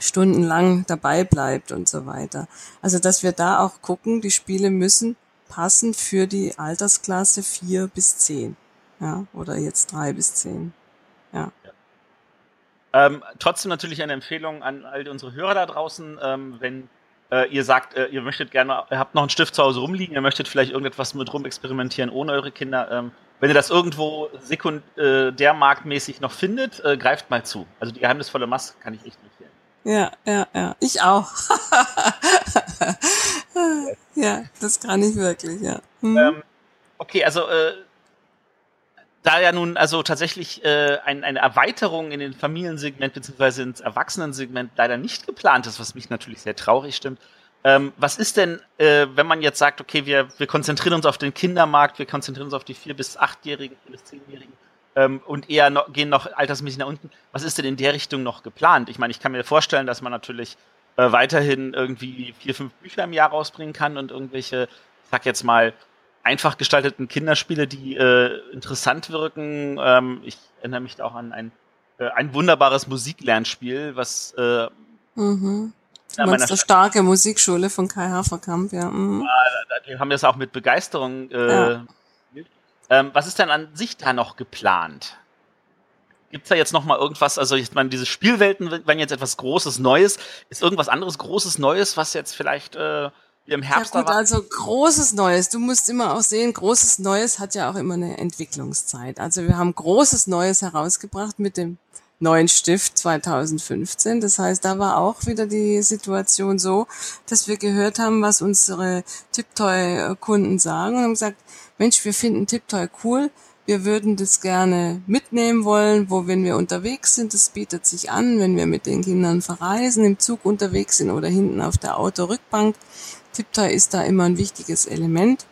Speaker 5: stundenlang dabei bleibt und so weiter. Also dass wir da auch gucken, die Spiele müssen passen für die Altersklasse vier bis zehn, ja, oder jetzt drei bis zehn, ja.
Speaker 4: Ähm, trotzdem natürlich eine Empfehlung an all unsere Hörer da draußen, ähm, wenn äh, ihr sagt, äh, ihr möchtet gerne, ihr habt noch einen Stift zu Hause rumliegen, ihr möchtet vielleicht irgendetwas mit rum experimentieren ohne eure Kinder. Ähm, wenn ihr das irgendwo sekundärmarktmäßig noch findet, äh, greift mal zu. Also die geheimnisvolle Maske kann ich echt empfehlen.
Speaker 5: Ja, ja, ja. Ich auch. ja, das kann ich wirklich, ja.
Speaker 4: Hm. Ähm, okay, also äh, da ja nun also tatsächlich äh, ein, eine Erweiterung in den Familiensegment bzw. ins Erwachsenensegment leider nicht geplant ist, was mich natürlich sehr traurig stimmt. Ähm, was ist denn, äh, wenn man jetzt sagt, okay, wir, wir konzentrieren uns auf den Kindermarkt, wir konzentrieren uns auf die vier bis achtjährigen, vier bis zehnjährigen ähm, und eher noch, gehen noch altersmäßig nach unten. Was ist denn in der Richtung noch geplant? Ich meine, ich kann mir vorstellen, dass man natürlich äh, weiterhin irgendwie vier, fünf Bücher im Jahr rausbringen kann und irgendwelche, ich sag jetzt mal, einfach gestalteten Kinderspiele, die äh, interessant wirken. Ähm, ich erinnere mich da auch an ein, äh, ein wunderbares Musiklernspiel, was äh,
Speaker 5: mhm. Eine starke Musikschule von Kai Haferkamp, ja. Mhm.
Speaker 4: ja die haben das auch mit Begeisterung äh, ja. Ähm, Was ist denn an sich da noch geplant? Gibt es da jetzt noch mal irgendwas, also ich meine, diese Spielwelten wenn jetzt etwas Großes, Neues. Ist irgendwas anderes Großes, Neues, was jetzt vielleicht äh, im Herbst.
Speaker 5: Ja gut, also großes Neues. Du musst immer auch sehen, großes Neues hat ja auch immer eine Entwicklungszeit. Also wir haben großes Neues herausgebracht mit dem neuen Stift 2015. Das heißt, da war auch wieder die Situation so, dass wir gehört haben, was unsere Tiptoy-Kunden sagen und haben gesagt, Mensch, wir finden Tiptoy cool. Wir würden das gerne mitnehmen wollen, wo wenn wir unterwegs sind, das bietet sich an, wenn wir mit den Kindern verreisen, im Zug unterwegs sind oder hinten auf der Autorückbank, Tiptoy ist da immer ein wichtiges Element.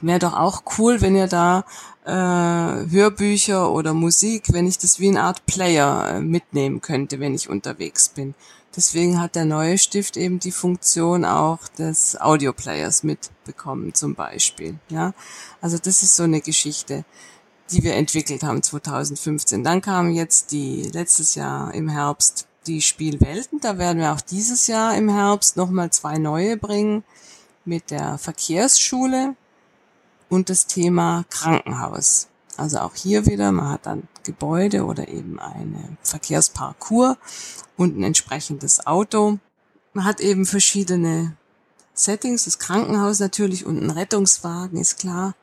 Speaker 5: Wäre doch auch cool, wenn ihr da äh, Hörbücher oder Musik, wenn ich das wie eine Art Player äh, mitnehmen könnte, wenn ich unterwegs bin. Deswegen hat der neue Stift eben die Funktion auch des Audioplayers mitbekommen, zum Beispiel. Ja, also das ist so eine Geschichte, die wir entwickelt haben 2015. Dann kam jetzt die letztes Jahr im Herbst die Spielwelten. Da werden wir auch dieses Jahr im Herbst nochmal zwei neue bringen mit der Verkehrsschule und das Thema Krankenhaus. Also auch hier wieder, man hat dann Gebäude oder eben eine Verkehrsparcours und ein entsprechendes Auto. Man hat eben verschiedene Settings, das Krankenhaus natürlich und ein Rettungswagen ist klar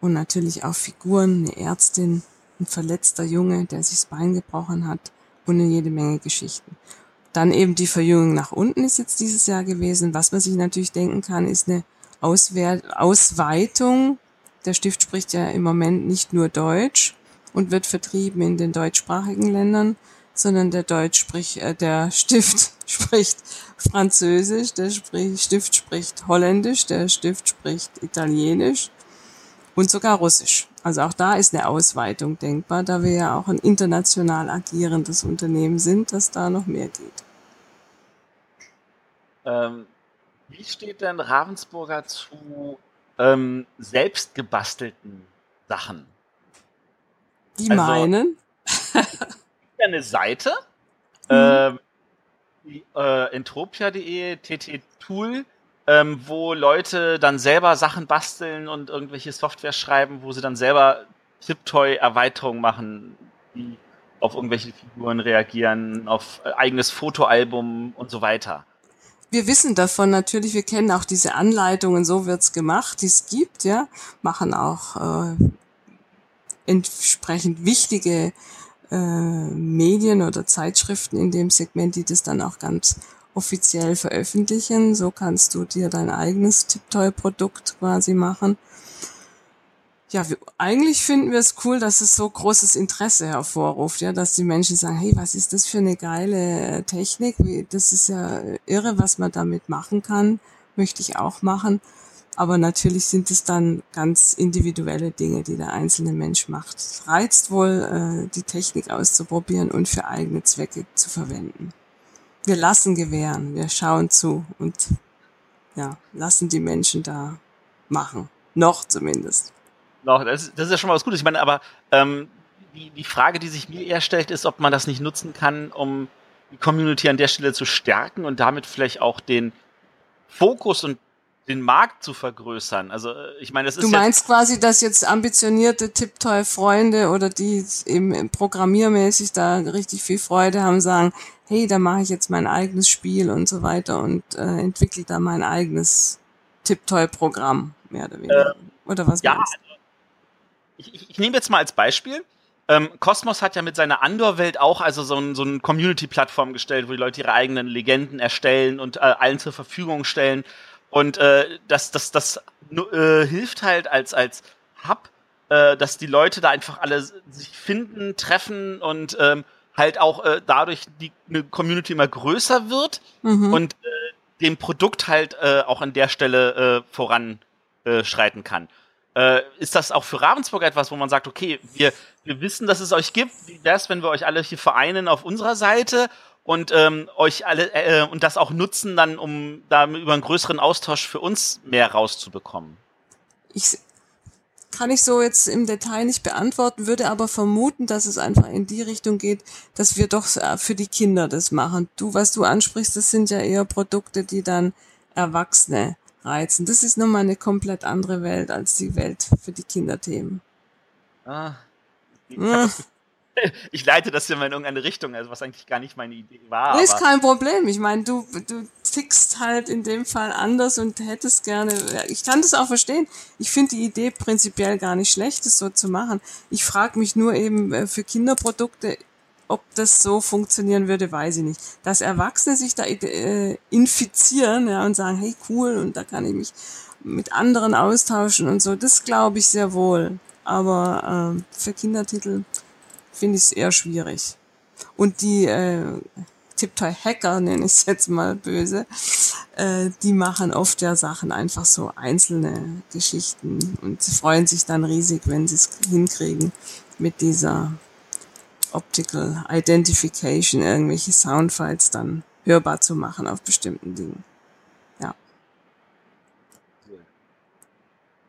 Speaker 5: und natürlich auch Figuren, eine Ärztin, ein verletzter Junge, der sich das Bein gebrochen hat und eine jede Menge Geschichten. Dann eben die Verjüngung nach unten ist jetzt dieses Jahr gewesen. Was man sich natürlich denken kann, ist eine Ausweitung. Der Stift spricht ja im Moment nicht nur Deutsch und wird vertrieben in den deutschsprachigen Ländern, sondern der Deutsch spricht, äh, der Stift spricht Französisch, der Stift spricht Holländisch, der Stift spricht Italienisch und sogar Russisch. Also auch da ist eine Ausweitung denkbar, da wir ja auch ein international agierendes Unternehmen sind, dass da noch mehr geht.
Speaker 4: Ähm, wie steht denn Ravensburger zu ähm, selbst gebastelten Sachen?
Speaker 5: Die also, meinen?
Speaker 4: eine Seite, mhm. äh, äh, entropia.de, TT Tool, ähm, wo Leute dann selber Sachen basteln und irgendwelche Software schreiben, wo sie dann selber Tiptoy-Erweiterungen machen, die auf irgendwelche Figuren reagieren, auf äh, eigenes Fotoalbum und so weiter.
Speaker 5: Wir wissen davon natürlich, wir kennen auch diese Anleitungen, so wird's gemacht, die es gibt, ja, machen auch äh, entsprechend wichtige äh, Medien oder Zeitschriften in dem Segment, die das dann auch ganz offiziell veröffentlichen. So kannst du dir dein eigenes Tiptoy-Produkt quasi machen. Ja, wir, eigentlich finden wir es cool, dass es so großes Interesse hervorruft, ja, dass die Menschen sagen, hey, was ist das für eine geile Technik? Das ist ja irre, was man damit machen kann. Möchte ich auch machen. Aber natürlich sind es dann ganz individuelle Dinge, die der einzelne Mensch macht. Es reizt wohl, äh, die Technik auszuprobieren und für eigene Zwecke zu verwenden. Wir lassen gewähren, wir schauen zu und ja, lassen die Menschen da machen. Noch zumindest.
Speaker 4: Noch, das, das ist ja schon mal was Gutes. Ich meine, aber ähm, die, die Frage, die sich mir eher stellt, ist, ob man das nicht nutzen kann, um die Community an der Stelle zu stärken und damit vielleicht auch den Fokus und den Markt zu vergrößern. Also ich meine, das ist
Speaker 5: Du meinst quasi, dass jetzt ambitionierte Tiptoy-Freunde oder die eben programmiermäßig da richtig viel Freude haben, sagen, hey, da mache ich jetzt mein eigenes Spiel und so weiter und äh, entwickle da mein eigenes Tiptoy-Programm, mehr oder weniger. Ähm, oder was
Speaker 4: ja, meinst du? Ich, ich, ich nehme jetzt mal als Beispiel, ähm, Cosmos hat ja mit seiner Andor-Welt auch also so ein, so ein Community-Plattform gestellt, wo die Leute ihre eigenen Legenden erstellen und äh, allen zur Verfügung stellen. Und äh, das, das, das äh, hilft halt als, als Hub, äh, dass die Leute da einfach alle sich finden, treffen und ähm, halt auch äh, dadurch die eine Community immer größer wird mhm. und äh, dem Produkt halt äh, auch an der Stelle äh, voranschreiten äh, kann. Äh, ist das auch für Ravensburg etwas, wo man sagt, okay, wir, wir wissen, dass es euch gibt. Wie wär's, wenn wir euch alle hier vereinen auf unserer Seite und ähm, euch alle äh, und das auch nutzen dann, um da über einen größeren Austausch für uns mehr rauszubekommen?
Speaker 5: Ich kann ich so jetzt im Detail nicht beantworten, würde aber vermuten, dass es einfach in die Richtung geht, dass wir doch äh, für die Kinder das machen. Du, was du ansprichst, das sind ja eher Produkte, die dann Erwachsene reizen. Das ist nun mal eine komplett andere Welt als die Welt für die Kinderthemen.
Speaker 4: Ah. Hm ich leite das mal in irgendeine Richtung, also was eigentlich gar nicht meine Idee war.
Speaker 5: ist kein Problem. Ich meine, du, du tickst halt in dem Fall anders und hättest gerne, ich kann das auch verstehen. Ich finde die Idee prinzipiell gar nicht schlecht, das so zu machen. Ich frage mich nur eben äh, für Kinderprodukte, ob das so funktionieren würde, weiß ich nicht. Dass Erwachsene sich da äh, infizieren ja, und sagen, hey cool, und da kann ich mich mit anderen austauschen und so, das glaube ich sehr wohl. Aber äh, für Kindertitel finde ich es eher schwierig. Und die äh, Tiptoy-Hacker, nenne ich es jetzt mal böse, äh, die machen oft ja Sachen einfach so einzelne Geschichten und freuen sich dann riesig, wenn sie es hinkriegen mit dieser Optical Identification, irgendwelche Soundfiles dann hörbar zu machen auf bestimmten Dingen. Ja.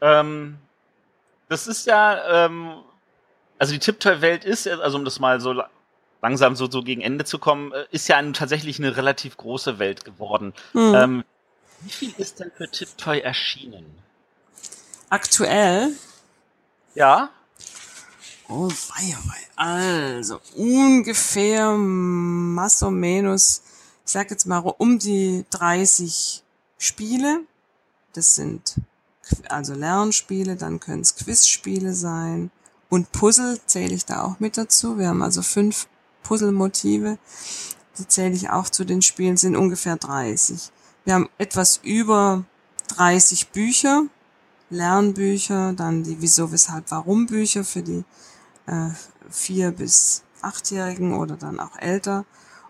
Speaker 4: Ähm, das ist ja ähm, also die Tiptoy-Welt ist, also um das mal so langsam so, so gegen Ende zu kommen, äh, ist ja ein, tatsächlich eine relativ große Welt geworden. Mhm. Ähm, wie viel ist denn für Tiptoy erschienen?
Speaker 5: Aktuell?
Speaker 4: Ja.
Speaker 5: Oh, wei, wei. Also, ungefähr, más o menos, ich sag jetzt mal um die 30 Spiele. Das sind also Lernspiele, dann können es Quizspiele sein, und Puzzle zähle ich da auch mit dazu. Wir haben also fünf Puzzle-Motive. Die zähle ich auch zu den Spielen, sind ungefähr 30. Wir haben etwas über 30 Bücher, Lernbücher, dann die Wieso, Weshalb, Warum Bücher für die äh, vier bis achtjährigen oder dann auch älter.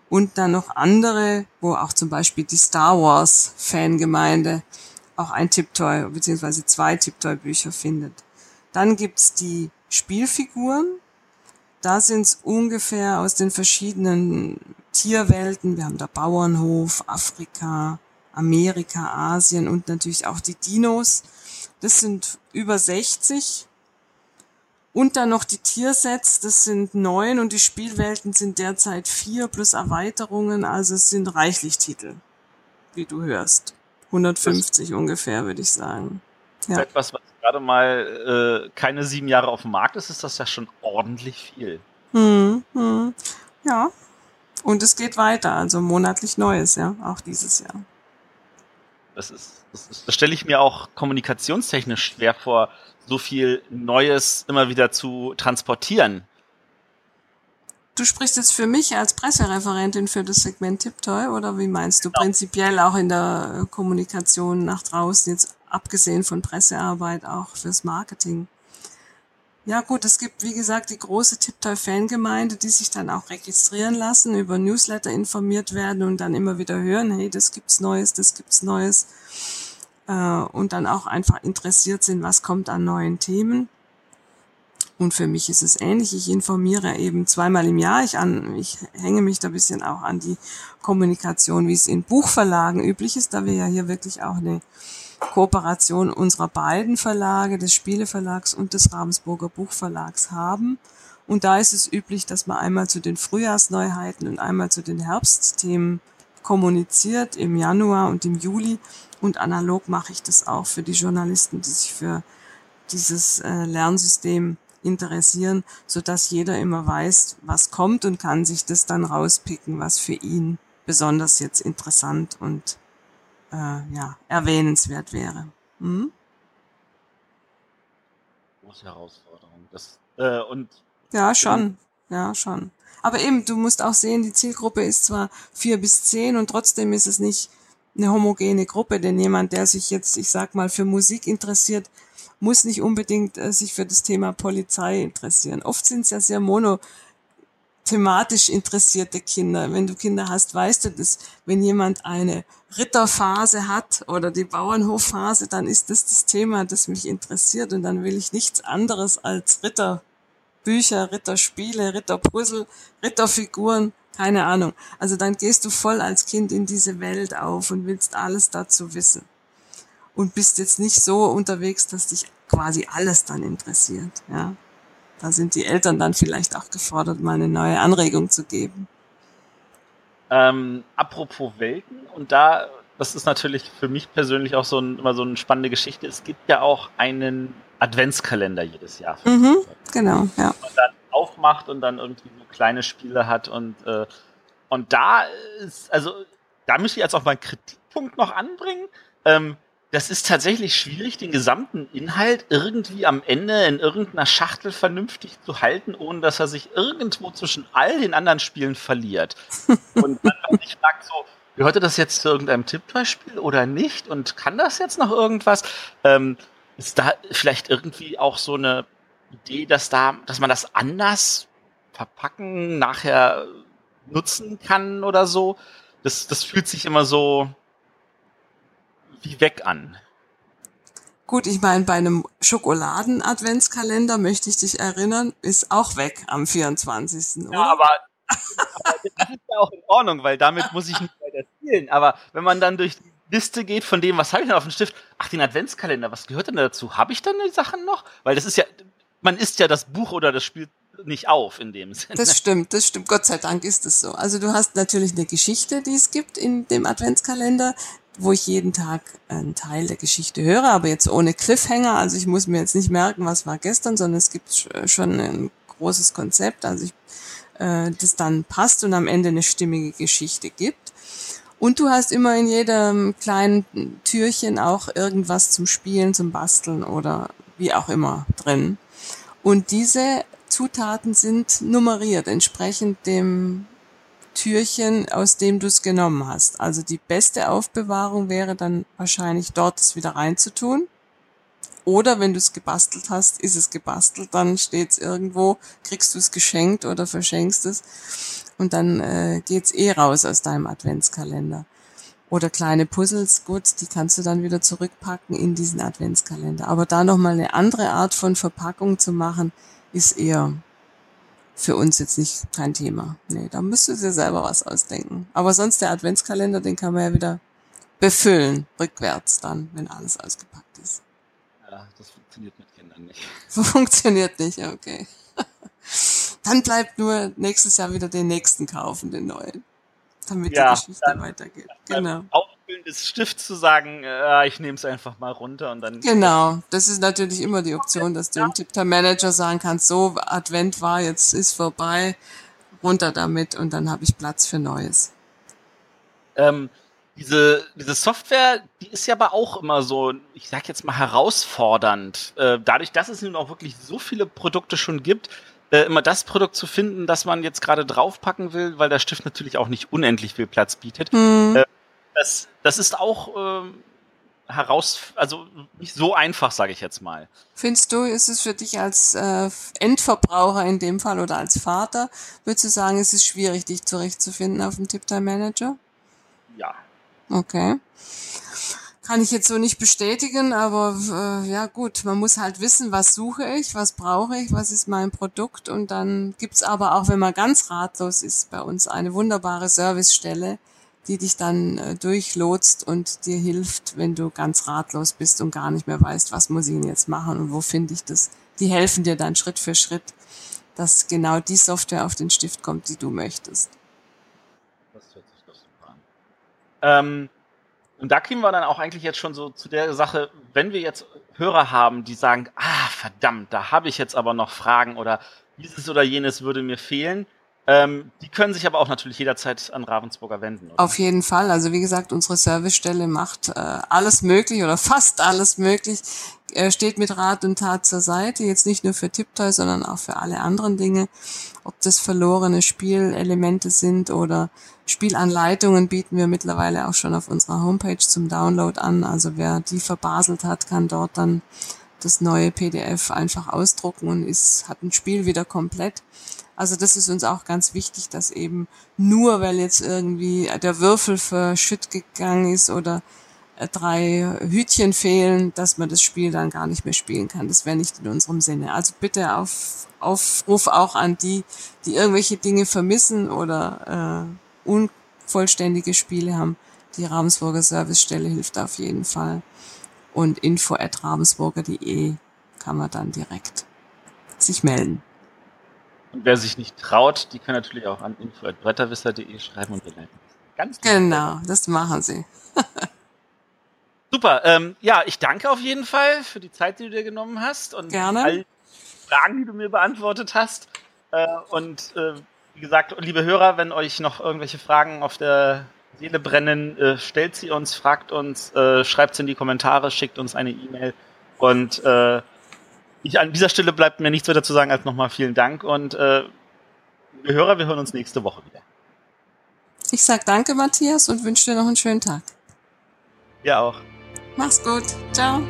Speaker 5: Und dann noch andere, wo auch zum Beispiel die Star Wars Fangemeinde auch ein Tiptoy beziehungsweise zwei Tiptoy Bücher findet. Dann gibt's die Spielfiguren. Da sind es ungefähr aus den verschiedenen Tierwelten. Wir haben da Bauernhof, Afrika, Amerika, Asien und natürlich auch die Dinos. Das sind über 60. Und dann noch die Tiersets, das sind neun und die Spielwelten sind derzeit vier plus Erweiterungen, also es sind reichlich Titel, wie du hörst. 150 das ungefähr, würde ich sagen.
Speaker 4: Ja. Etwas, was gerade mal äh, keine sieben Jahre auf dem Markt ist, ist das ja schon ordentlich viel.
Speaker 5: Hm, hm. Ja. Und es geht weiter, also monatlich Neues, ja, auch dieses Jahr.
Speaker 4: Das ist, das, ist, das stelle ich mir auch kommunikationstechnisch schwer vor, so viel Neues immer wieder zu transportieren.
Speaker 5: Du sprichst jetzt für mich als Pressereferentin für das Segment Tiptoy oder wie meinst du genau. prinzipiell auch in der Kommunikation nach draußen jetzt abgesehen von Pressearbeit auch fürs Marketing. Ja gut, es gibt wie gesagt die große Tiptoy-Fangemeinde, die sich dann auch registrieren lassen, über Newsletter informiert werden und dann immer wieder hören, hey, das gibt's Neues, das gibt's Neues äh, und dann auch einfach interessiert sind, was kommt an neuen Themen. Und für mich ist es ähnlich. Ich informiere eben zweimal im Jahr. Ich, an, ich hänge mich da ein bisschen auch an die Kommunikation, wie es in Buchverlagen üblich ist, da wir ja hier wirklich auch eine Kooperation unserer beiden Verlage, des Spieleverlags und des Ravensburger Buchverlags haben. Und da ist es üblich, dass man einmal zu den Frühjahrsneuheiten und einmal zu den Herbstthemen kommuniziert im Januar und im Juli. Und analog mache ich das auch für die Journalisten, die sich für dieses äh, Lernsystem interessieren, so dass jeder immer weiß, was kommt und kann sich das dann rauspicken, was für ihn besonders jetzt interessant und äh, ja, erwähnenswert wäre. Hm?
Speaker 4: Große Herausforderung. Das, äh, und
Speaker 5: ja, schon. Ja, schon. Aber eben, du musst auch sehen, die Zielgruppe ist zwar vier bis zehn und trotzdem ist es nicht eine homogene Gruppe, denn jemand, der sich jetzt, ich sag mal, für Musik interessiert, muss nicht unbedingt äh, sich für das Thema Polizei interessieren. Oft sind es ja sehr monothematisch interessierte Kinder. Wenn du Kinder hast, weißt du das. Wenn jemand eine Ritterphase hat oder die Bauernhofphase, dann ist das das Thema, das mich interessiert und dann will ich nichts anderes als Ritterbücher, Ritterspiele, Ritterpuzzle, Ritterfiguren, keine Ahnung. Also dann gehst du voll als Kind in diese Welt auf und willst alles dazu wissen und bist jetzt nicht so unterwegs, dass dich quasi alles dann interessiert. Ja, da sind die Eltern dann vielleicht auch gefordert, mal eine neue Anregung zu geben.
Speaker 4: Ähm, apropos Welten und da, das ist natürlich für mich persönlich auch so ein, immer so eine spannende Geschichte. Es gibt ja auch einen Adventskalender jedes Jahr.
Speaker 5: Mhm, genau, ja.
Speaker 4: Man dann aufmacht und dann irgendwie so kleine Spiele hat und äh, und da ist, also da müsste ich jetzt auch mal einen Kritikpunkt noch anbringen. Ähm, das ist tatsächlich schwierig, den gesamten Inhalt irgendwie am Ende in irgendeiner Schachtel vernünftig zu halten, ohne dass er sich irgendwo zwischen all den anderen Spielen verliert. Und man sich fragt so, gehörte das jetzt zu irgendeinem Tippbeispiel oder nicht? Und kann das jetzt noch irgendwas? Ähm, ist da vielleicht irgendwie auch so eine Idee, dass da, dass man das anders verpacken, nachher nutzen kann oder so? Das, das fühlt sich immer so, wie weg an.
Speaker 5: Gut, ich meine, bei einem Schokoladen-Adventskalender möchte ich dich erinnern, ist auch weg am 24.
Speaker 4: Ja, aber, aber das ist ja auch in Ordnung, weil damit muss ich nicht weiter spielen. Aber wenn man dann durch die Liste geht von dem, was habe ich denn auf dem Stift? Ach, den Adventskalender, was gehört denn dazu? Habe ich dann die Sachen noch? Weil das ist ja, man isst ja das Buch oder das Spiel nicht auf in dem Sinne.
Speaker 5: Das stimmt, das stimmt. Gott sei Dank ist es so. Also du hast natürlich eine Geschichte, die es gibt in dem Adventskalender wo ich jeden Tag einen Teil der Geschichte höre, aber jetzt ohne Cliffhanger. Also ich muss mir jetzt nicht merken, was war gestern, sondern es gibt schon ein großes Konzept, also ich, äh, das dann passt und am Ende eine stimmige Geschichte gibt. Und du hast immer in jedem kleinen Türchen auch irgendwas zum Spielen, zum Basteln oder wie auch immer drin. Und diese Zutaten sind nummeriert, entsprechend dem Türchen, aus dem du es genommen hast. Also die beste Aufbewahrung wäre dann wahrscheinlich dort es wieder reinzutun. Oder wenn du es gebastelt hast, ist es gebastelt, dann steht es irgendwo, kriegst du es geschenkt oder verschenkst es und dann äh, geht's eh raus aus deinem Adventskalender. Oder kleine Puzzles, gut, die kannst du dann wieder zurückpacken in diesen Adventskalender. Aber da nochmal eine andere Art von Verpackung zu machen, ist eher für uns jetzt nicht kein Thema. Nee, da müsstest du dir selber was ausdenken. Aber sonst der Adventskalender, den kann man ja wieder befüllen, rückwärts dann, wenn alles ausgepackt ist.
Speaker 4: Ja, das funktioniert mit Kindern nicht.
Speaker 5: Funktioniert nicht, okay. Dann bleibt nur nächstes Jahr wieder den nächsten kaufen, den neuen. Damit ja, die Geschichte dann, weitergeht. Genau.
Speaker 4: Ausfüllen des Stifts zu sagen, äh, ich nehme es einfach mal runter und dann.
Speaker 5: Genau, das ist natürlich immer die Option, dass du ja. im Tipter Manager sagen kannst, so, Advent war, jetzt ist vorbei, runter damit und dann habe ich Platz für Neues.
Speaker 4: Ähm, diese, diese Software, die ist ja aber auch immer so, ich sag jetzt mal herausfordernd. Äh, dadurch, dass es nun auch wirklich so viele Produkte schon gibt, äh, immer das Produkt zu finden, das man jetzt gerade draufpacken will, weil der Stift natürlich auch nicht unendlich viel Platz bietet. Mhm. Äh, das, das ist auch äh, heraus, also nicht so einfach, sage ich jetzt mal.
Speaker 5: Findest du, ist es für dich als äh, Endverbraucher in dem Fall oder als Vater, würdest du sagen, es ist schwierig, dich zurechtzufinden auf dem Tiptime Manager?
Speaker 4: Ja.
Speaker 5: Okay. Kann ich jetzt so nicht bestätigen, aber äh, ja gut, man muss halt wissen, was suche ich, was brauche ich, was ist mein Produkt und dann gibt's aber auch, wenn man ganz ratlos ist, bei uns eine wunderbare Servicestelle, die dich dann äh, durchlotst und dir hilft, wenn du ganz ratlos bist und gar nicht mehr weißt, was muss ich denn jetzt machen und wo finde ich das. Die helfen dir dann Schritt für Schritt, dass genau die Software auf den Stift kommt, die du möchtest.
Speaker 4: Das hört sich doch super an. Ähm, und da kriegen wir dann auch eigentlich jetzt schon so zu der Sache, wenn wir jetzt Hörer haben, die sagen, ah, verdammt, da habe ich jetzt aber noch Fragen oder dieses oder jenes würde mir fehlen, ähm, die können sich aber auch natürlich jederzeit an Ravensburger wenden.
Speaker 5: Oder? Auf jeden Fall. Also wie gesagt, unsere Servicestelle macht äh, alles möglich oder fast alles möglich, äh, steht mit Rat und Tat zur Seite. Jetzt nicht nur für Tiptoy, sondern auch für alle anderen Dinge. Ob das verlorene Spielelemente sind oder Spielanleitungen bieten wir mittlerweile auch schon auf unserer Homepage zum Download an. Also wer die verbaselt hat, kann dort dann das neue PDF einfach ausdrucken und ist, hat ein Spiel wieder komplett. Also das ist uns auch ganz wichtig, dass eben nur weil jetzt irgendwie der Würfel verschütt gegangen ist oder äh, drei Hütchen fehlen, dass man das Spiel dann gar nicht mehr spielen kann. Das wäre nicht in unserem Sinne. Also bitte auf Aufruf auch an die, die irgendwelche Dinge vermissen oder äh, unvollständige Spiele haben. Die Ravensburger Servicestelle hilft auf jeden Fall. Und info at ravensburger.de kann man dann direkt sich melden.
Speaker 4: Und wer sich nicht traut, die können natürlich auch an info.bretterwisser.de schreiben und wir leiten.
Speaker 5: Ganz Genau, das machen sie.
Speaker 4: Super. Ähm, ja, ich danke auf jeden Fall für die Zeit, die du dir genommen hast und
Speaker 5: Gerne.
Speaker 4: all die Fragen, die du mir beantwortet hast. Äh, und äh, wie gesagt, liebe Hörer, wenn euch noch irgendwelche Fragen auf der Seele brennen, äh, stellt sie uns, fragt uns, äh, schreibt sie in die Kommentare, schickt uns eine E-Mail und äh, ich, an dieser Stelle bleibt mir nichts weiter zu sagen als nochmal vielen Dank und äh, wir Hörer, wir hören uns nächste Woche wieder.
Speaker 5: Ich sag danke, Matthias, und wünsche dir noch einen schönen Tag.
Speaker 4: Ja auch.
Speaker 5: Mach's gut. Ciao.